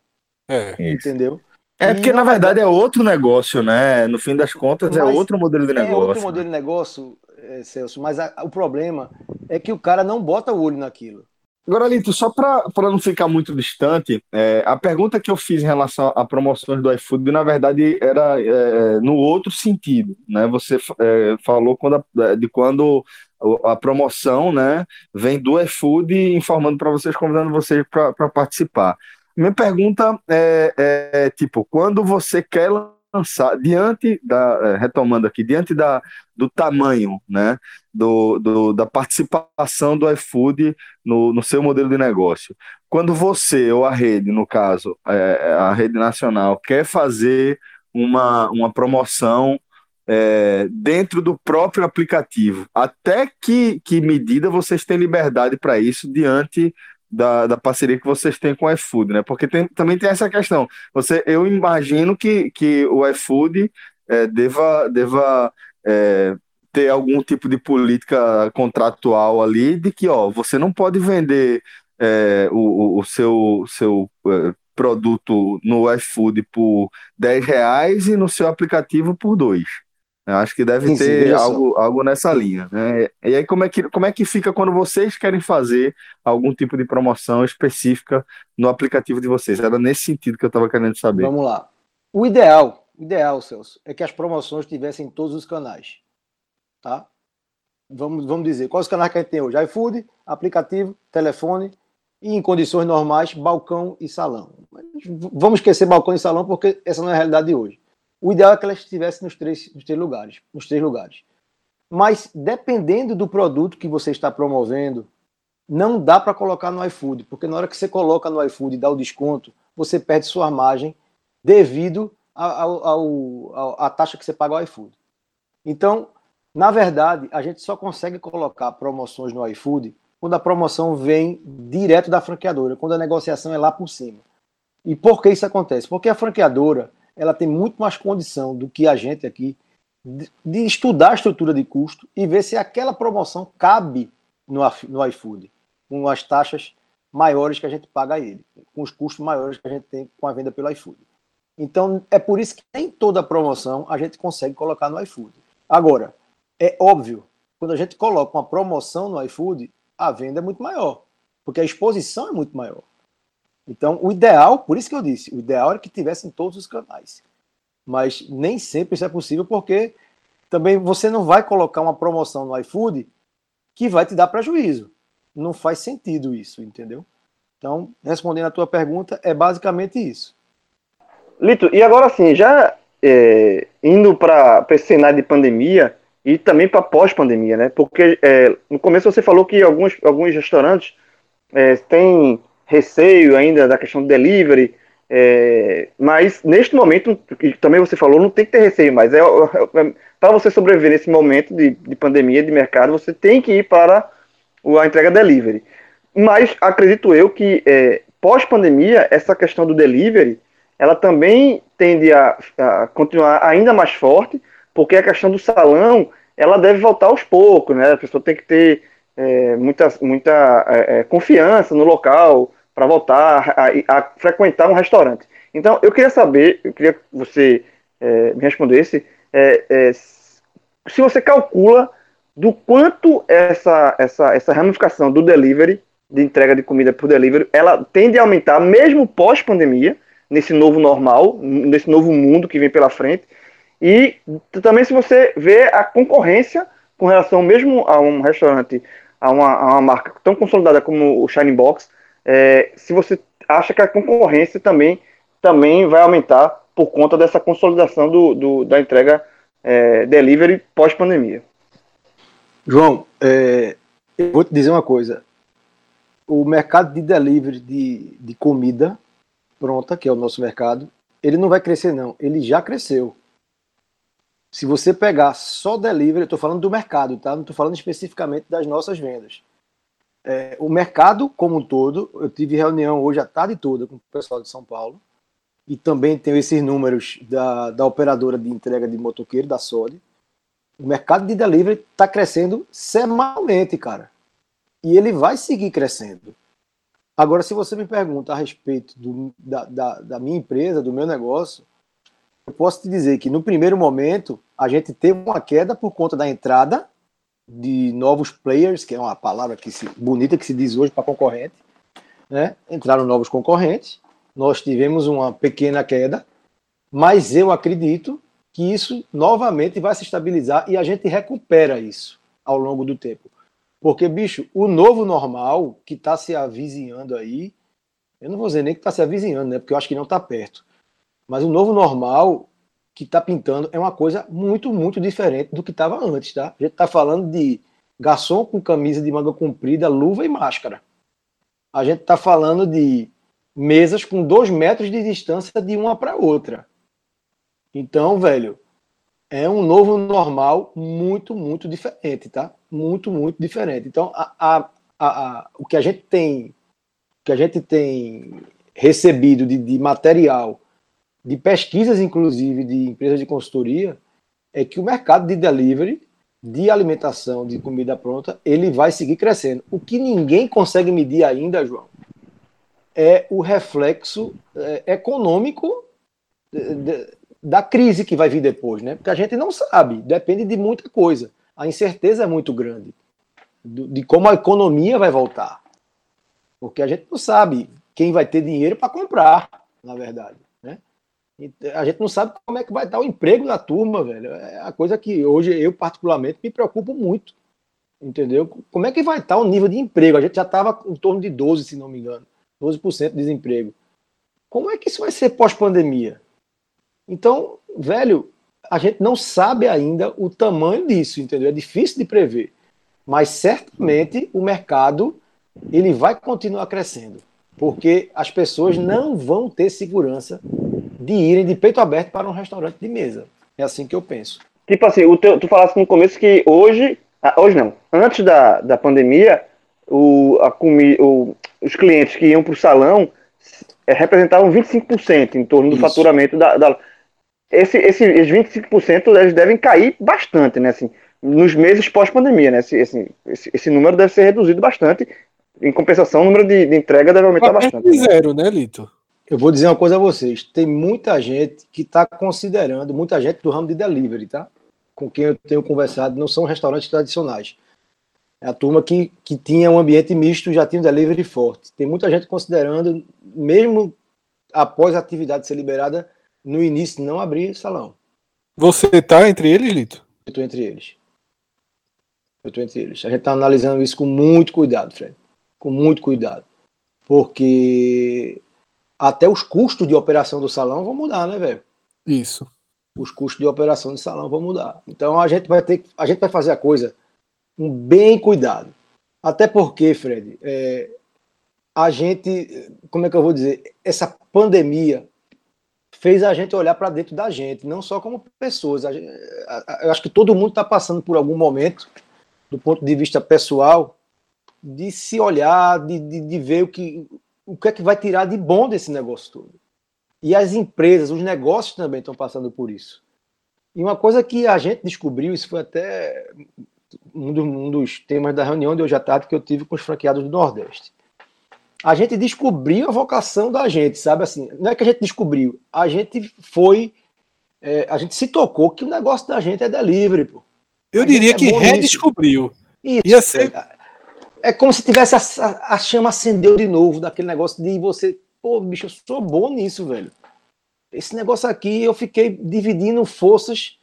Speaker 6: É,
Speaker 3: entendeu?
Speaker 2: É porque, na verdade, é outro negócio, né? No fim das contas, é outro modelo de negócio. É
Speaker 3: outro modelo de negócio, é, Celso, mas a, o problema é que o cara não bota o olho naquilo.
Speaker 2: Agora, Lito, só para não ficar muito distante, é, a pergunta que eu fiz em relação a promoções do iFood, na verdade, era é, no outro sentido, né? Você é, falou quando a, de quando a promoção, né, vem do iFood informando para vocês, convidando vocês para participar. Minha pergunta é, é, tipo, quando você quer lançar, diante da, é, retomando aqui, diante da, do tamanho, né, do, do, da participação do iFood no, no seu modelo de negócio. Quando você, ou a rede, no caso, é, a rede nacional, quer fazer uma, uma promoção é, dentro do próprio aplicativo, até que, que medida vocês têm liberdade para isso diante da, da parceria que vocês têm com o iFood, né? Porque tem, também tem essa questão. Você, eu imagino que, que o iFood é, deva, deva é, ter algum tipo de política contratual ali de que, ó, você não pode vender é, o, o seu, seu é, produto no iFood por 10 reais e no seu aplicativo por 2. Eu acho que deve ter algo, algo nessa linha. Né? E aí, como é, que, como é que fica quando vocês querem fazer algum tipo de promoção específica no aplicativo de vocês? Era nesse sentido que eu estava querendo saber.
Speaker 3: Vamos lá. O ideal, o ideal, Celso, é que as promoções tivessem em todos os canais. Tá? Vamos, vamos dizer, quais os canais que a gente tem hoje? iFood, aplicativo, telefone e, em condições normais, balcão e salão. Vamos esquecer balcão e salão porque essa não é a realidade de hoje. O ideal é que ela estivesse nos três, nos três lugares, nos três lugares. Mas dependendo do produto que você está promovendo, não dá para colocar no iFood, porque na hora que você coloca no iFood e dá o desconto, você perde sua margem devido à taxa que você paga ao iFood. Então, na verdade, a gente só consegue colocar promoções no iFood quando a promoção vem direto da franqueadora, quando a negociação é lá por cima. E por que isso acontece? Porque a franqueadora ela tem muito mais condição do que a gente aqui de, de estudar a estrutura de custo e ver se aquela promoção cabe no, no iFood, com as taxas maiores que a gente paga a ele, com os custos maiores que a gente tem com a venda pelo iFood. Então, é por isso que nem toda promoção a gente consegue colocar no iFood. Agora, é óbvio, quando a gente coloca uma promoção no iFood, a venda é muito maior, porque a exposição é muito maior. Então, o ideal, por isso que eu disse, o ideal era que tivesse em todos os canais. Mas nem sempre isso é possível, porque também você não vai colocar uma promoção no iFood que vai te dar prejuízo. Não faz sentido isso, entendeu? Então, respondendo a tua pergunta, é basicamente isso.
Speaker 4: Lito, e agora sim, já é, indo para esse cenário de pandemia e também para pós-pandemia, né? Porque é, no começo você falou que alguns, alguns restaurantes é, têm receio ainda da questão do delivery, é, mas neste momento, que também você falou, não tem que ter receio mais. É, é, é para você sobreviver nesse momento de, de, pandemia, de mercado, você tem que ir para a entrega delivery. Mas acredito eu que é, pós-pandemia, essa questão do delivery, ela também tende a, a, continuar ainda mais forte, porque a questão do salão, ela deve voltar aos poucos, né? A pessoa tem que ter é, muita, muita é, confiança no local, para voltar a, a, frequentar um restaurante. Então, eu queria saber, eu queria que você é, me respondesse, é, é, se você calcula do quanto essa, essa, essa ramificação do delivery, de entrega de comida por delivery, ela tende a aumentar mesmo pós-pandemia, nesse novo normal, nesse novo mundo que vem pela frente, e também se você vê a concorrência com relação mesmo a um restaurante, a uma, a uma marca tão consolidada como o Shining Box, é, se você acha que a concorrência também, também vai aumentar por conta dessa consolidação do, do da entrega é, delivery pós-pandemia.
Speaker 3: João, é, eu vou te dizer uma coisa. O mercado de delivery de, de comida pronta, que é o nosso mercado, ele não vai crescer, não. Ele já cresceu. Se você pegar só delivery, eu estou falando do mercado, tá? Não estou falando especificamente das nossas vendas é, o mercado como um todo, eu tive reunião hoje a tarde toda com o pessoal de São Paulo, e também tenho esses números da, da operadora de entrega de motoqueiro, da SOD. O mercado de delivery está crescendo semanalmente, cara. E ele vai seguir crescendo. Agora, se você me pergunta a respeito do, da, da, da minha empresa, do meu negócio, eu posso te dizer que no primeiro momento a gente teve uma queda por conta da entrada de novos players, que é uma palavra que se, bonita que se diz hoje para concorrente, né? Entraram novos concorrentes, nós tivemos uma pequena queda, mas eu acredito que isso novamente vai se estabilizar e a gente recupera isso ao longo do tempo. Porque, bicho, o novo normal que está se avizinhando aí, eu não vou dizer nem que está se avizinhando, né? Porque eu acho que não está perto. Mas o novo normal que está pintando é uma coisa muito, muito diferente do que estava antes, tá? A gente está falando de garçom com camisa de manga comprida, luva e máscara. A gente está falando de mesas com dois metros de distância de uma para outra. Então, velho, é um novo normal muito, muito diferente, tá? Muito, muito diferente. Então, a, a, a, o que a gente tem, que a gente tem recebido de, de material, de pesquisas, inclusive, de empresas de consultoria, é que o mercado de delivery, de alimentação, de comida pronta, ele vai seguir crescendo. O que ninguém consegue medir ainda, João, é o reflexo é, econômico da crise que vai vir depois, né? Porque a gente não sabe, depende de muita coisa. A incerteza é muito grande de como a economia vai voltar. Porque a gente não sabe quem vai ter dinheiro para comprar, na verdade. A gente não sabe como é que vai estar o emprego da turma, velho. É a coisa que hoje eu, particularmente, me preocupo muito. Entendeu? Como é que vai estar o nível de emprego? A gente já estava em torno de 12, se não me engano. 12% de desemprego. Como é que isso vai ser pós-pandemia? Então, velho, a gente não sabe ainda o tamanho disso, entendeu? É difícil de prever. Mas certamente o mercado ele vai continuar crescendo, porque as pessoas não vão ter segurança de irem de peito aberto para um restaurante de mesa. É assim que eu penso.
Speaker 4: Tipo assim, o teu, tu falaste no começo que hoje, ah, hoje não, antes da, da pandemia, o, a comi, o, os clientes que iam para o salão é, representavam 25% em torno do Isso. faturamento da, da esse, esse, esses 25% eles devem cair bastante, né? Assim, nos meses pós-pandemia, né? Esse, esse, esse, esse, número deve ser reduzido bastante. Em compensação, o número de, de entrega deve aumentar bastante.
Speaker 6: Né? Zero, né, Lito?
Speaker 3: Eu vou dizer uma coisa a vocês: tem muita gente que está considerando, muita gente do ramo de delivery, tá? Com quem eu tenho conversado, não são restaurantes tradicionais. É a turma que, que tinha um ambiente misto, já tinha um delivery forte. Tem muita gente considerando, mesmo após a atividade ser liberada, no início não abrir salão.
Speaker 6: Você tá entre eles, Lito?
Speaker 3: Eu tô entre eles. Eu tô entre eles. A gente tá analisando isso com muito cuidado, Fred. Com muito cuidado. Porque até os custos de operação do salão vão mudar, né, velho?
Speaker 6: Isso.
Speaker 3: Os custos de operação do salão vão mudar. Então a gente vai ter a gente vai fazer a coisa com bem cuidado. Até porque, Fred, é, a gente, como é que eu vou dizer, essa pandemia fez a gente olhar para dentro da gente, não só como pessoas. Gente, eu acho que todo mundo está passando por algum momento, do ponto de vista pessoal, de se olhar, de, de, de, ver o que, o que é que vai tirar de bom desse negócio todo. E as empresas, os negócios também estão passando por isso. E uma coisa que a gente descobriu, isso foi até um, do, um dos temas da reunião de hoje à tarde que eu tive com os franqueados do Nordeste a gente descobriu a vocação da gente, sabe assim? Não é que a gente descobriu, a gente foi, é, a gente se tocou que o negócio da gente é delivery, pô.
Speaker 6: Eu diria é que redescobriu.
Speaker 3: Isso. Ia ser... É, como se tivesse a, a, chama acendeu de novo daquele negócio de você, pô, bicho, eu sou bom nisso, velho. Esse negócio aqui eu fiquei dividindo forças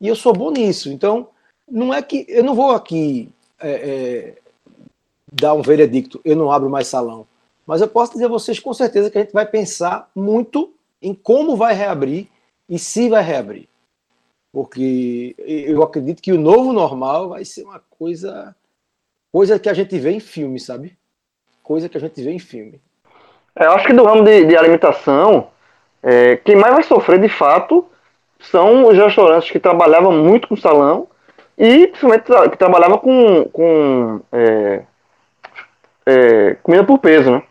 Speaker 3: e eu sou bom nisso. Então, não é que eu não vou aqui é, é, dar um veredicto, eu não abro mais salão. Mas eu posso dizer a vocês com certeza que a gente vai pensar muito em como vai reabrir e se vai reabrir. Porque eu acredito que o novo normal vai ser uma coisa coisa que a gente vê em filme, sabe? Coisa que a gente vê em filme.
Speaker 4: É, eu acho que do ramo de, de alimentação, é, quem mais vai sofrer de fato são os restaurantes que trabalhavam muito com salão e principalmente que trabalhavam com, com é, é, comida por peso, né?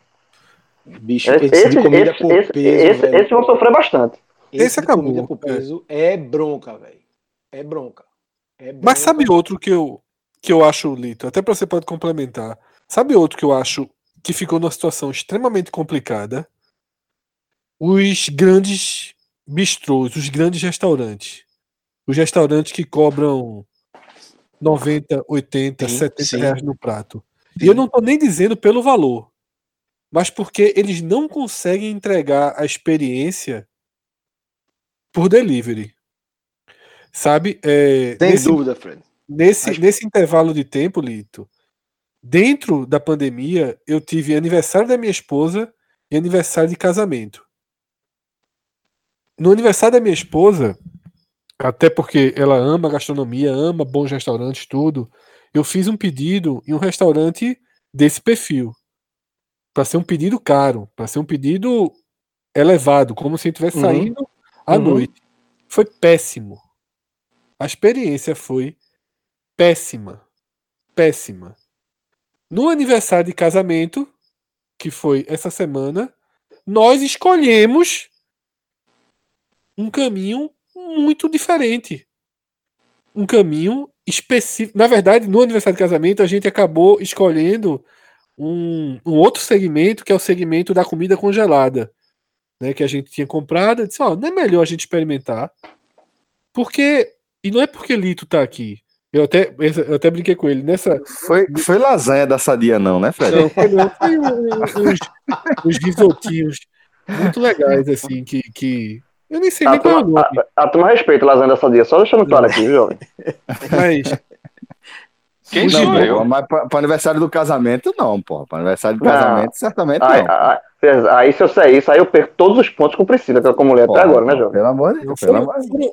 Speaker 3: Bicho, esse, esse de comida esse, por
Speaker 4: esse,
Speaker 3: peso.
Speaker 4: Esse, esse vão sofrer bastante.
Speaker 3: Esse, esse acabou. Comida por peso é, é bronca, velho. É bronca.
Speaker 6: É bronca. Mas sabe outro que eu, que eu acho, Lito? Até pra você pode complementar. Sabe outro que eu acho que ficou numa situação extremamente complicada? Os grandes bistrôs, os grandes restaurantes. Os restaurantes que cobram 90, 80, sim, 70 sim. reais no prato. Sim. E eu não tô nem dizendo pelo valor mas porque eles não conseguem entregar a experiência por delivery. Sabe? É,
Speaker 3: Sem nesse, dúvida, Fred.
Speaker 6: Nesse, nesse intervalo de tempo, Lito, dentro da pandemia, eu tive aniversário da minha esposa e aniversário de casamento. No aniversário da minha esposa, até porque ela ama gastronomia, ama bons restaurantes, tudo. Eu fiz um pedido em um restaurante desse perfil. Para ser um pedido caro, para ser um pedido elevado, como se estivesse uhum. saindo à uhum. noite. Foi péssimo. A experiência foi péssima. Péssima. No aniversário de casamento, que foi essa semana, nós escolhemos um caminho muito diferente. Um caminho específico. Na verdade, no aniversário de casamento, a gente acabou escolhendo um, um outro segmento, que é o segmento da comida congelada. Né, que a gente tinha comprado. Disse: oh, não é melhor a gente experimentar. Porque. E não é porque Lito tá aqui. Eu até, eu até brinquei com ele nessa.
Speaker 2: Foi, foi lasanha da sadia, não, né, Fred? Não, foi, não, foi
Speaker 6: uns, uns risotinhos muito legais, assim, que, que eu nem sei a nem qual é o nome.
Speaker 4: A, a, turma respeita lasanha da sadia, só deixando claro aqui, viu, jovem?
Speaker 2: Mas. Quem não, sou eu? Mas para aniversário do casamento, não, pô. Para aniversário do casamento, certamente
Speaker 4: aí,
Speaker 2: não.
Speaker 4: Aí, aí, se eu sair isso, aí eu perco todos os pontos com Priscila, que é mulher pô, até agora, né, Jovem?
Speaker 2: Pelo amor de Deus. Pelo amor
Speaker 6: de Deus.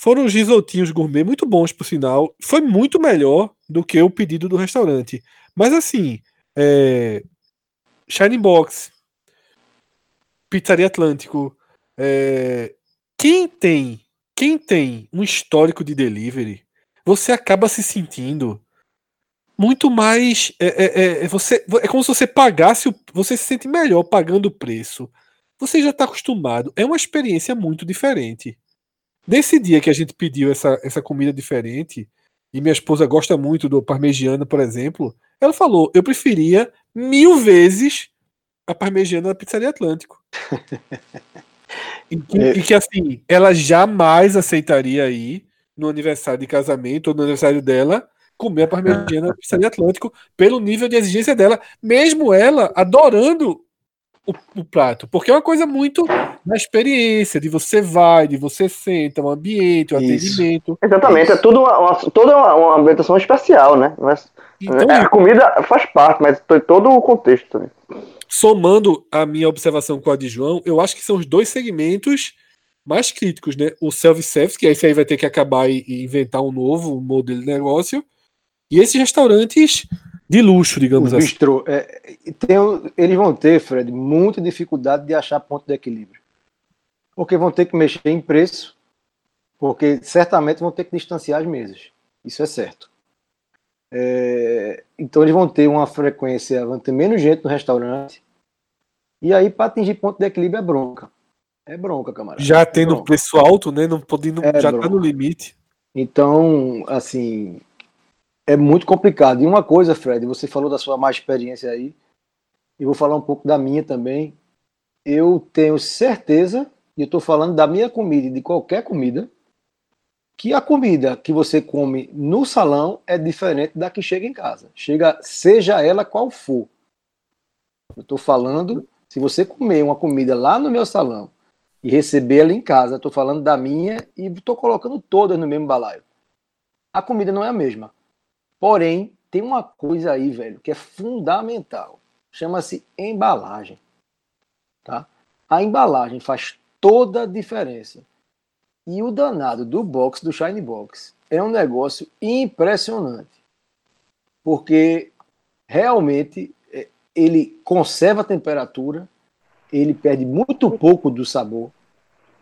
Speaker 6: Foram os risotinhos gourmet muito bons, por sinal. Foi muito melhor do que o pedido do restaurante. Mas assim, é... Shining Box, Pizzaria Atlântico, é, quem tem quem tem um histórico de delivery, você acaba se sentindo muito mais. É, é, é, é você, é como se você pagasse. Você se sente melhor pagando o preço. Você já está acostumado. É uma experiência muito diferente. Nesse dia que a gente pediu essa, essa comida diferente, e minha esposa gosta muito do parmegiana, por exemplo, ela falou: eu preferia mil vezes a parmegiana da Pizzaria Atlântico. E que, é. e que, assim, ela jamais aceitaria aí no aniversário de casamento ou no aniversário dela comer a parmegiana na pizzaria Atlântico pelo nível de exigência dela, mesmo ela adorando o, o, prato, porque é uma coisa muito na experiência, de você vai, de você senta, o um ambiente, o um atendimento.
Speaker 4: Exatamente, é tudo uma, uma, toda uma, uma ambientação especial, né? Mas, então, a comida faz parte, mas todo o contexto também
Speaker 6: somando a minha observação com a de João, eu acho que são os dois segmentos mais críticos, né? O self-service, que esse aí vai ter que acabar e, inventar um novo modelo de negócio, e esses restaurantes de luxo, digamos o assim.
Speaker 3: Bistrô, é, tem, eles vão ter, Fred, muita dificuldade de achar ponto de equilíbrio. Porque vão ter que mexer em preço, porque certamente vão ter que distanciar as mesas. Isso é certo. É, então eles vão ter uma frequência, vão ter menos gente no restaurante. E aí, para atingir ponto de equilíbrio, é bronca. É bronca, camarada.
Speaker 6: Já
Speaker 3: é
Speaker 6: tendo preço alto, né? Não podendo, é já bronca. tá no limite.
Speaker 3: Então, assim, é muito complicado. E uma coisa, Fred, você falou da sua má experiência aí, e vou falar um pouco da minha também. Eu tenho certeza, e eu estou falando da minha comida e de qualquer comida, que a comida que você come no salão é diferente da que chega em casa. Chega, seja ela qual for. Eu estou falando, se você comer uma comida lá no meu salão e receber ela em casa, estou falando da minha e estou colocando todas no mesmo balaio. A comida não é a mesma. Porém, tem uma coisa aí, velho, que é fundamental. Chama-se embalagem. Tá? A embalagem faz toda a diferença. E o danado do box, do Shine Box, é um negócio impressionante. Porque realmente é, ele conserva a temperatura, ele perde muito pouco do sabor.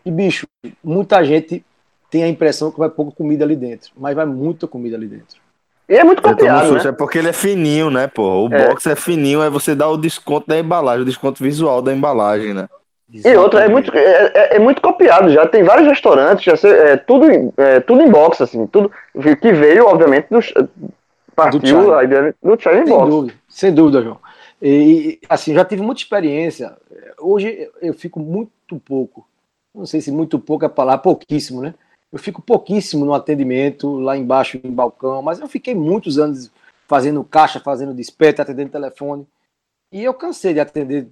Speaker 3: E, bicho, muita gente tem a impressão que vai pouca comida ali dentro, mas vai muita comida ali dentro.
Speaker 4: E é muito copiado, né?
Speaker 2: É porque ele é fininho, né, pô? O é. box é fininho, aí você dá o desconto da embalagem, o desconto visual da embalagem, né?
Speaker 4: Exatamente. E outra, é muito, é, é, é, muito copiado já. Tem vários restaurantes, já sei, é, tudo, é, tudo em box, assim, tudo que veio, obviamente, do, partiu do a ideia do China em
Speaker 3: sem box. Dúvida, sem dúvida, João. E, assim, já tive muita experiência. Hoje eu fico muito pouco, não sei se muito pouco é palavra, pouquíssimo, né? Eu fico pouquíssimo no atendimento, lá embaixo em balcão, mas eu fiquei muitos anos fazendo caixa, fazendo desperta, atendendo telefone. E eu cansei de atender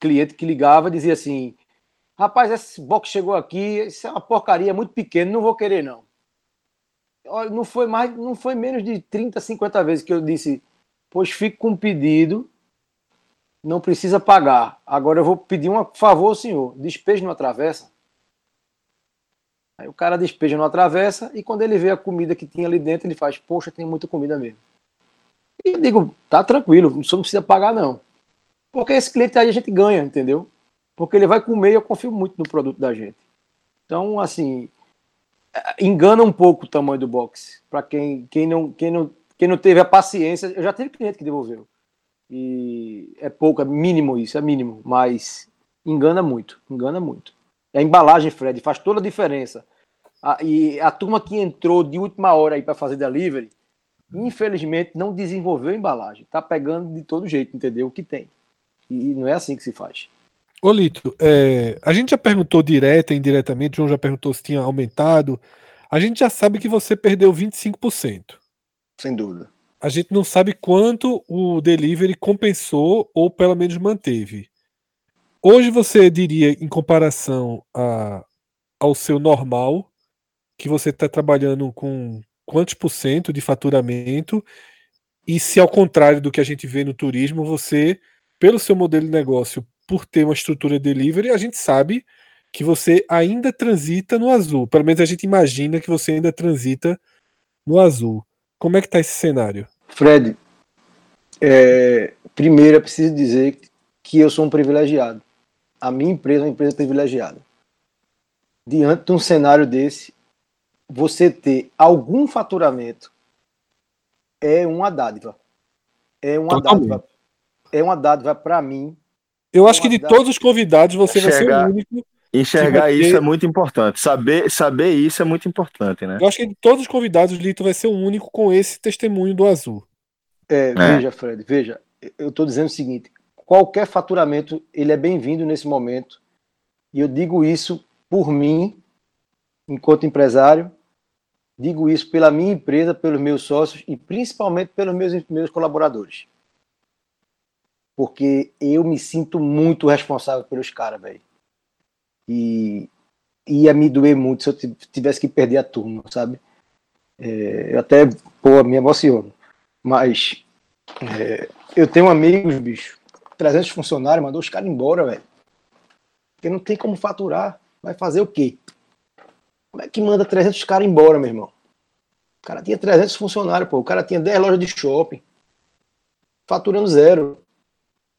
Speaker 3: cliente que ligava dizia assim: rapaz, esse box chegou aqui, isso é uma porcaria é muito pequeno, não vou querer não. Não foi mais, não foi menos de 30, 50 vezes que eu disse: pois fique com o pedido, não precisa pagar. Agora eu vou pedir um favor ao senhor: despeje numa travessa. Aí o cara despeja numa travessa e quando ele vê a comida que tinha ali dentro, ele faz, poxa, tem muita comida mesmo. E eu digo, tá tranquilo, você não precisa pagar não. Porque esse cliente aí a gente ganha, entendeu? Porque ele vai comer e eu confio muito no produto da gente. Então, assim, engana um pouco o tamanho do box. Para quem, quem, não, quem, não, quem não teve a paciência, eu já tive cliente que devolveu. E é pouco, é mínimo isso, é mínimo, mas engana muito, engana muito. A embalagem, Fred, faz toda a diferença. A, e a turma que entrou de última hora aí para fazer delivery, infelizmente não desenvolveu a embalagem. Tá pegando de todo jeito, entendeu? O que tem. E não é assim que se faz.
Speaker 6: Ô Lito, é, a gente já perguntou direto e indiretamente, o João já perguntou se tinha aumentado. A gente já sabe que você perdeu 25%.
Speaker 3: Sem dúvida.
Speaker 6: A gente não sabe quanto o delivery compensou ou pelo menos manteve. Hoje você diria, em comparação a, ao seu normal, que você está trabalhando com quantos por cento de faturamento? E se ao contrário do que a gente vê no turismo, você, pelo seu modelo de negócio, por ter uma estrutura delivery, a gente sabe que você ainda transita no azul. Pelo menos a gente imagina que você ainda transita no azul. Como é que está esse cenário?
Speaker 3: Fred, é, primeiro é preciso dizer que eu sou um privilegiado a minha empresa é uma empresa privilegiada. Diante de um cenário desse, você ter algum faturamento é uma dádiva. É uma Totalmente. dádiva. É uma dádiva para mim.
Speaker 6: Eu acho é que de todos os convidados você enxergar, vai ser o único.
Speaker 2: Enxergar isso ter... é muito importante. Saber, saber isso é muito importante, né?
Speaker 6: Eu acho que de todos os convidados, o Lito vai ser o único com esse testemunho do azul.
Speaker 3: É, é. Veja, Fred, veja. Eu estou dizendo o seguinte: qualquer faturamento ele é bem-vindo nesse momento. E eu digo isso por mim, enquanto empresário, digo isso pela minha empresa, pelos meus sócios e principalmente pelos meus, meus colaboradores. Porque eu me sinto muito responsável pelos caras, velho. E ia me doer muito se eu tivesse que perder a turma, sabe? É, eu até, pô, me emociono. Mas é, eu tenho amigos, bicho, 300 funcionários, mandou os caras embora, velho. Porque não tem como faturar. Vai fazer o quê? Como é que manda 300 caras embora, meu irmão? O cara tinha 300 funcionários, pô. O cara tinha 10 lojas de shopping. Faturando zero.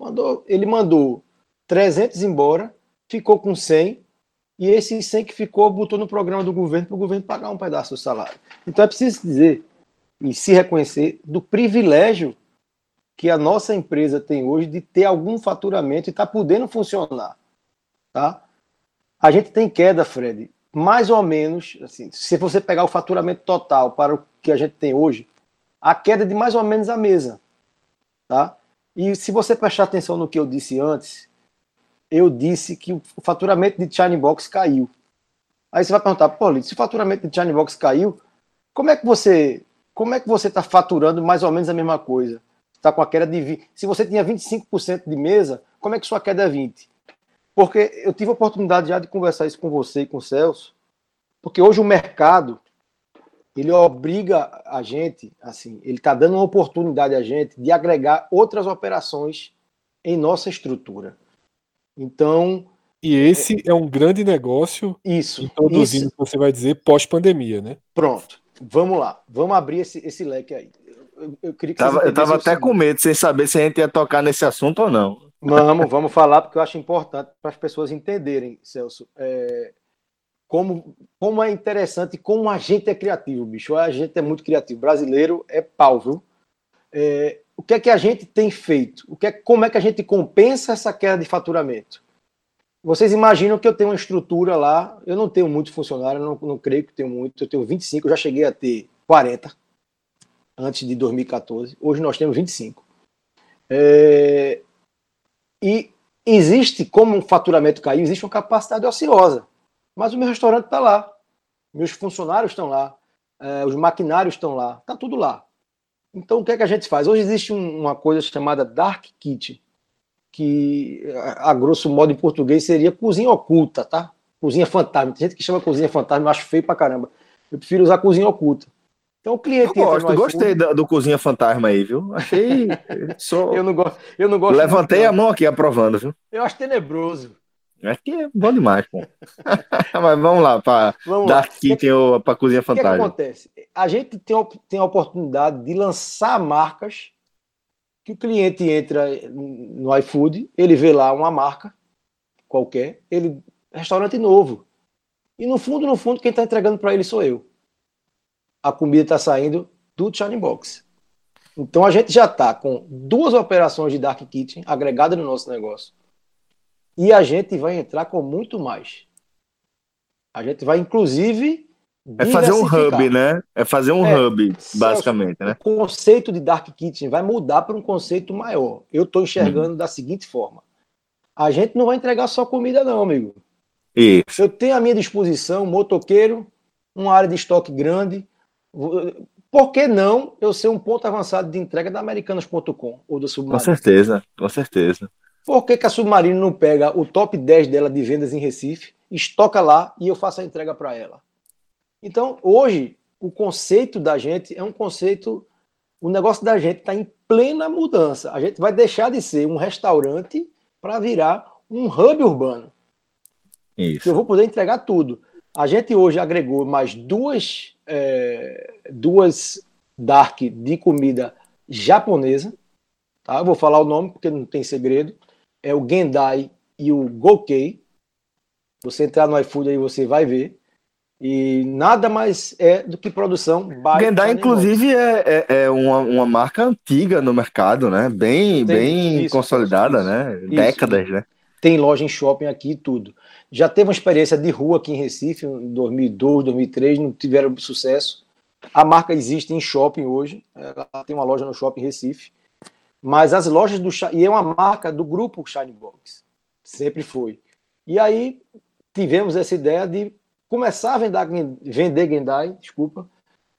Speaker 3: Mandou, ele mandou 300 embora, ficou com 100, e esse 100 que ficou botou no programa do governo para o governo pagar um pedaço do salário. Então é preciso dizer e se reconhecer do privilégio que a nossa empresa tem hoje de ter algum faturamento e está podendo funcionar. Tá? A gente tem queda, Fred, mais ou menos, assim, se você pegar o faturamento total para o que a gente tem hoje, a queda é de mais ou menos a mesa. Tá? E se você prestar atenção no que eu disse antes, eu disse que o faturamento de China Box caiu. Aí você vai perguntar, pô, se o faturamento de China Box caiu, como é que você como é que você está faturando mais ou menos a mesma coisa? está com a queda de. Se você tinha 25% de mesa, como é que sua queda é 20%? Porque eu tive a oportunidade já de conversar isso com você e com o Celso, porque hoje o mercado ele obriga a gente, assim, ele está dando uma oportunidade a gente de agregar outras operações em nossa estrutura. Então.
Speaker 6: E esse é, é um grande negócio.
Speaker 3: Isso.
Speaker 6: Introduzindo, isso. você vai dizer, pós-pandemia, né?
Speaker 3: Pronto. Vamos lá. Vamos abrir esse, esse leque aí
Speaker 2: eu, eu queria que tava, Eu tava até com medo, sem saber se a gente ia tocar nesse assunto ou não.
Speaker 3: Vamos, vamos falar, porque eu acho importante para as pessoas entenderem, Celso, é, como, como é interessante, como a gente é criativo, bicho. A gente é muito criativo. Brasileiro é pau, viu? É, o que é que a gente tem feito? O que é, como é que a gente compensa essa queda de faturamento? Vocês imaginam que eu tenho uma estrutura lá, eu não tenho muito funcionário, não, não creio que tenho muito, eu tenho 25, eu já cheguei a ter 40 antes de 2014. Hoje nós temos 25. É, e existe, como o faturamento caiu, existe uma capacidade ociosa. Mas o meu restaurante está lá. Meus funcionários estão lá. É, os maquinários estão lá. Está tudo lá. Então, o que é que a gente faz? Hoje existe um, uma coisa chamada Dark Kitchen, que, a, a grosso modo, em português seria cozinha oculta, tá? Cozinha fantasma. Tem gente que chama cozinha fantasma, eu acho feio pra caramba. Eu prefiro usar cozinha oculta. Então o cliente.
Speaker 2: Eu gosto, gostei do, do, Cozinha Fantasma aí, viu? Achei.
Speaker 3: Só... eu, não gosto, eu não gosto.
Speaker 2: Levantei a mão aqui aprovando, viu?
Speaker 3: Eu acho tenebroso.
Speaker 2: Aqui é bom demais, pô. Mas vamos lá, para Dark Kitchen ou para Cozinha Fantástica. O que,
Speaker 3: acontece? A gente tem, tem a oportunidade de lançar marcas que o cliente entra no iFood, ele vê lá uma marca qualquer, ele restaurante novo. E no fundo, no fundo, quem está entregando para ele sou eu. A comida está saindo do Shining Box. Então a gente já está com duas operações de Dark Kitchen agregadas no nosso negócio. E a gente vai entrar com muito mais. A gente vai, inclusive.
Speaker 2: É fazer um hub, né? É fazer um é, hub, basicamente, né?
Speaker 3: O conceito de Dark Kitchen vai mudar para um conceito maior. Eu estou enxergando uhum. da seguinte forma: a gente não vai entregar só comida, não, amigo.
Speaker 2: Isso.
Speaker 3: Eu tenho à minha disposição um motoqueiro, uma área de estoque grande. Por que não eu ser um ponto avançado de entrega da Americanas.com ou do Submarino?
Speaker 2: Com certeza, com certeza.
Speaker 3: Por que, que a Submarino não pega o top 10 dela de vendas em Recife, estoca lá e eu faço a entrega para ela? Então, hoje, o conceito da gente é um conceito. O negócio da gente está em plena mudança. A gente vai deixar de ser um restaurante para virar um hub urbano. Isso. Eu vou poder entregar tudo. A gente hoje agregou mais duas, é, duas dark de comida japonesa. Tá? Eu vou falar o nome porque não tem segredo é o Gendai e o Gokei. Você entrar no iFood aí você vai ver. E nada mais é do que produção
Speaker 2: Gendai, inclusive, é, é, é, uma, uma marca antiga no mercado, né? Bem, Tem, bem isso, consolidada, isso, né? Isso, Décadas, né?
Speaker 3: Tem loja em shopping aqui e tudo. Já teve uma experiência de rua aqui em Recife, em 2002, 2003, não tiveram sucesso. A marca existe em shopping hoje. Ela tem uma loja no shopping Recife. Mas as lojas do e é uma marca do grupo Shine Box, sempre foi. E aí tivemos essa ideia de começar a vender, vender Gendai, desculpa,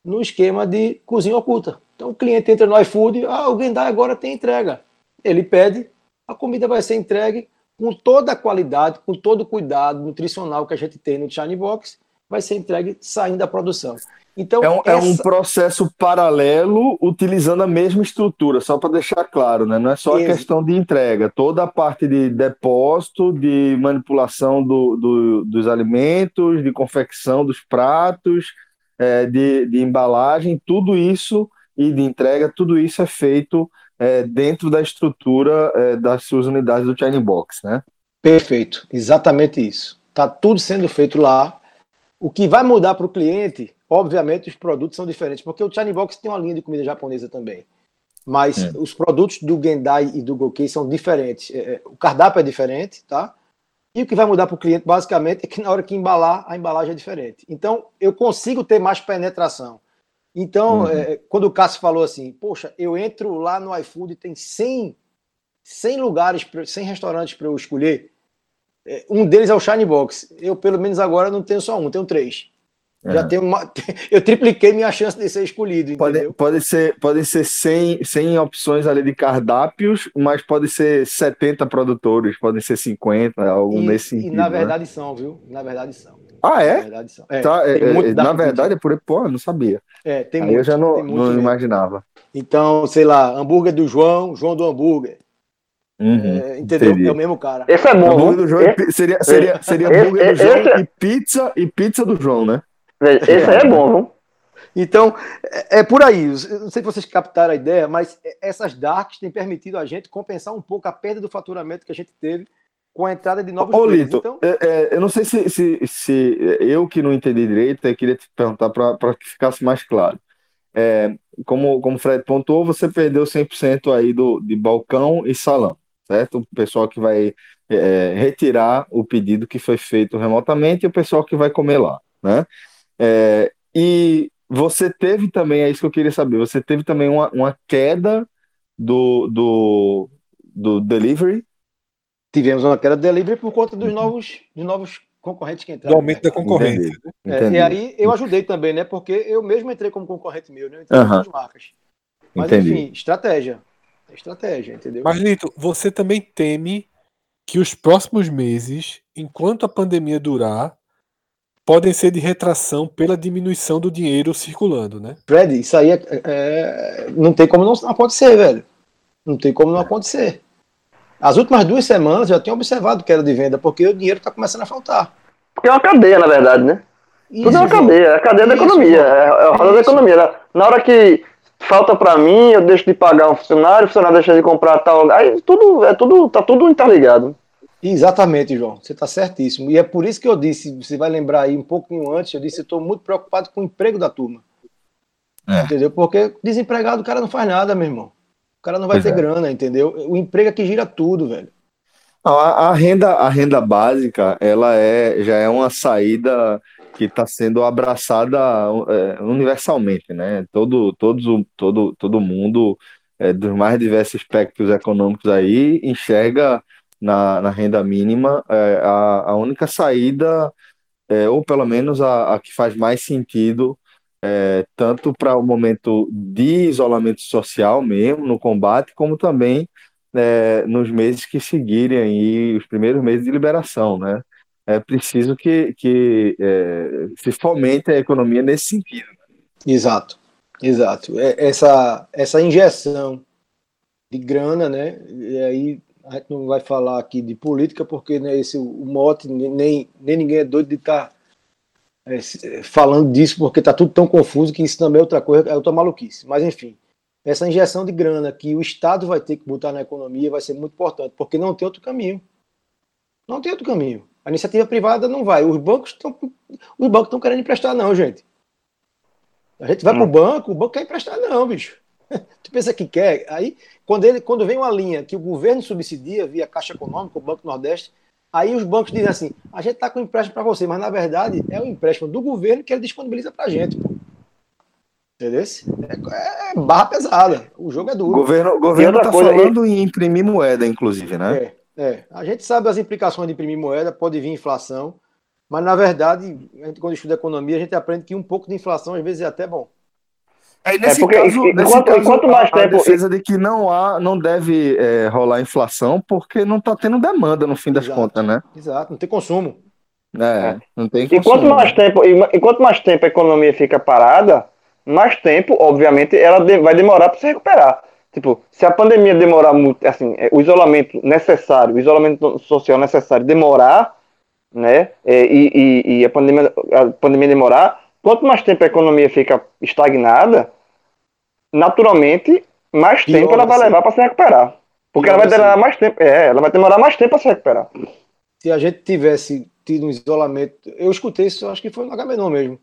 Speaker 3: no esquema de cozinha oculta. Então o cliente entra no iFood, ah, o Gendai agora tem entrega. Ele pede, a comida vai ser entregue com toda a qualidade, com todo o cuidado nutricional que a gente tem no Shine Box, vai ser entregue saindo da produção.
Speaker 2: Então, é um, essa... é um processo paralelo utilizando a mesma estrutura, só para deixar claro, né? Não é só a questão de entrega, toda a parte de depósito, de manipulação do, do dos alimentos, de confecção dos pratos, é, de, de embalagem, tudo isso e de entrega, tudo isso é feito é, dentro da estrutura é, das suas unidades do China Box, né?
Speaker 3: Perfeito, exatamente isso. Está tudo sendo feito lá. O que vai mudar para o cliente Obviamente, os produtos são diferentes, porque o China Box tem uma linha de comida japonesa também. Mas é. os produtos do Gendai e do Gokei são diferentes. É, é, o cardápio é diferente, tá? E o que vai mudar para o cliente, basicamente, é que na hora que embalar, a embalagem é diferente. Então, eu consigo ter mais penetração. Então, uhum. é, quando o Cássio falou assim, poxa, eu entro lá no iFood e tem 100, 100 lugares, 100 restaurantes para eu escolher, é, um deles é o Shine Box. Eu, pelo menos agora, não tenho só um, tenho três. Já é. tenho uma, eu tripliquei minha chance de ser escolhido.
Speaker 2: Pode, pode ser, pode ser 100, 100 opções ali de cardápios, mas pode ser 70 produtores, podem ser 50, algo e, nesse sentido.
Speaker 3: E na né? verdade né? são, viu? Na verdade são.
Speaker 2: Ah, é? Na verdade, são. É, tá, é, é na verdade é por. Pô, não sabia.
Speaker 3: É, tem Aí muito,
Speaker 2: eu já não, não imaginava.
Speaker 3: Então, sei lá, hambúrguer do João, João do hambúrguer. Uhum, é, entendeu? Entendi. É o mesmo cara.
Speaker 4: Esse é bom.
Speaker 2: Hambúrguer do João esse, seria, seria, seria hambúrguer do João esse, e pizza e pizza do João, né?
Speaker 4: Esse aí é bom, viu?
Speaker 3: Então, é, é por aí. Eu não sei se vocês captaram a ideia, mas essas darks têm permitido a gente compensar um pouco a perda do faturamento que a gente teve com a entrada de novos
Speaker 2: Ô, Lito, então... é, é, eu não sei se, se, se, eu que não entendi direito, eu queria te perguntar para que ficasse mais claro. É, como, como o Fred pontuou, você perdeu 100% aí do, de balcão e salão, certo? O pessoal que vai é, retirar o pedido que foi feito remotamente e o pessoal que vai comer lá, né? É, e você teve também, é isso que eu queria saber, você teve também uma, uma queda do, do, do delivery?
Speaker 3: Tivemos uma queda do delivery por conta dos novos, dos novos concorrentes que entraram.
Speaker 6: Do aumento da concorrência.
Speaker 3: É, e aí eu ajudei também, né? Porque eu mesmo entrei como concorrente meu, né? Eu entrei uhum. marcas. Mas Entendi. enfim, estratégia. Estratégia, entendeu?
Speaker 6: Mas, Lito, você também teme que os próximos meses, enquanto a pandemia durar, podem ser de retração pela diminuição do dinheiro circulando, né?
Speaker 3: Fred, isso aí é, é, não tem como não acontecer, velho. Não tem como não acontecer. As últimas duas semanas eu já tenho observado queda de venda, porque o dinheiro está começando a faltar.
Speaker 4: Porque é uma cadeia, na verdade, né? Isso, Tudo é uma cadeia, é a cadeia da economia, é, é a roda da economia. Na hora que falta para mim, eu deixo de pagar um funcionário, o funcionário deixa de comprar tal. Aí tudo, é tudo, tá tudo interligado.
Speaker 3: Exatamente, João. Você está certíssimo. E é por isso que eu disse, você vai lembrar aí um pouquinho antes, eu disse, eu estou muito preocupado com o emprego da turma. É. Entendeu? Porque desempregado o cara não faz nada, meu irmão. O cara não vai pois ter é. grana, entendeu? O emprego é que gira tudo, velho.
Speaker 2: Não, a, a, renda, a renda básica, ela é, já é uma saída que está sendo abraçada é, universalmente, né? Todo, todos, todo, todo mundo é, dos mais diversos espectros econômicos aí enxerga na, na renda mínima é, a, a única saída, é, ou pelo menos a, a que faz mais sentido é, tanto para o momento de isolamento social mesmo, no combate, como também é, nos meses que seguirem aí, os primeiros meses de liberação, né? É preciso que, que é, se fomente a economia nesse sentido.
Speaker 3: Exato, exato. É, essa, essa injeção de grana, né? E aí a gente não vai falar aqui de política, porque né, esse, o mote, nem, nem ninguém é doido de estar tá é, é, falando disso porque está tudo tão confuso que isso também é outra coisa, é outra maluquice. Mas enfim, essa injeção de grana que o Estado vai ter que botar na economia vai ser muito importante, porque não tem outro caminho. Não tem outro caminho. A iniciativa privada não vai. Os bancos estão os bancos estão querendo emprestar não, gente. A gente vai hum. para o banco, o banco quer emprestar não, bicho. tu pensa que quer? Aí, quando, ele, quando vem uma linha que o governo subsidia via Caixa Econômica, o Banco Nordeste, Aí os bancos dizem assim: a gente está com empréstimo para você, mas na verdade é o empréstimo do governo que ele disponibiliza para a gente. Pô. Entendeu? É, é, barra pesada. O jogo é duro.
Speaker 2: O governo, governo está falando em imprimir moeda, inclusive, né?
Speaker 3: É, é. A gente sabe as implicações de imprimir moeda, pode vir inflação, mas na verdade, gente, quando estuda economia, a gente aprende que um pouco de inflação às vezes é até bom.
Speaker 2: Aí, nesse é porque, caso, nesse enquanto, caso, enquanto mais a, tempo. A defesa de que não há, não deve é, rolar inflação, porque não está tendo demanda no fim das
Speaker 3: Exato.
Speaker 2: contas, né?
Speaker 3: Exato, não tem consumo.
Speaker 2: É, não tem
Speaker 4: consumo. Enquanto mais tempo, enquanto mais tempo a economia fica parada, mais tempo, obviamente, ela de, vai demorar para se recuperar. Tipo, se a pandemia demorar muito, assim, é, o isolamento necessário, o isolamento social necessário demorar, né, é, e, e, e a, pandemia, a pandemia demorar, quanto mais tempo a economia fica estagnada, naturalmente, mais Pior, tempo ela vai levar para se recuperar. Porque Pior, ela vai demorar assim. mais tempo. É, ela vai demorar mais tempo para se recuperar.
Speaker 3: Se a gente tivesse tido um isolamento. Eu escutei isso, acho que foi no Agamenon mesmo.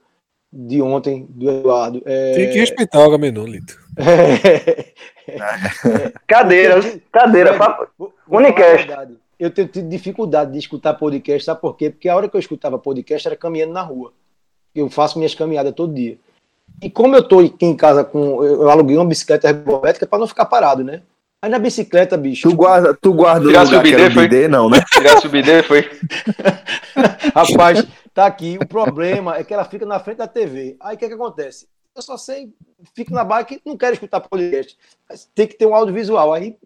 Speaker 3: De ontem, do Eduardo. É...
Speaker 6: Tem que respeitar o Agamenon, Lito.
Speaker 4: É... Cadeiras, cadeira, Unicast.
Speaker 3: Eu tenho tido dificuldade de escutar podcast, sabe por quê? Porque a hora que eu escutava podcast era caminhando na rua. Eu faço minhas caminhadas todo dia. E como eu estou aqui em casa com. Eu aluguei uma bicicleta ergométrica para não ficar parado, né? Aí na bicicleta, bicho.
Speaker 2: Tu guarda, tu guarda o lugar que era foi? BD, não, né?
Speaker 5: Tirar o BD foi.
Speaker 3: Rapaz, tá aqui. O problema é que ela fica na frente da TV. Aí o que, que acontece? Eu só sei, fico na bike e não quero escutar podcast. Tem que ter um audiovisual. Aí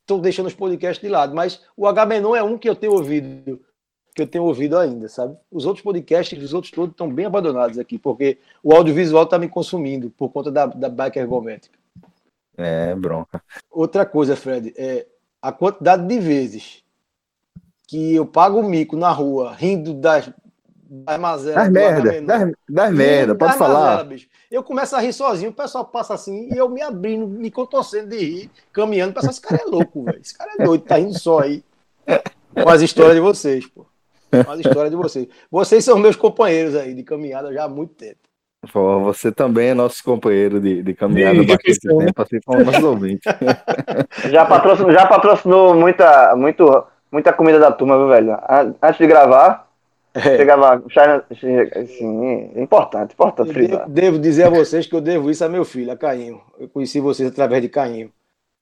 Speaker 3: estou deixando os podcasts de lado. Mas o H-Menon é um que eu tenho ouvido que eu tenho ouvido ainda, sabe? Os outros podcasts, os outros todos estão bem abandonados aqui, porque o audiovisual está me consumindo por conta da, da bike ergométrica.
Speaker 2: É, bronca.
Speaker 3: Outra coisa, Fred, é a quantidade de vezes que eu pago o mico na rua, rindo das, das mazelas.
Speaker 2: Das merda, das, das merda, pode das falar. Mazela,
Speaker 3: eu começo a rir sozinho, o pessoal passa assim, e eu me abrindo, me contorcendo de rir, caminhando, o pessoal, esse cara é louco, velho. Esse cara é doido, tá rindo só aí. Com as histórias de vocês, pô. Olha a história de vocês. Vocês são meus companheiros aí de caminhada já há muito tempo.
Speaker 2: Pô, você também é nosso companheiro de, de caminhada há bastante tempo, assim como.
Speaker 4: Já patrocinou, já patrocinou muita, muito, muita comida da turma, viu, velho? Antes de gravar, é. chegava. Assim, é importante, importante
Speaker 3: Devo, devo dizer a vocês que eu devo isso a meu filho, a Cainho. Eu conheci vocês através de Cainho.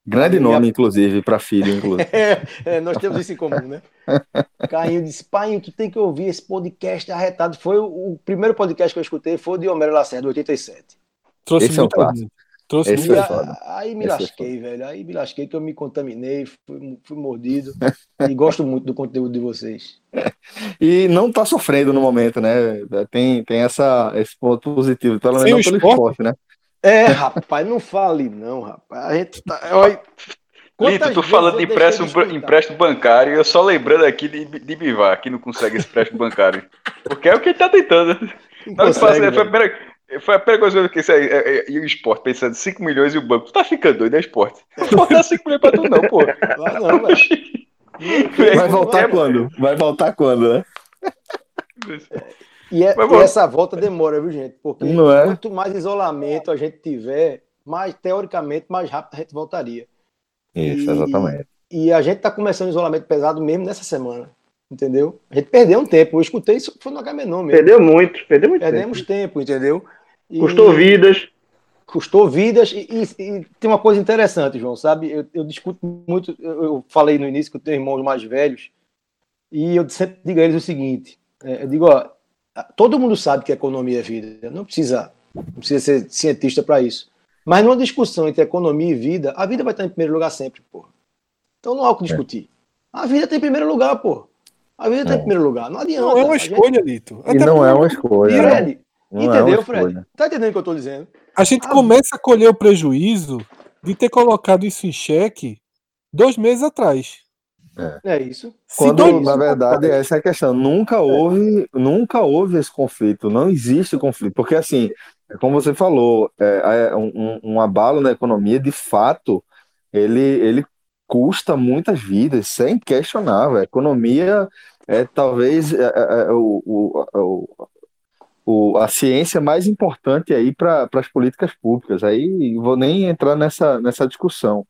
Speaker 2: Grande nome, inclusive, para filho, inclusive.
Speaker 3: é, é, nós temos isso em comum, né? Cainho disse, pai, tu tem que ouvir esse podcast arretado. Foi o, o, primeiro podcast que eu escutei, foi o de Homero Lacerda, 87.
Speaker 2: Trouxe esse é um clássico.
Speaker 3: Trouxe esse a, aí me esse lasquei, velho. Aí me lasquei que eu me contaminei, fui, fui mordido. e gosto muito do conteúdo de vocês.
Speaker 2: E não tá sofrendo no momento, né? Tem, tem essa, esse ponto positivo, pelo menos pelo esporte, né?
Speaker 3: É, rapaz, não fale não, rapaz. A gente tá. Olha,
Speaker 5: Lito, tu falando de empréstimo, de empréstimo bancário, eu só lembrando aqui de, de Bivar, que não consegue esse empréstimo bancário. Porque é o que ele tá tentando. Não, consegue, faço, foi, a primeira, foi a primeira coisa que isso aí, é, é, e o esporte, pensando 5 milhões e o banco. Tu tá ficando doido, é esporte? Não vou dar 5 milhões pra tu, não, pô. Vai não,
Speaker 2: velho. Vai voltar quando? Vai voltar quando, né?
Speaker 3: E, é, e, essa volta demora, viu, gente? Porque é? quanto mais isolamento a gente tiver, mais, teoricamente, mais rápido a gente voltaria.
Speaker 2: Isso, e, exatamente.
Speaker 3: E a gente tá começando isolamento pesado mesmo nessa semana. Entendeu? A gente perdeu um tempo. Eu escutei isso foi no Agamenon mesmo.
Speaker 4: Perdeu muito, perdeu muito
Speaker 3: Perdemos tempo, tempo entendeu?
Speaker 4: E, custou vidas.
Speaker 3: Custou vidas. E, e, e, tem uma coisa interessante, João, sabe? Eu, eu discuto muito. Eu, eu, falei no início que eu tenho irmãos mais velhos. E eu sempre digo a eles o seguinte: é, eu digo, ó, todo mundo sabe que economia é vida. Não precisa, não precisa ser cientista para isso. Mas numa discussão entre economia e vida, a vida vai estar em primeiro lugar sempre, pô. Então não há o que é. discutir. A vida está em primeiro lugar, pô. A vida está em primeiro lugar. Não adianta.
Speaker 6: Não é uma escolha, gente... Lito.
Speaker 2: E não é uma escolha.
Speaker 3: Fred, entendeu, é Fred? Tá entendendo o que eu estou dizendo?
Speaker 6: A gente a começa a colher o prejuízo de ter colocado isso em xeque dois meses atrás.
Speaker 3: É, é isso.
Speaker 2: Quando, na verdade, essa é a questão. Nunca houve, nunca houve esse conflito. Não existe conflito. Porque, assim, como você falou, é, é um, um abalo na economia, de fato, ele, ele custa muitas vidas, isso é inquestionável. A economia é talvez é, é, é o, o, o, a ciência mais importante aí para as políticas públicas. Aí vou nem entrar nessa, nessa discussão.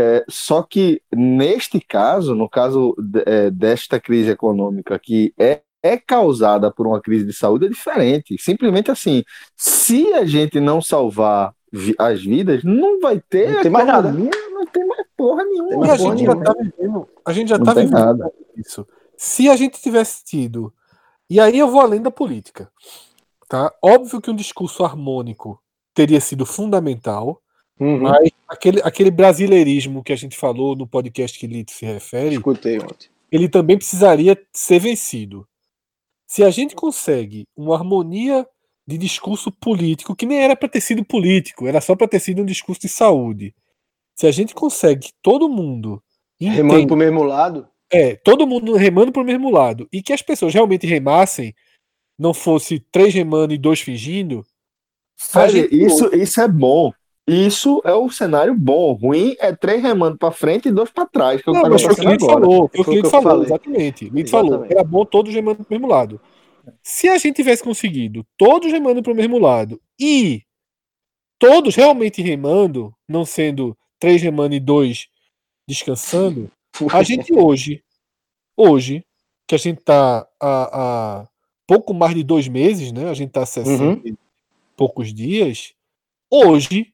Speaker 2: É, só que neste caso, no caso é, desta crise econômica que é, é causada por uma crise de saúde, é diferente. Simplesmente assim, se a gente não salvar vi as vidas, não vai ter.
Speaker 3: Não tem mais nada.
Speaker 2: Não tem mais porra nenhuma.
Speaker 6: E a gente, já tá vivendo, a gente já não tá vivendo nada. isso. Se a gente tivesse tido. E aí eu vou além da política. Tá? Óbvio que um discurso harmônico teria sido fundamental. Uhum. Mas aquele, aquele brasileirismo que a gente falou no podcast que Lito se refere,
Speaker 3: Escutei ontem.
Speaker 6: ele também precisaria ser vencido. Se a gente consegue uma harmonia de discurso político, que nem era para ter sido político, era só para ter sido um discurso de saúde. Se a gente consegue que todo mundo.
Speaker 3: Remando para o mesmo lado?
Speaker 6: É, todo mundo remando para o mesmo lado. E que as pessoas realmente remassem, não fosse três remando e dois fingindo.
Speaker 2: Gente... Isso, isso é bom. Isso é o cenário bom. Ruim é três remando para frente e dois para trás.
Speaker 6: Que não, mas foi o que o falou. Foi o que falou, exatamente. O falou. Era bom todos remando para o mesmo lado. Se a gente tivesse conseguido todos remando para o mesmo lado e todos realmente remando, não sendo três remando e dois descansando, a gente hoje, hoje, que a gente está há, há, pouco mais de dois meses, né? A gente está há 60 uhum. poucos dias. Hoje,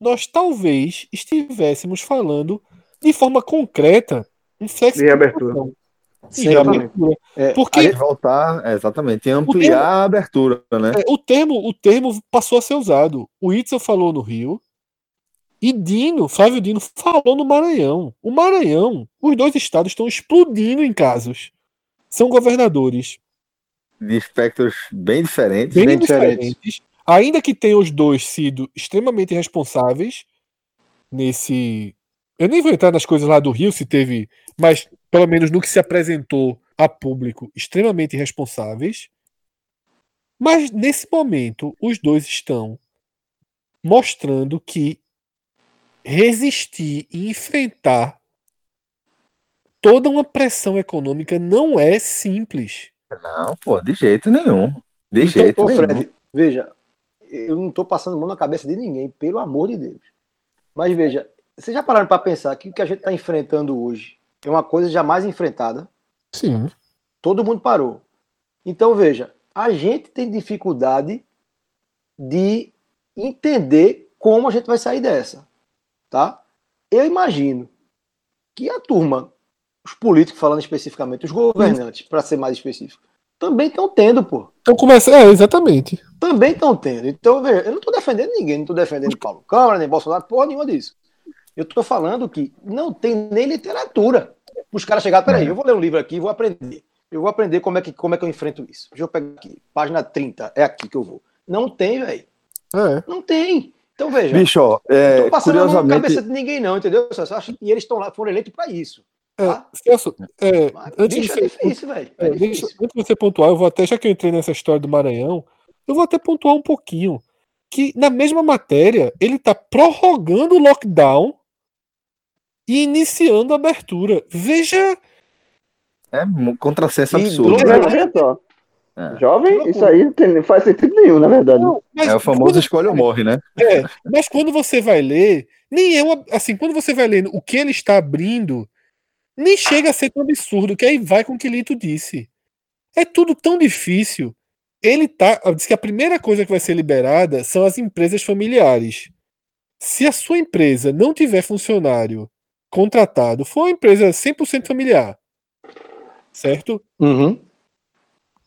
Speaker 6: nós talvez estivéssemos falando de forma concreta
Speaker 3: em flexibilização.
Speaker 2: Sim, é, porque voltar, é, exatamente, ampliar termo, a abertura, né?
Speaker 6: É, o termo, o termo passou a ser usado. O Itzel falou no Rio e Dino, Flávio Dino falou no Maranhão. O Maranhão, os dois estados estão explodindo em casos. São governadores
Speaker 2: de espectros bem diferentes,
Speaker 6: bem, bem diferentes. diferentes. Ainda que tenham os dois sido extremamente responsáveis nesse eu nem vou entrar nas coisas lá do Rio, se teve, mas pelo menos no que se apresentou a público, extremamente responsáveis. Mas nesse momento, os dois estão mostrando que resistir e enfrentar toda uma pressão econômica não é simples.
Speaker 2: Não, pô, de jeito nenhum. De então, jeito
Speaker 3: ô,
Speaker 2: nenhum.
Speaker 3: Fred, veja, eu não estou passando mão na cabeça de ninguém, pelo amor de Deus. Mas veja, vocês já pararam para pensar que o que a gente está enfrentando hoje é uma coisa jamais enfrentada?
Speaker 6: Sim.
Speaker 3: Todo mundo parou. Então, veja, a gente tem dificuldade de entender como a gente vai sair dessa. Tá? Eu imagino que a turma, os políticos falando especificamente, os governantes, para ser mais específico, também estão tendo, pô.
Speaker 6: Então começa, é, exatamente.
Speaker 3: Também estão tendo. Então, veja, eu não estou defendendo ninguém, não estou defendendo Paulo Câmara, nem Bolsonaro, porra nenhuma disso. Eu estou falando que não tem nem literatura. Os caras chegaram, peraí, eu vou ler um livro aqui e vou aprender. Eu vou aprender como é, que, como é que eu enfrento isso. Deixa eu pegar aqui, página 30, é aqui que eu vou. Não tem, velho. É. Não tem. Então veja.
Speaker 2: Bicho, ó, é,
Speaker 3: não passando
Speaker 2: curiosamente...
Speaker 3: a cabeça de ninguém, não, entendeu? Eu só acho, e eles estão lá, foram eleitos para isso.
Speaker 6: É,
Speaker 3: Tá?
Speaker 6: Celso, é,
Speaker 3: Mas,
Speaker 6: antes,
Speaker 3: bicho,
Speaker 6: de
Speaker 3: é
Speaker 6: você,
Speaker 3: difícil,
Speaker 6: é,
Speaker 3: É
Speaker 6: deixa- antes de você pontuar, eu vou até, já que eu entrei nessa história do Maranhão, eu vou até pontuar um pouquinho. Que na mesma matéria, ele tá prorrogando o lockdown e iniciando a abertura. Veja.
Speaker 2: É um contrassenso absurdo. né? É.
Speaker 4: Jovem, isso aí não faz sentido nenhum, na verdade.
Speaker 6: Não, mas
Speaker 2: É o famoso
Speaker 6: quando-
Speaker 2: escolha ou morre, né?
Speaker 6: É, mas quando você vai ler, nem é uma, assim, quando você vai ler o que ele está abrindo, nem chega a ser tão absurdo, que aí vai com o que Lito disse. É tudo tão difícil. Ele tá, diz que a primeira coisa que vai ser liberada são as empresas familiares. Se a sua empresa não tiver funcionário contratado, for uma empresa 100% familiar, certo?
Speaker 3: Uhum.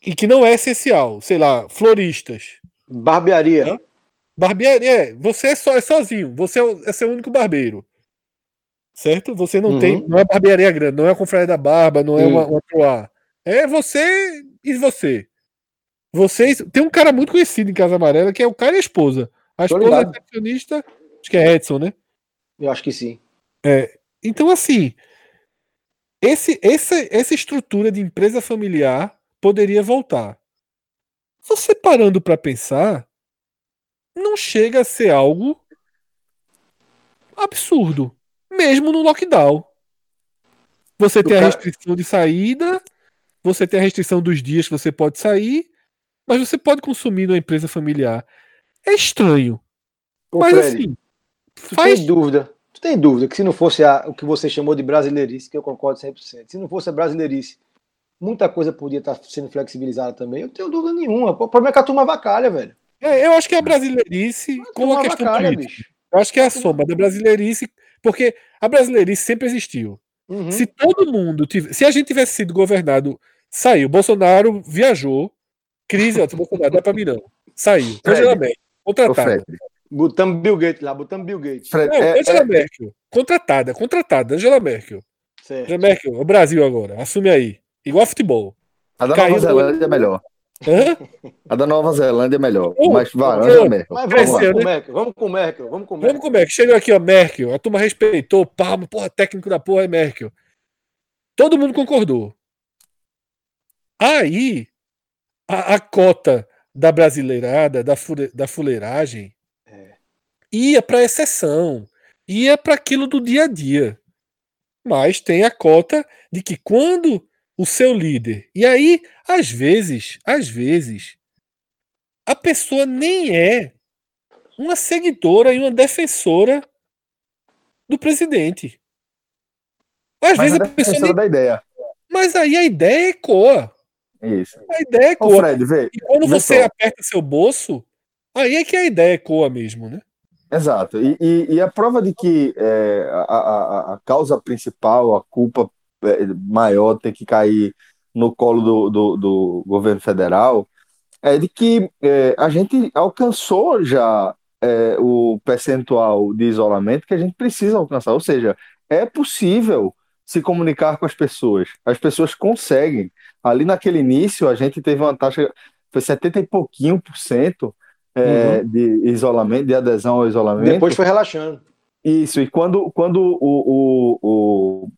Speaker 6: E que não é essencial, sei lá, floristas,
Speaker 3: Barbearia.
Speaker 6: Barbearia, é, você é, só, é sozinho, você é, o- é seu único barbeiro. Certo? Você não
Speaker 3: Uhum.
Speaker 6: tem. Não é barbearia grande, não é a confraria da barba, não é
Speaker 3: Sim.
Speaker 6: uma, uma. É você e você. Vocês. Tem um cara muito conhecido em Casa Amarela que é o cara e a esposa. A
Speaker 3: Tô
Speaker 6: esposa é
Speaker 3: ligado.
Speaker 6: recepcionista, acho que é Edson, né?
Speaker 3: Eu acho que sim.
Speaker 6: Então, assim, esse, esse, essa estrutura de empresa familiar poderia voltar. Você parando para pensar, não chega a ser algo absurdo, mesmo no lockdown. Você
Speaker 3: Do
Speaker 6: tem a restrição de saída, você tem a restrição dos dias que você pode sair, mas você pode consumir numa empresa familiar. É estranho,
Speaker 3: Ô,
Speaker 6: mas
Speaker 3: Fred,
Speaker 6: assim,
Speaker 3: tu
Speaker 6: faz
Speaker 3: tem dúvida. Tu tem dúvida que se não fosse a- o que você chamou de brasileirice, que eu concordo 100%, se não fosse a brasileirice, muita coisa podia estar sendo flexibilizada também. Eu não tenho dúvida nenhuma. O problema é que a turma vacalha, velho.
Speaker 6: É, eu acho que a brasileirice, como a questão política,
Speaker 3: bicho.
Speaker 6: eu acho que é a soma da brasileirice, porque a brasileirice sempre existiu.
Speaker 3: Uhum.
Speaker 6: Se todo mundo tivesse, se a gente tivesse sido governado, saiu, Bolsonaro viajou, crise, ó, Bolsonaro não é pra mim não, saiu. Angela Merkel, contratada.
Speaker 3: Botamos Bill Gates lá, botamos Bill Gates.
Speaker 2: Fred,
Speaker 6: Não,
Speaker 2: é-
Speaker 6: Angela
Speaker 2: é-
Speaker 6: Merkel, contratada, contratada, Angela Merkel.
Speaker 3: Certo.
Speaker 6: Angela Merkel, o Brasil agora, assume aí. Igual futebol.
Speaker 2: a Nova
Speaker 6: no-
Speaker 2: Zelândia é melhor.
Speaker 6: Hã?
Speaker 2: A da Nova Zelândia é melhor.
Speaker 6: Uh,
Speaker 2: mas Angela Merkel.
Speaker 3: Mas vamos, vamos
Speaker 6: né?
Speaker 3: Merkel, vamos com Merkel, vamos com Merkel.
Speaker 6: Vamos com o Merkel. Chegou aqui, ó, Merkel. A turma respeitou, palma, porra, técnico da porra é Merkel. Todo mundo concordou. Aí, a, a cota da brasileirada, da, fure- da fuleiragem, ia para exceção, ia para aquilo do dia a dia. Mas tem a cota de que quando o seu líder. E aí, às vezes, às vezes, a pessoa nem é uma seguidora e uma defensora do presidente. Às
Speaker 2: Mas
Speaker 6: vezes
Speaker 2: é
Speaker 6: a pessoa
Speaker 2: defensora
Speaker 6: nem...
Speaker 2: da ideia.
Speaker 6: Mas aí a ideia ecoa.
Speaker 2: Isso.
Speaker 6: A ideia
Speaker 2: Ô,
Speaker 6: ecoa.
Speaker 2: Fred, vê.
Speaker 6: E quando
Speaker 2: vê
Speaker 6: você
Speaker 2: só.
Speaker 6: aperta seu bolso, aí é que a ideia ecoa mesmo, né?
Speaker 2: Exato. E, e- e a prova de que é, a, a- a causa principal, a culpa maior tem que cair no colo do, do, do governo federal é de que é, a gente alcançou já é, o percentual de isolamento que a gente precisa alcançar. Ou seja, é possível se comunicar com as pessoas. As pessoas conseguem. Ali naquele início, a gente teve uma taxa, foi 70 e pouquinho por cento é, de isolamento, de adesão ao isolamento.
Speaker 3: Depois foi relaxando.
Speaker 2: Isso, e quando, quando o, o, o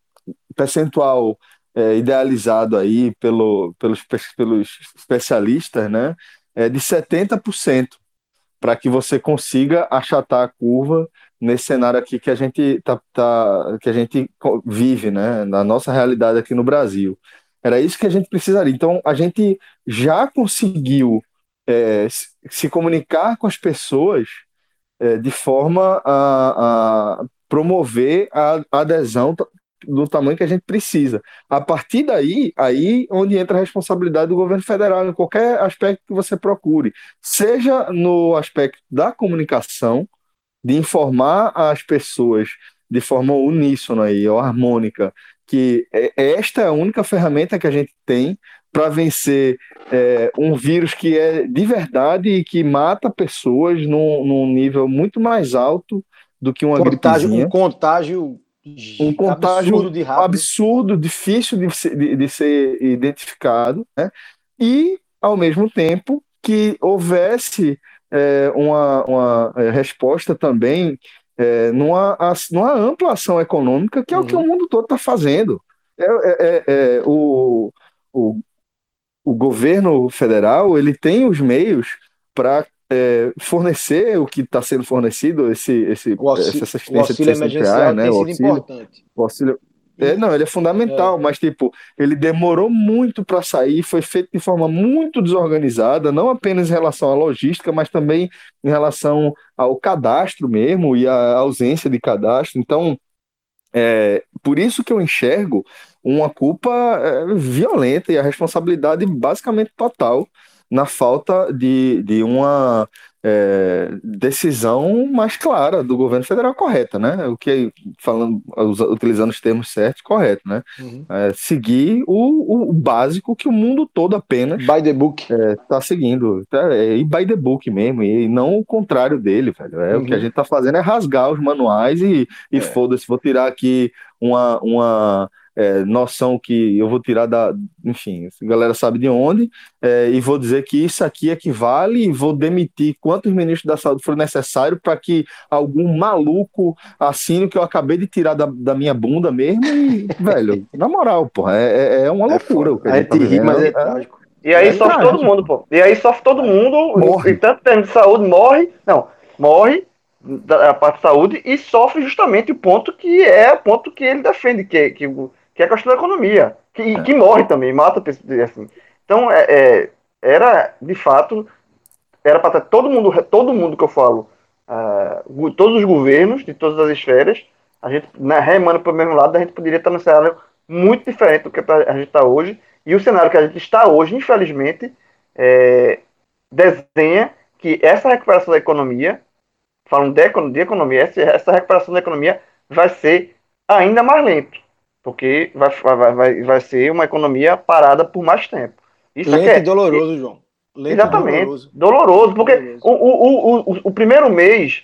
Speaker 2: percentual é, idealizado aí pelo, pelos, pe- pelos especialistas, né, é de 70%, para que você consiga achatar a curva nesse cenário aqui que a gente tá, tá- que a gente vive, né, na nossa realidade aqui no Brasil. Era isso que a gente precisaria. Então, a gente já conseguiu é, se comunicar com as pessoas é, de forma a, a promover a adesão do tamanho que a gente precisa. A partir daí, aí onde entra a responsabilidade do governo federal em qualquer aspecto que você procure, seja no aspecto da comunicação, de informar as pessoas de forma uníssona ou harmônica, que é- esta é a única ferramenta que a gente tem para vencer é, um vírus que é de verdade e que mata pessoas num, num nível muito mais alto do que uma
Speaker 3: Contágio,
Speaker 2: gripezinha.
Speaker 3: um contágio,
Speaker 2: Um contágio
Speaker 3: absurdo de
Speaker 2: absurdo, difícil de ser, de, de ser identificado, né? E, ao mesmo tempo, que houvesse é, uma, uma é, resposta também é, numa, numa ampla ação econômica, que é uhum. o que o uhum. mundo todo está fazendo. É, é, é, o, o, o governo federal ele tem os meios para é, fornecer o que está sendo fornecido, esse, esse,
Speaker 3: auxílio, essa assistência de 600 reais, né? O auxílio, importante.
Speaker 2: O auxílio, é, não, ele é fundamental, é. mas tipo, ele demorou muito para sair, foi feito de forma muito desorganizada, não apenas em relação à logística, mas também em relação ao cadastro mesmo e à ausência de cadastro. Então, é, por isso que eu enxergo uma culpa é, violenta e a responsabilidade basicamente total na falta de, de uma é, decisão mais clara do governo federal correta, né? O que falando, utilizando os termos certos, correto, né? Uhum. É, seguir o, o, básico que o mundo todo apenas
Speaker 3: by the book
Speaker 2: é, tá seguindo, tá, é, e by the book mesmo, e não o contrário dele, velho. É uhum. o que a uhum. gente tá fazendo é rasgar os manuais e, e é. foda-se, vou tirar aqui uma, uma é, noção que eu vou tirar da. Enfim, a galera sabe de onde, é, e vou dizer que isso aqui equivale e vou demitir quantos ministros da saúde for necessário para que algum maluco assine o que eu acabei de tirar da, da minha bunda mesmo. E, velho, na moral, porra, é, é, é uma é loucura. o que a gente tá ri, mas é, é trágico.
Speaker 4: E aí sofre todo mundo, pô. E aí sofre todo mundo, morre. e tanto tempo de saúde, morre. Não, morre da parte de saúde e sofre justamente o ponto que é o ponto que ele defende, que, que que é a questão da economia, que, é. que morre também, mata assim. Então, é, é, era, de fato, era para todo mundo, todo mundo que eu falo, uh, todos os governos de todas as esferas, a gente, né, remando para o mesmo lado, a gente poderia estar num cenário muito diferente do que a gente está hoje, e o cenário que a gente está hoje, infelizmente, é, desenha que essa recuperação da economia, falando de, de economia, essa, essa recuperação da economia vai ser ainda mais lento porque vai, vai, vai, vai ser uma economia parada por mais tempo.
Speaker 3: Isso Lento é, e doloroso, João.
Speaker 4: Lento exatamente. Doloroso. doloroso porque doloroso. O, o, o, o primeiro mês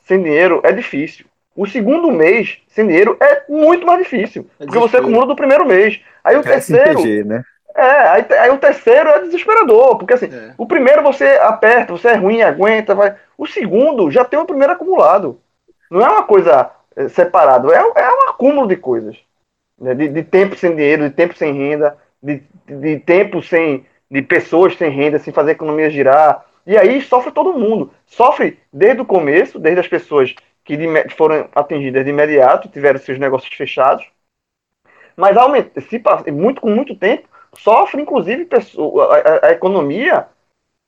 Speaker 4: sem dinheiro é difícil. O segundo mês sem dinheiro é muito mais difícil. É porque você acumula do primeiro mês. Aí o é terceiro. SPG, né? É, aí, aí, o terceiro é desesperador, porque assim, é. o primeiro você aperta, você é ruim, aguenta, vai. O segundo já tem o primeiro acumulado. Não é uma coisa é, separada, é, é um acúmulo de coisas né, de, de, tempo sem dinheiro, de tempo sem renda, de, de tempo sem. de pessoas sem renda, sem fazer a economia girar. E aí sofre todo mundo. Sofre desde o começo, desde as pessoas que foram atingidas de imediato tiveram seus negócios fechados. Mas aumenta, se muito, com muito tempo, sofre inclusive a, a, a economia,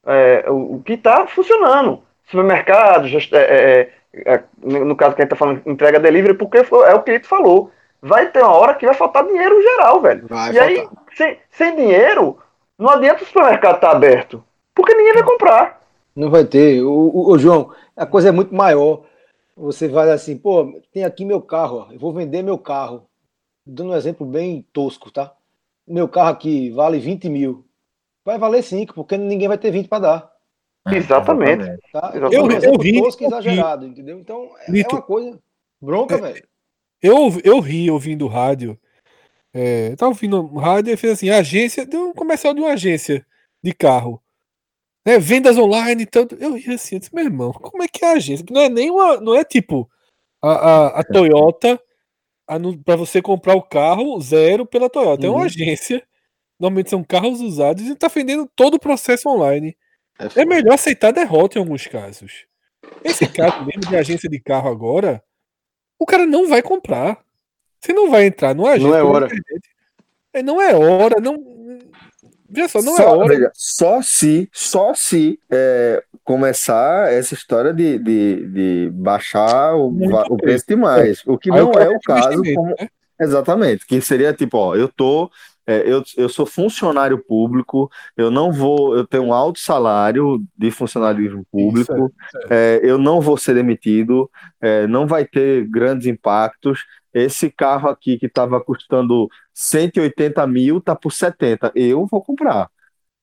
Speaker 4: é, o, o, que está funcionando. Supermercados, é, é, é, no caso que a gente está falando, entrega delivery, porque é o que ele falou vai ter uma hora que vai faltar dinheiro geral, velho. Vai e faltar. aí, sem, sem dinheiro, não adianta o supermercado estar tá aberto. Porque ninguém vai comprar.
Speaker 3: Não vai ter. O, o, o, João, a coisa é muito maior. Você vai assim, pô, tem aqui meu carro, ó, eu vou vender meu carro. Dando um exemplo bem tosco, tá? Meu carro aqui vale 20 mil. Vai valer 5, porque ninguém vai ter 20 para dar.
Speaker 4: Exatamente.
Speaker 3: Tá? Eu, eu, eu vi, tosco exagerado, entendeu? Então é, é uma coisa bronca, é, velho.
Speaker 6: Eu, eu ri ouvindo rádio. É, tava ouvindo rádio e fez assim: agência, deu um comercial de uma agência de carro. Né, vendas online e tanto. Eu ri assim, eu disse, meu irmão, como é que é a agência? Não é nem uma. Não é tipo a, a, a Toyota para você comprar o carro zero pela Toyota. Uhum. É uma uhum. agência. Normalmente são carros usados e está vendendo todo o processo online. É, é melhor aceitar derrota em alguns casos. Esse caso mesmo de agência de carro agora o cara não vai comprar. Você não vai entrar no agente.
Speaker 3: Não é hora.
Speaker 6: É, não é hora, não. Veja só, não é
Speaker 2: só,
Speaker 6: é hora. Veja,
Speaker 2: só se, só se é, começar essa história de, de, de baixar o, o preço demais. O que Aí não é o caso. Como... Né? Exatamente. Que seria tipo, ó, eu tô é, eu, eu sou funcionário público, eu não vou, eu tenho um alto salário de funcionalismo público, é, eu não vou ser demitido, é, não vai ter grandes impactos. Esse carro aqui que estava custando 180 mil tá por 70, eu vou comprar.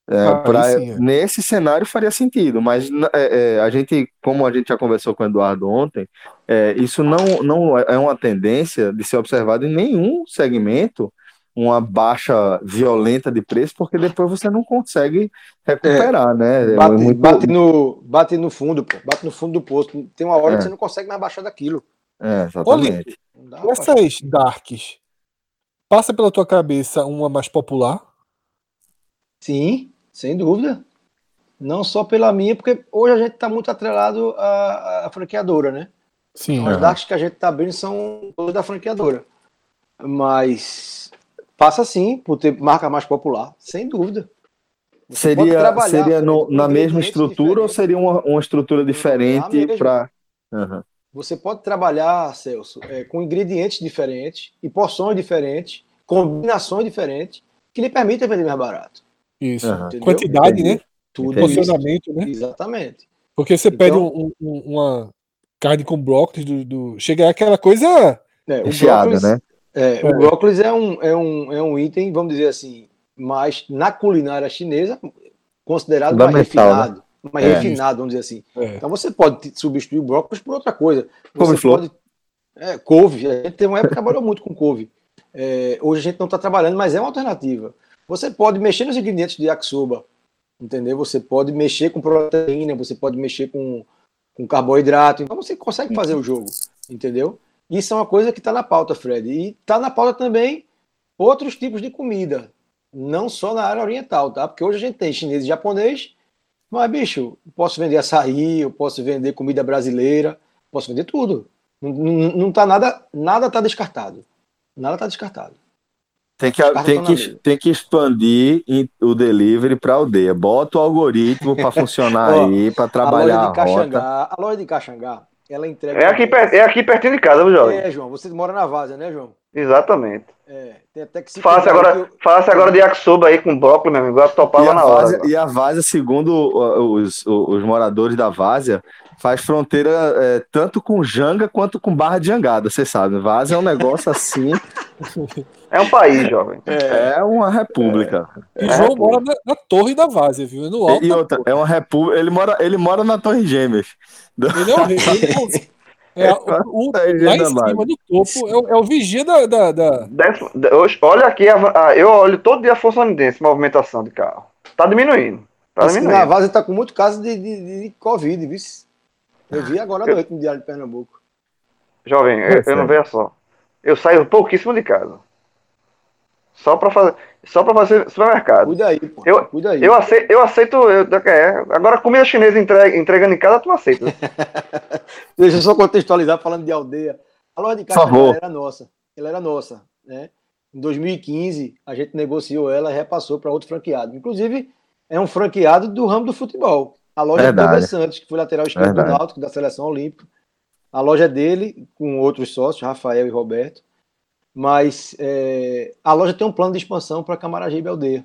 Speaker 2: É, ah, pra, sim, é. nesse cenário faria sentido, mas é, é, a gente, como a gente já conversou com o Eduardo ontem, é, isso não, não é uma tendência de ser observado em nenhum segmento uma baixa violenta de preço, porque depois você não consegue recuperar, é, né?
Speaker 3: É bate, é muito... bate, no, bate no fundo, pô, bate no fundo do posto. Tem uma hora é. que você não consegue mais baixar daquilo.
Speaker 2: É, exatamente.
Speaker 6: Olha, essas darks, passa pela tua cabeça uma mais popular?
Speaker 3: Sim, sem dúvida. Não só pela minha, porque hoje a gente está muito atrelado à, à, franqueadora, né?
Speaker 6: Sim.
Speaker 3: As darks que a gente está abrindo são da franqueadora. Mas passa sim por ter marca mais popular, sem dúvida.
Speaker 2: Você seria seria no, na mesma estrutura ou seria uma, uma estrutura diferente para. Uhum.
Speaker 3: Você pode trabalhar, Celso, é, com ingredientes diferentes e porções diferentes, combinações diferentes, que lhe permitem vender mais barato.
Speaker 6: Isso. Uhum. Quantidade, né?
Speaker 3: Tudo
Speaker 6: Porcionamento, né?
Speaker 3: Exatamente.
Speaker 6: Porque você então, pede um, um, uma carne com brócolis do, do... chega aquela coisa
Speaker 2: é, o brócolis, né?
Speaker 3: É, é. O brócolis é um, é, um, é um item, vamos dizer assim, mais na culinária chinesa considerado mais né? refinado. Né? mais é. refinado, vamos dizer assim. É. Então você pode substituir o brócolis por outra coisa.
Speaker 2: Couve pode.
Speaker 3: É, couve, a gente tem uma época que trabalhou muito com couve. É, hoje a gente não está trabalhando, mas é uma alternativa. Você pode mexer nos ingredientes de yakisoba, entendeu? Você pode mexer com proteína, você pode mexer com, com carboidrato, então você consegue fazer o jogo, entendeu? Isso é uma coisa que está na pauta, Fred. E está na pauta também outros tipos de comida, não só na área oriental, tá? Porque hoje a gente tem chinês e japonês, mas, bicho, posso vender açaí, eu posso vender comida brasileira, posso vender tudo. Não, não, não tá nada, nada tá descartado. Nada tá descartado.
Speaker 2: Tem que, tem, que, tem que expandir o delivery para a aldeia. Bota o algoritmo para funcionar aí, para trabalhar a, loja de Caxangá,
Speaker 3: a loja de Caxangá, ela entrega.
Speaker 4: É aqui, per, é aqui pertinho de casa, viu, Jovem?
Speaker 3: É, João. Você mora na Vaza, né, João?
Speaker 4: Exatamente.
Speaker 3: É, tem até que se.
Speaker 4: Faça agora, eu... faça agora de yakisoba aí com brócolis, meu amigo. Eu topava na hora.
Speaker 2: e a Várzea, segundo os, os, moradores da Várzea, faz fronteira é, tanto com Janga quanto com Barra de Jangada, você sabe. Várzea é um negócio assim.
Speaker 4: É um país, jovem.
Speaker 2: É, é uma república.
Speaker 6: É. E é João mora na, na, torre da Várzea, viu? É no
Speaker 2: alto e, outra, é uma república. Ele mora, ele mora na Torre Gêmeas.
Speaker 6: Ele é o rei. É, o, o, lá em cima do topo é o, é o vigia da. da, da...
Speaker 4: olha aqui, a, a, eu olho todo dia a Força Unidense, movimentação de carro. Tá diminuindo. Tá diminuindo.
Speaker 3: Na Vaza tá com muito caso de, de, de Covid, viu? Eu vi agora à noite no Diário de Pernambuco.
Speaker 4: Jovem, eu, eu não vejo só. Eu saio pouquíssimo de casa. Só para fazer, só para fazer supermercado.
Speaker 3: Cuida aí, pô.
Speaker 4: Eu,
Speaker 3: Cuida aí.
Speaker 4: Eu aceito, eu aceito eu, é, agora comida chinesa entrega, entregando em casa, tu aceita.
Speaker 3: Deixa eu só contextualizar falando de aldeia. A loja de caixa era nossa. Ela era nossa, né? Em 2015, a gente negociou ela e repassou para outro franqueado. Inclusive, é um franqueado do ramo do futebol. A loja é Verdade. do Santos, que foi lateral esquerdo do Náutico, da seleção olímpica. A loja é dele, com outros sócios, Rafael e Roberto. Mas é, a loja tem um plano de expansão para Camaragibe Aldeia.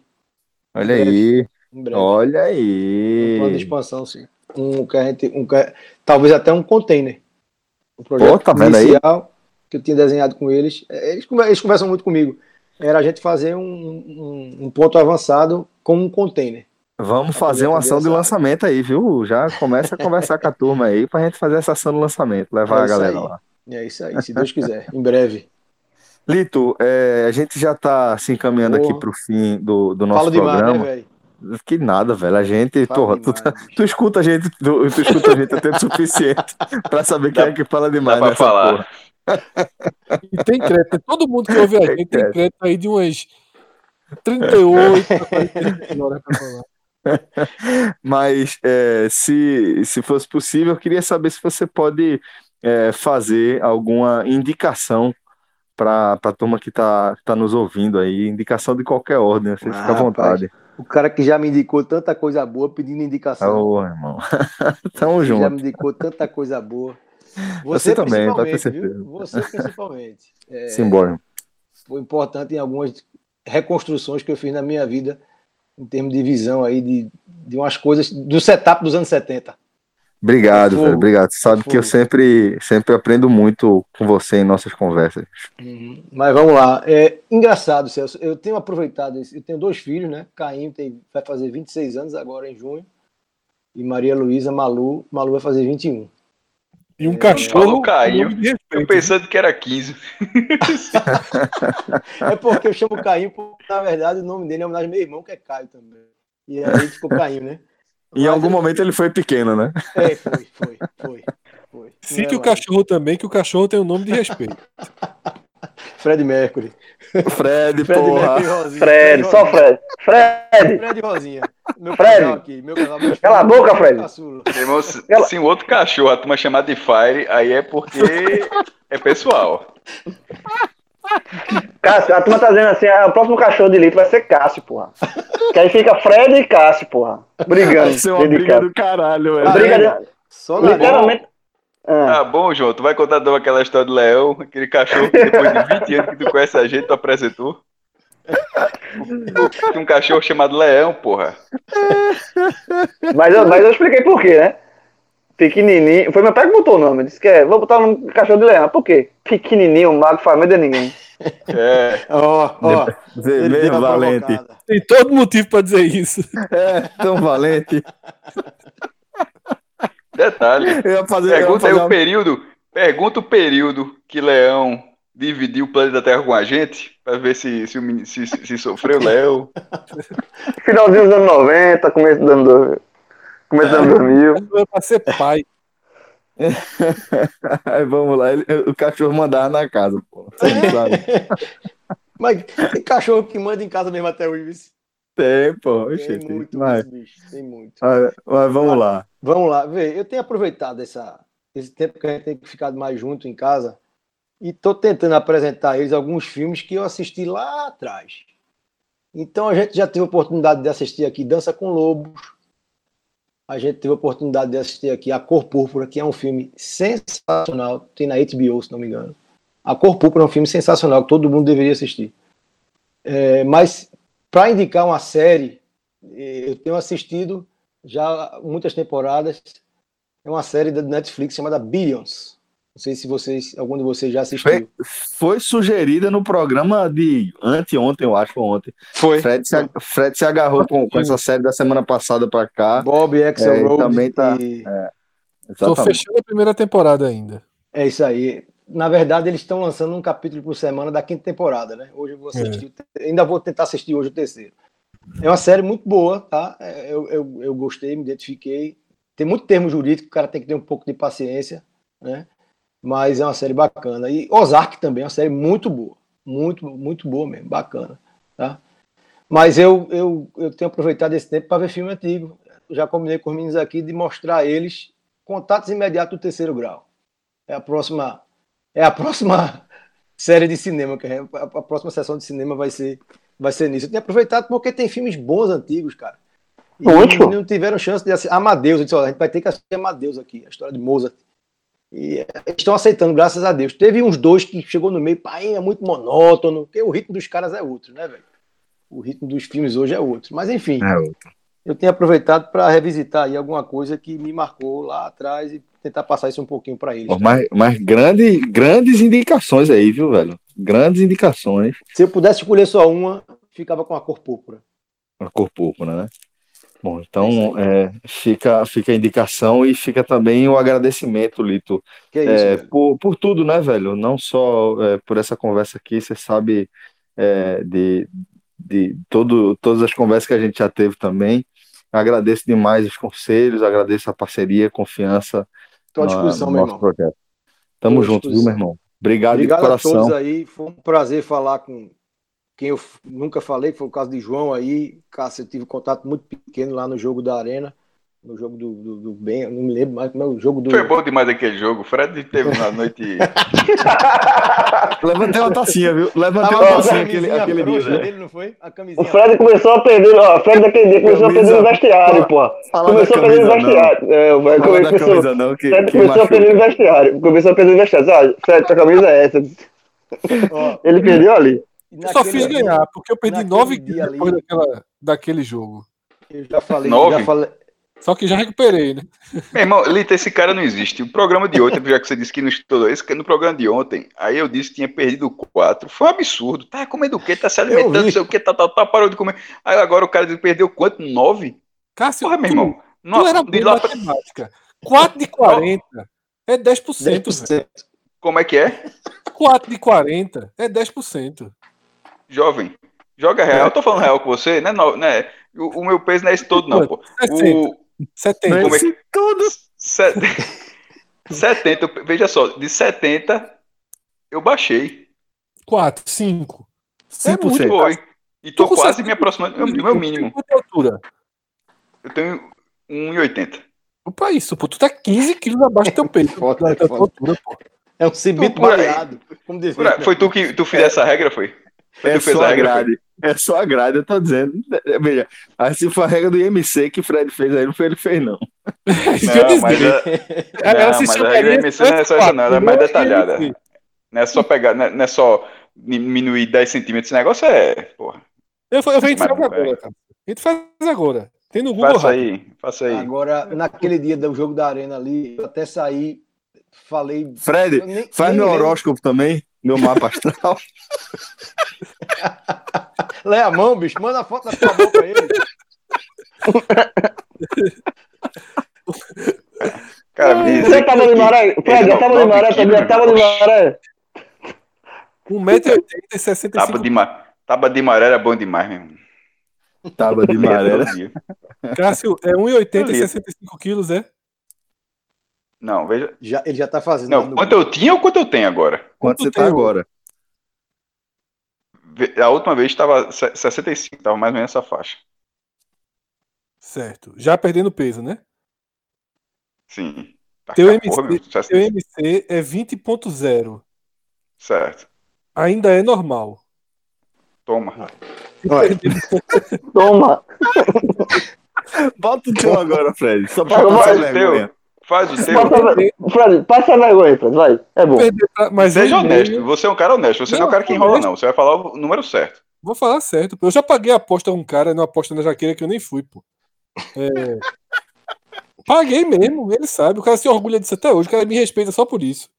Speaker 2: Olha aí. Olha aí.
Speaker 3: Um plano de expansão, sim. Um, que a gente, um, talvez até um container.
Speaker 2: O projeto Pô, tá inicial
Speaker 3: que eu tinha desenhado com eles. É, eles, eles conversam muito comigo. Era a gente fazer um, um, um ponto avançado com um container.
Speaker 2: Vamos fazer uma ação de lançamento aí, viu? Já começa a conversar com a turma aí pra gente fazer essa ação de lançamento, levar é a galera
Speaker 3: aí.
Speaker 2: lá.
Speaker 3: É isso aí, se Deus quiser, em breve.
Speaker 2: Lito, é, a gente já está se encaminhando porra. aqui para o fim do, do nosso Fala programa. Demais, né, que nada, velho. A gente, porra, tu, tá, tu, escuta a gente, tu, tu escuta a gente até o suficiente para saber quem é que fala demais
Speaker 5: dá nessa falar. porra.
Speaker 6: E tem crédito, todo mundo que ouve a gente tem crédito aí de umas 38 horas para falar.
Speaker 2: Mas é, se, se fosse possível, eu queria saber se você pode é, fazer alguma indicação para a turma que está tá nos ouvindo aí, indicação de qualquer ordem, você ah, fica à vontade. Rapaz,
Speaker 3: o cara que já me indicou tanta coisa boa pedindo indicação.
Speaker 2: Ô, oh, irmão. Tamo junto.
Speaker 3: Já me indicou tanta coisa boa. Você, você também, pode ter certeza. Viu? Você principalmente.
Speaker 2: É, Simbora.
Speaker 3: Foi importante em algumas reconstruções que eu fiz na minha vida, em termos de visão aí, de, de umas coisas, do setup dos anos 70.
Speaker 2: Obrigado, velho, obrigado. Você sabe que eu sempre, sempre aprendo muito com você em nossas conversas.
Speaker 3: Uhum. Mas vamos lá. É engraçado, Celso. Eu tenho aproveitado isso. Eu tenho dois filhos, né? Caim tem, vai fazer 26 anos agora em junho. E Maria Luísa Malu, Malu vai fazer 21.
Speaker 6: E um é, cachorro
Speaker 5: caiu. Eu pensando que era 15.
Speaker 3: é porque eu chamo Caio, porque na verdade o nome dele é homenagem ao meu irmão, que é Caio também. E aí ficou Caio, né?
Speaker 2: Em algum ele... momento ele foi pequeno, né?
Speaker 3: É, foi, foi, foi. foi.
Speaker 6: Cite é, o cachorro também, que o cachorro tem um nome de respeito.
Speaker 3: Fred Mercury.
Speaker 2: Fred, Fred porra.
Speaker 4: Mercury, Fred, Fred só Fred. Fred.
Speaker 3: Fred Rosinha.
Speaker 4: Meu Fred. Aqui, meu casal, meu Cala a boca, Fred.
Speaker 5: Irmão, se, se um outro cachorro a turma chamar de Fire, aí é porque é pessoal.
Speaker 4: Cássio, a turma tá dizendo assim, ah, o próximo cachorro de litro vai ser Cássio, porra. Que aí fica Fred e Cássio, porra. Brigando. Vai
Speaker 2: ser uma briga do caralho, velho.
Speaker 4: Briga de... Só Literalmente...
Speaker 5: ah, bom, João, tu vai contar de aquela história do Leão, aquele cachorro que depois de 20 anos que tu conhece a gente, tu apresentou? Tem um cachorro chamado Leão, porra.
Speaker 4: Mas eu, mas eu expliquei por quê, né? Pequenininho. Foi meu pai que botou o nome. Disse que é, vou botar um cachorro de leão. Por quê? Pequenininho, mago, família de ninguém.
Speaker 5: É.
Speaker 3: Ó, ó. Vê,
Speaker 2: valente.
Speaker 6: Tem todo motivo pra dizer isso.
Speaker 2: É, tão valente.
Speaker 5: Detalhe. Fazer, pergunta eu ia fazer aí o período. Pergunta o período que Leão dividiu o planeta Terra com a gente, pra ver se, se, se, se sofreu, Léo.
Speaker 4: Finalzinho dos anos 90, começo dos anos, começo dos anos 2000.
Speaker 6: É pra ser pai.
Speaker 2: Aí vamos lá, ele, o cachorro mandava na casa, pô.
Speaker 3: Mas tem cachorro que manda em casa mesmo até hoje.
Speaker 2: Tem, pô.
Speaker 3: Tem muito, mas... bicho, tem muito.
Speaker 2: Mas, mas vamos mas, lá.
Speaker 3: Vamos lá, vê, eu tenho aproveitado essa, esse tempo que a gente tem ficado mais junto em casa e estou tentando apresentar a eles alguns filmes que eu assisti lá atrás. Então a gente já teve a oportunidade de assistir aqui Dança com Lobos. A gente teve a oportunidade de assistir aqui A Cor Púrpura, que é um filme sensacional. Tem na HBO, se não me engano. A Cor Púrpura é um filme sensacional que todo mundo deveria assistir. É, mas para indicar uma série, eh, eu tenho assistido já muitas temporadas. É uma série da Netflix chamada Billions. Não sei se vocês, algum de vocês já assistiu.
Speaker 2: Foi, foi sugerida no programa de anteontem, eu acho, ontem.
Speaker 6: Foi.
Speaker 2: Fred se, Fred se agarrou com, com essa série da semana passada para cá.
Speaker 3: Bob Axel
Speaker 2: é, também tá. E... É,
Speaker 6: Estou fechando a primeira temporada ainda.
Speaker 3: É isso aí. Na verdade, eles estão lançando um capítulo por semana da quinta temporada, né? Hoje eu vou assistir, é. ainda vou tentar assistir hoje o terceiro. É uma série muito boa, tá? É, eu, eu, eu gostei, me identifiquei. Tem muito termo jurídico, o cara tem que ter um pouco de paciência, né? mas é uma série bacana. E Ozark também é uma série muito boa, muito, muito boa mesmo, bacana, tá? Mas eu, eu, eu tenho aproveitado esse tempo para ver filme antigo. Já combinei com os meninos aqui de mostrar a eles contatos imediatos do terceiro grau. É a próxima, é a próxima série de cinema que a, próxima sessão de cinema vai ser, vai ser nisso. Eu tenho aproveitado porque tem filmes bons antigos, cara. E não tiveram chance de assistir. Amadeus, eu disse, a gente vai ter que assistir Amadeus aqui, a história de Mozart. E estão aceitando, graças a Deus. Teve uns dois que chegou no meio, pai, é muito monótono, porque o ritmo dos caras é outro, né, velho? O ritmo dos filmes hoje é outro. Mas enfim, é outro. eu tenho aproveitado para revisitar aí alguma coisa que me marcou lá atrás e tentar passar isso um pouquinho para eles.
Speaker 2: Mas, mas grande, grandes indicações aí, viu, velho? Grandes indicações.
Speaker 3: Se eu pudesse escolher só uma, ficava com a cor púrpura.
Speaker 2: A cor púrpura, né? Bom, então é, fica, fica a indicação e fica também o agradecimento, Lito,
Speaker 3: é isso,
Speaker 2: é, por, por tudo, né, velho? Não só é, por essa conversa aqui, você sabe é, de, de todo, todas as conversas que a gente já teve também. Agradeço demais os conselhos, agradeço a parceria, a confiança.
Speaker 3: Estou à disposição, meu irmão.
Speaker 2: Projeto. Tamo junto, viu, meu irmão? Obrigado,
Speaker 3: Obrigado
Speaker 2: de coração.
Speaker 3: a todos aí. Foi um prazer falar com, quem eu nunca falei, que foi o caso de João aí. Cássio, eu tive contato muito pequeno lá no jogo da Arena. No jogo do, do, do bem, não me lembro mais como é o jogo do.
Speaker 5: Foi bom demais aquele jogo. O Fred teve uma noite.
Speaker 2: Levantei uma tacinha, viu? Levantei uma tacinha aquele, aquele dia.
Speaker 3: Né? Dele, não foi? A
Speaker 4: o Fred começou a perder, ó, o Fred daquele dia começou camisa, a perder no vestiário, pô. Começou a perder no vestiário. É, o Fred começou, camisa, não, que, Fred que começou a perder no vestiário. Começou a perder no vestiário. Ah, Fred, tua camisa é essa. Ele perdeu ali.
Speaker 6: Eu só fiz ganhar, porque eu perdi nove depois ali, daquela, daquele jogo.
Speaker 3: Eu já falei, nove? já falei.
Speaker 6: Só que já recuperei, né?
Speaker 5: Meu irmão, Lita, esse cara não existe. O programa de ontem, já que você disse que não estudou, esse no programa de ontem, aí eu disse que tinha perdido quatro. Foi um absurdo. Tá comendo o quê? Tá se alimentando, não sei o quê, tá, tá, tá, parou de comer. Aí agora o cara perdeu quanto? Nove?
Speaker 6: Cássio, Porra, meu irmão. Tu, tu era de lá matemática. 4 de 40. É 10%. 10%.
Speaker 5: Como é que é?
Speaker 6: 4 de 40 é 10%.
Speaker 5: Jovem, joga real. Eu tô falando real com você, né? Não, né? O, o meu peso não é esse todo, não, pô.
Speaker 6: 70. O... 70.
Speaker 2: Como é que... tudo.
Speaker 5: 70, veja só, de 70 eu baixei.
Speaker 6: 4, 5.
Speaker 5: 5% é foi. E tô, tô quase me aproximando do meu mínimo. Quanto é altura? Eu tenho 1,80.
Speaker 6: Opa, isso, pô. Tu tá 15 quilos abaixo do teu peito.
Speaker 3: foda, é, altura, pô. é um.
Speaker 5: Como dizer. Foi tu que tu fez essa regra, foi?
Speaker 2: É só a grade. É só a grade, eu tô dizendo. Veja, assim foi a regra do IMC que o Fred fez aí, não foi ele fez, não.
Speaker 5: não, mas a, não, mas a regra do IMC não é só essa, não, ela é mais detalhada. Não é só pegar, não é só diminuir 10 centímetros, esse negócio é. Porra.
Speaker 6: Eu, eu, eu, a gente faz agora, cara. A gente faz agora. Tem no Google.
Speaker 5: Faça aí, faça aí.
Speaker 3: Agora, naquele dia do jogo da Arena ali, eu até saí, falei.
Speaker 2: Fred, nem, faz nem meu horóscopo também, meu mapa astral.
Speaker 3: Lê a mão, bicho, manda a foto da sua mão pra ele.
Speaker 4: Cara, você tava de maré? Fred, eu tava de maré também, tava de maré.
Speaker 6: 1,80m e 65
Speaker 5: Taba de, ma... Taba de maré era bom demais, mesmo.
Speaker 2: Taba de maré.
Speaker 6: Cássio, é 1,80m e 65 quilos, é?
Speaker 5: Não, veja.
Speaker 3: Já, ele já tá fazendo.
Speaker 5: Não, quanto eu tinha ou quanto eu tenho agora?
Speaker 2: Quanto, quanto você tá agora?
Speaker 5: A última vez estava 65, estava mais ou menos essa faixa.
Speaker 6: Certo. Já perdendo peso, né?
Speaker 5: Sim.
Speaker 6: Tá teu, MC, porra, teu MC é 20.0.
Speaker 5: Certo.
Speaker 6: Ainda é normal.
Speaker 5: Toma.
Speaker 4: Toma.
Speaker 2: Bota o teu agora, Fred. Só
Speaker 5: pra faz o teu. Faz o teu.
Speaker 4: Passa, Fred, passa a vergonha, Fred. Vai. É bom.
Speaker 5: Mas Seja honesto. Você é um cara honesto. Você não, não é um cara que enrola, não. Você vai falar o número certo.
Speaker 6: Vou falar certo. Eu já paguei a aposta com um cara numa aposta na jaqueira que eu nem fui, pô. É... Paguei mesmo, ele sabe. O cara se orgulha disso até hoje. O cara me respeita só por isso.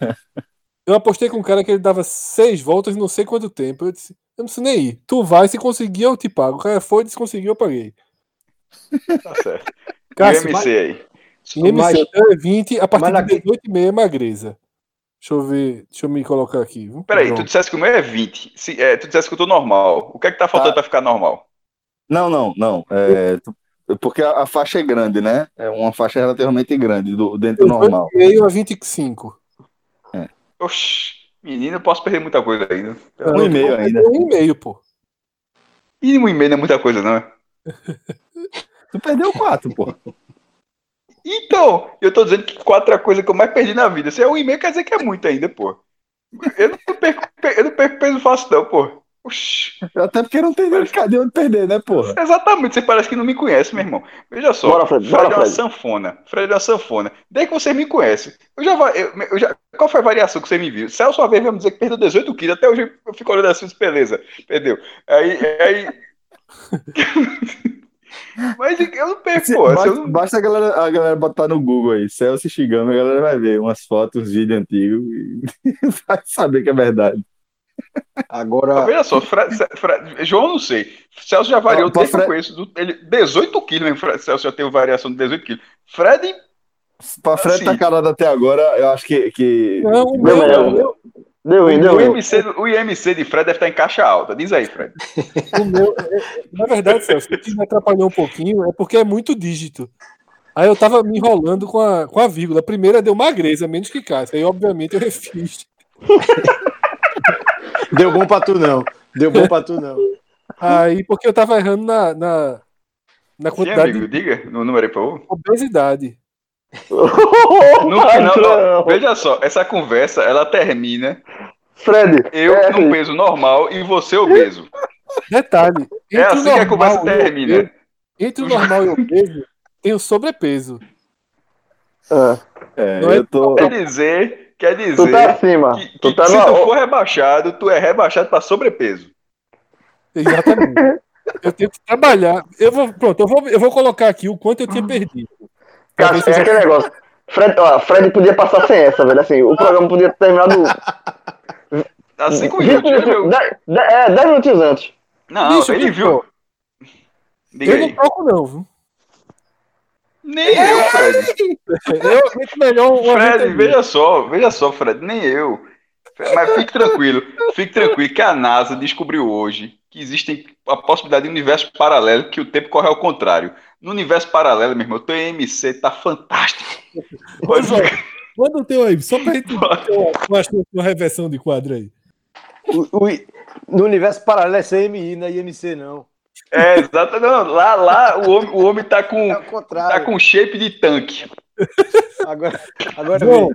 Speaker 6: Eu apostei com um cara que ele dava seis voltas não sei quanto tempo. Eu disse, eu não preciso nem ir. Tu vai, se conseguir, eu te pago. O cara foi, se conseguir, eu paguei.
Speaker 5: Tá certo. Cássio, e o MC aí?
Speaker 6: MC é 20, a partir de 18 e meia é magreza. Deixa eu ver, deixa eu me colocar aqui.
Speaker 5: Peraí, tu disseste que o meu é 20. Se, é, tu disseste que eu tô normal. O que é que tá faltando tá. pra ficar normal?
Speaker 2: Não, não, não. É, tu, porque a, a, faixa é grande, né? É uma faixa relativamente grande do, dentro do normal.
Speaker 6: Eu a 25.
Speaker 5: É. Oxi. Menino, eu posso perder muita coisa ainda.
Speaker 2: Um e meio ainda.
Speaker 6: Um e meio, pô.
Speaker 5: E um e meio não é muita coisa, não é?
Speaker 2: tu perdeu quatro, pô.
Speaker 5: Então, eu tô dizendo que quatro é a coisa que eu mais perdi na vida. Se é um e meio, quer dizer que é muito ainda, pô. Eu não perco, eu não perco peso fácil, não, pô.
Speaker 2: Oxi. Até porque não tem cadê onde perder, né, porra?
Speaker 5: Exatamente, você parece que não me conhece, meu irmão. Veja só, bora, Fred, Fred bora, é uma Fred. sanfona. Fred é uma sanfona. Desde que você me conhece, eu já, eu, eu já. Qual foi a variação que você me viu? Celso uma vez vai me dizer que perdeu 18 quilos, até hoje eu fico olhando assim, beleza, perdeu. Aí. aí... Mas eu não perco, pô.
Speaker 2: Basta,
Speaker 5: não...
Speaker 2: basta a, galera, a galera botar no Google aí, Celso Xigama, a galera vai ver umas fotos, uns vídeos antigos e vai saber que é verdade.
Speaker 5: Agora. Veja só, Fred, Fred, João, não sei. Celso já variou desde Fred... que eu conheço. Ele, 18 quilos, né? Celso já teve variação de 18 quilos. Fred.
Speaker 2: Pra Fred assim, tá calado até agora, eu acho que. que...
Speaker 6: Não, o meu,
Speaker 4: meu, Deu, deu,
Speaker 5: o, IMC, o IMC de Fred deve estar em caixa alta. Diz aí, Fred.
Speaker 6: o meu, é, na verdade, Celso, o que me atrapalhou um pouquinho é porque é muito dígito. Aí eu tava me enrolando com a, com a vírgula. A primeira deu magreza, menos que casca. Aí, obviamente, eu refiz.
Speaker 3: Deu bom pra tu, não. Deu bom pra tu, não.
Speaker 6: Aí, porque eu tava errando na, na, na quantidade.
Speaker 5: Sim, amigo, diga no número aí, por favor. No final, veja só, essa conversa ela termina.
Speaker 4: Fred,
Speaker 5: eu é, num peso normal e você obeso.
Speaker 6: Detalhe.
Speaker 5: É assim normal, que a conversa termina.
Speaker 6: entre o normal e o obeso, tem o sobrepeso.
Speaker 4: Ah,
Speaker 2: é, é, eu tô...
Speaker 5: Quer dizer Quer dizer
Speaker 4: tu tá acima.
Speaker 5: que, que, tu tá se no... tu for rebaixado, tu é rebaixado para sobrepeso.
Speaker 6: Exatamente. eu tenho que trabalhar. Eu vou, pronto, eu vou, eu vou colocar aqui o quanto eu tinha perdido.
Speaker 4: Cara, é aquele negócio. Fred, ó, Fred podia passar sem essa, velho. Assim, o programa podia ter terminado.
Speaker 5: Há 5 minutos.
Speaker 4: é, 10 minutos antes.
Speaker 5: Não, Bicho, ele viu.
Speaker 6: Diga eu aí. não troco, não, viu?
Speaker 5: Nem eu, Fred.
Speaker 6: Eu muito melhor
Speaker 5: Fred, veja só, veja só, Fred, nem eu. Mas fique tranquilo, fique tranquilo que a NASA descobriu hoje que existe a possibilidade de um universo paralelo que o tempo corre ao contrário. No universo paralelo, meu irmão, o teu EMC tá fantástico.
Speaker 6: Ô, João, Manda o teu aí, só pra gente ter uma, reversão de quadro aí.
Speaker 7: O- o- no universo paralelo é CMI, não é IMC, não.
Speaker 5: É, exato. Não, lá, lá o homem, o homem tá com
Speaker 7: É
Speaker 5: tá com shape de tanque.
Speaker 7: Agora, agora
Speaker 6: João,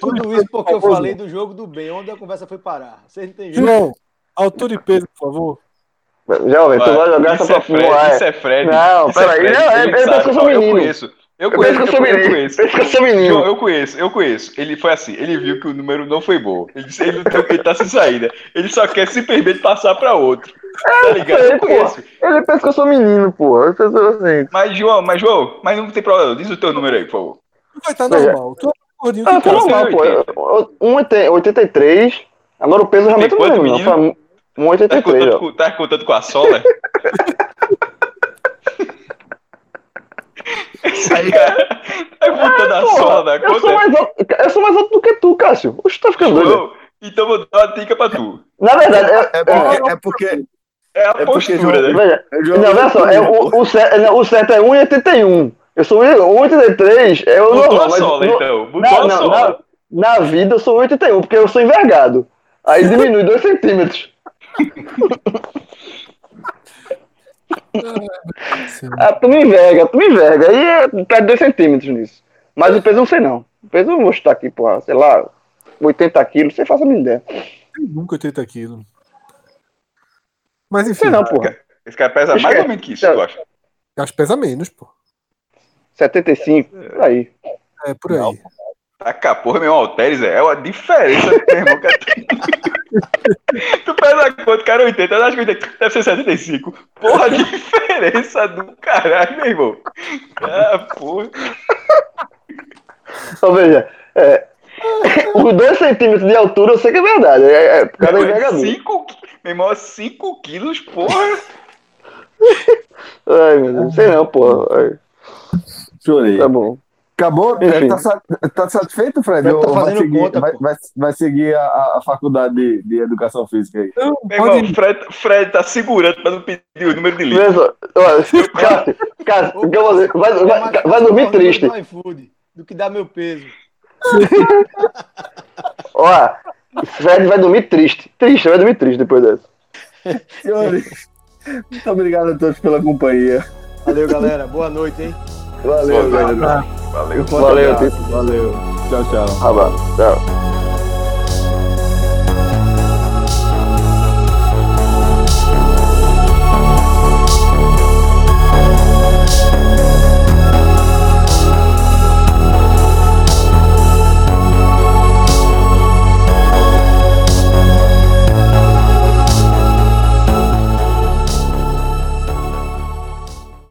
Speaker 7: tudo isso porque eu falei do jogo do bem. Onde a conversa foi parar? Vocês não têm jeito.
Speaker 6: João, altura e peso, por favor.
Speaker 4: Jovem, tu vai jogar essa
Speaker 5: isso é
Speaker 4: pra
Speaker 5: isso é Fred.
Speaker 4: Não,
Speaker 5: isso
Speaker 4: peraí,
Speaker 5: Fred,
Speaker 4: não, é-
Speaker 5: ele
Speaker 4: pensa que eu sou menino.
Speaker 5: Eu conheço. Eu conheço,
Speaker 4: penso que eu sou
Speaker 5: eu
Speaker 4: menino.
Speaker 5: conheço.
Speaker 4: Que eu sou menino.
Speaker 5: Eu conheço, eu conheço. Ele foi assim, ele viu que o número não foi bom. Ele disse, ele, não tem- ele tá sem saída. Ele só quer simplesmente passar pra outro. Tá ligado?
Speaker 4: sei,
Speaker 5: Eu conheço.
Speaker 4: Ele pensa que eu sou menino, pô. Eu penso assim.
Speaker 5: Mas, João, mas, João, mas não tem problema. Diz o teu número aí, por favor.
Speaker 6: Tu vai estar normal. Tu é gordinho
Speaker 4: Ah,
Speaker 6: que
Speaker 4: tá
Speaker 6: tá.
Speaker 4: normal, pô.
Speaker 5: 80.
Speaker 4: Eu- um oitenta- 83. Agora o peso realmente não
Speaker 5: quanto,
Speaker 4: não. um
Speaker 5: Tá
Speaker 4: 83,
Speaker 5: contando, com, tá contando com a sola? Esse cara tá contando a sola da
Speaker 4: Eu sou, mais alto, eu sou mais alto do que tu, Cássio. Oxe, tá ficando doido.
Speaker 5: João, então vou dar uma dica pra tu.
Speaker 4: Na verdade, é,
Speaker 2: É porque. É porque,
Speaker 5: É a
Speaker 2: É porque,
Speaker 5: postura,
Speaker 2: João,
Speaker 5: né?
Speaker 4: veja,
Speaker 2: João,
Speaker 4: não, olha só, é, o, o, certo, não, o certo é 1,81. Eu sou 1,83, é o
Speaker 5: Botou
Speaker 4: normal.
Speaker 5: a
Speaker 4: mas
Speaker 5: sola,
Speaker 4: no-
Speaker 5: então. Botou
Speaker 4: na,
Speaker 5: a
Speaker 4: não,
Speaker 5: sola.
Speaker 4: na, na vida eu sou 1,81, porque eu sou envergado. Aí diminui 2 centímetros. Ah, tu me enverga, tu me enverga. Aí é, perde 2 centímetros nisso. Mas o peso eu não sei não. O peso eu vou estar aqui, porra, sei lá, 80 quilos, você faça a minha ideia.
Speaker 6: Nunca 80 quilos. Mas enfim,
Speaker 4: Sei não, porra.
Speaker 5: Esse cara pesa mais ou menos que isso, eu acho.
Speaker 6: acho que pesa menos, pô.
Speaker 4: 75, por aí.
Speaker 6: É por aí.
Speaker 5: Não, Tá com a porra, meu irmão, Alteres é uma diferença, meu irmão. cara. tu pesa quanto, cara? 80, eu acho que 80, deve ser 75. Porra, diferença do caralho, meu irmão. Ah, porra.
Speaker 4: Então veja, é, os 2 centímetros de altura eu sei que é verdade. É, é por causa da envergadura.
Speaker 5: 5, meu irmão, 5 quilos, porra.
Speaker 4: Ai, meu Deus, não sei não, porra. Ai,
Speaker 2: chorei.
Speaker 4: Tá bom.
Speaker 2: Acabou? Tá, tá satisfeito, Fred?
Speaker 3: Tá
Speaker 2: Ou vai, seguir,
Speaker 3: conta,
Speaker 2: vai, vai, vai seguir a, a faculdade de, de educação física aí?
Speaker 6: Não,
Speaker 5: Meu irmão,
Speaker 6: pode,
Speaker 5: Fred, Fred tá segurando pra não pedir o número de livro.
Speaker 4: Olha, vou dizer? vai, vai, vai dormir triste.
Speaker 7: Do que dá meu peso.
Speaker 4: Ó, Fred vai dormir triste. Triste, vai dormir triste depois dessa.
Speaker 2: Senhores, muito obrigado a todos pela companhia.
Speaker 7: Valeu, galera. Boa noite, hein?
Speaker 2: Valeu, galera.
Speaker 5: Valeu.
Speaker 4: Valeu,
Speaker 2: abraço. Valeu. Tchau, tchau.
Speaker 4: Tchau.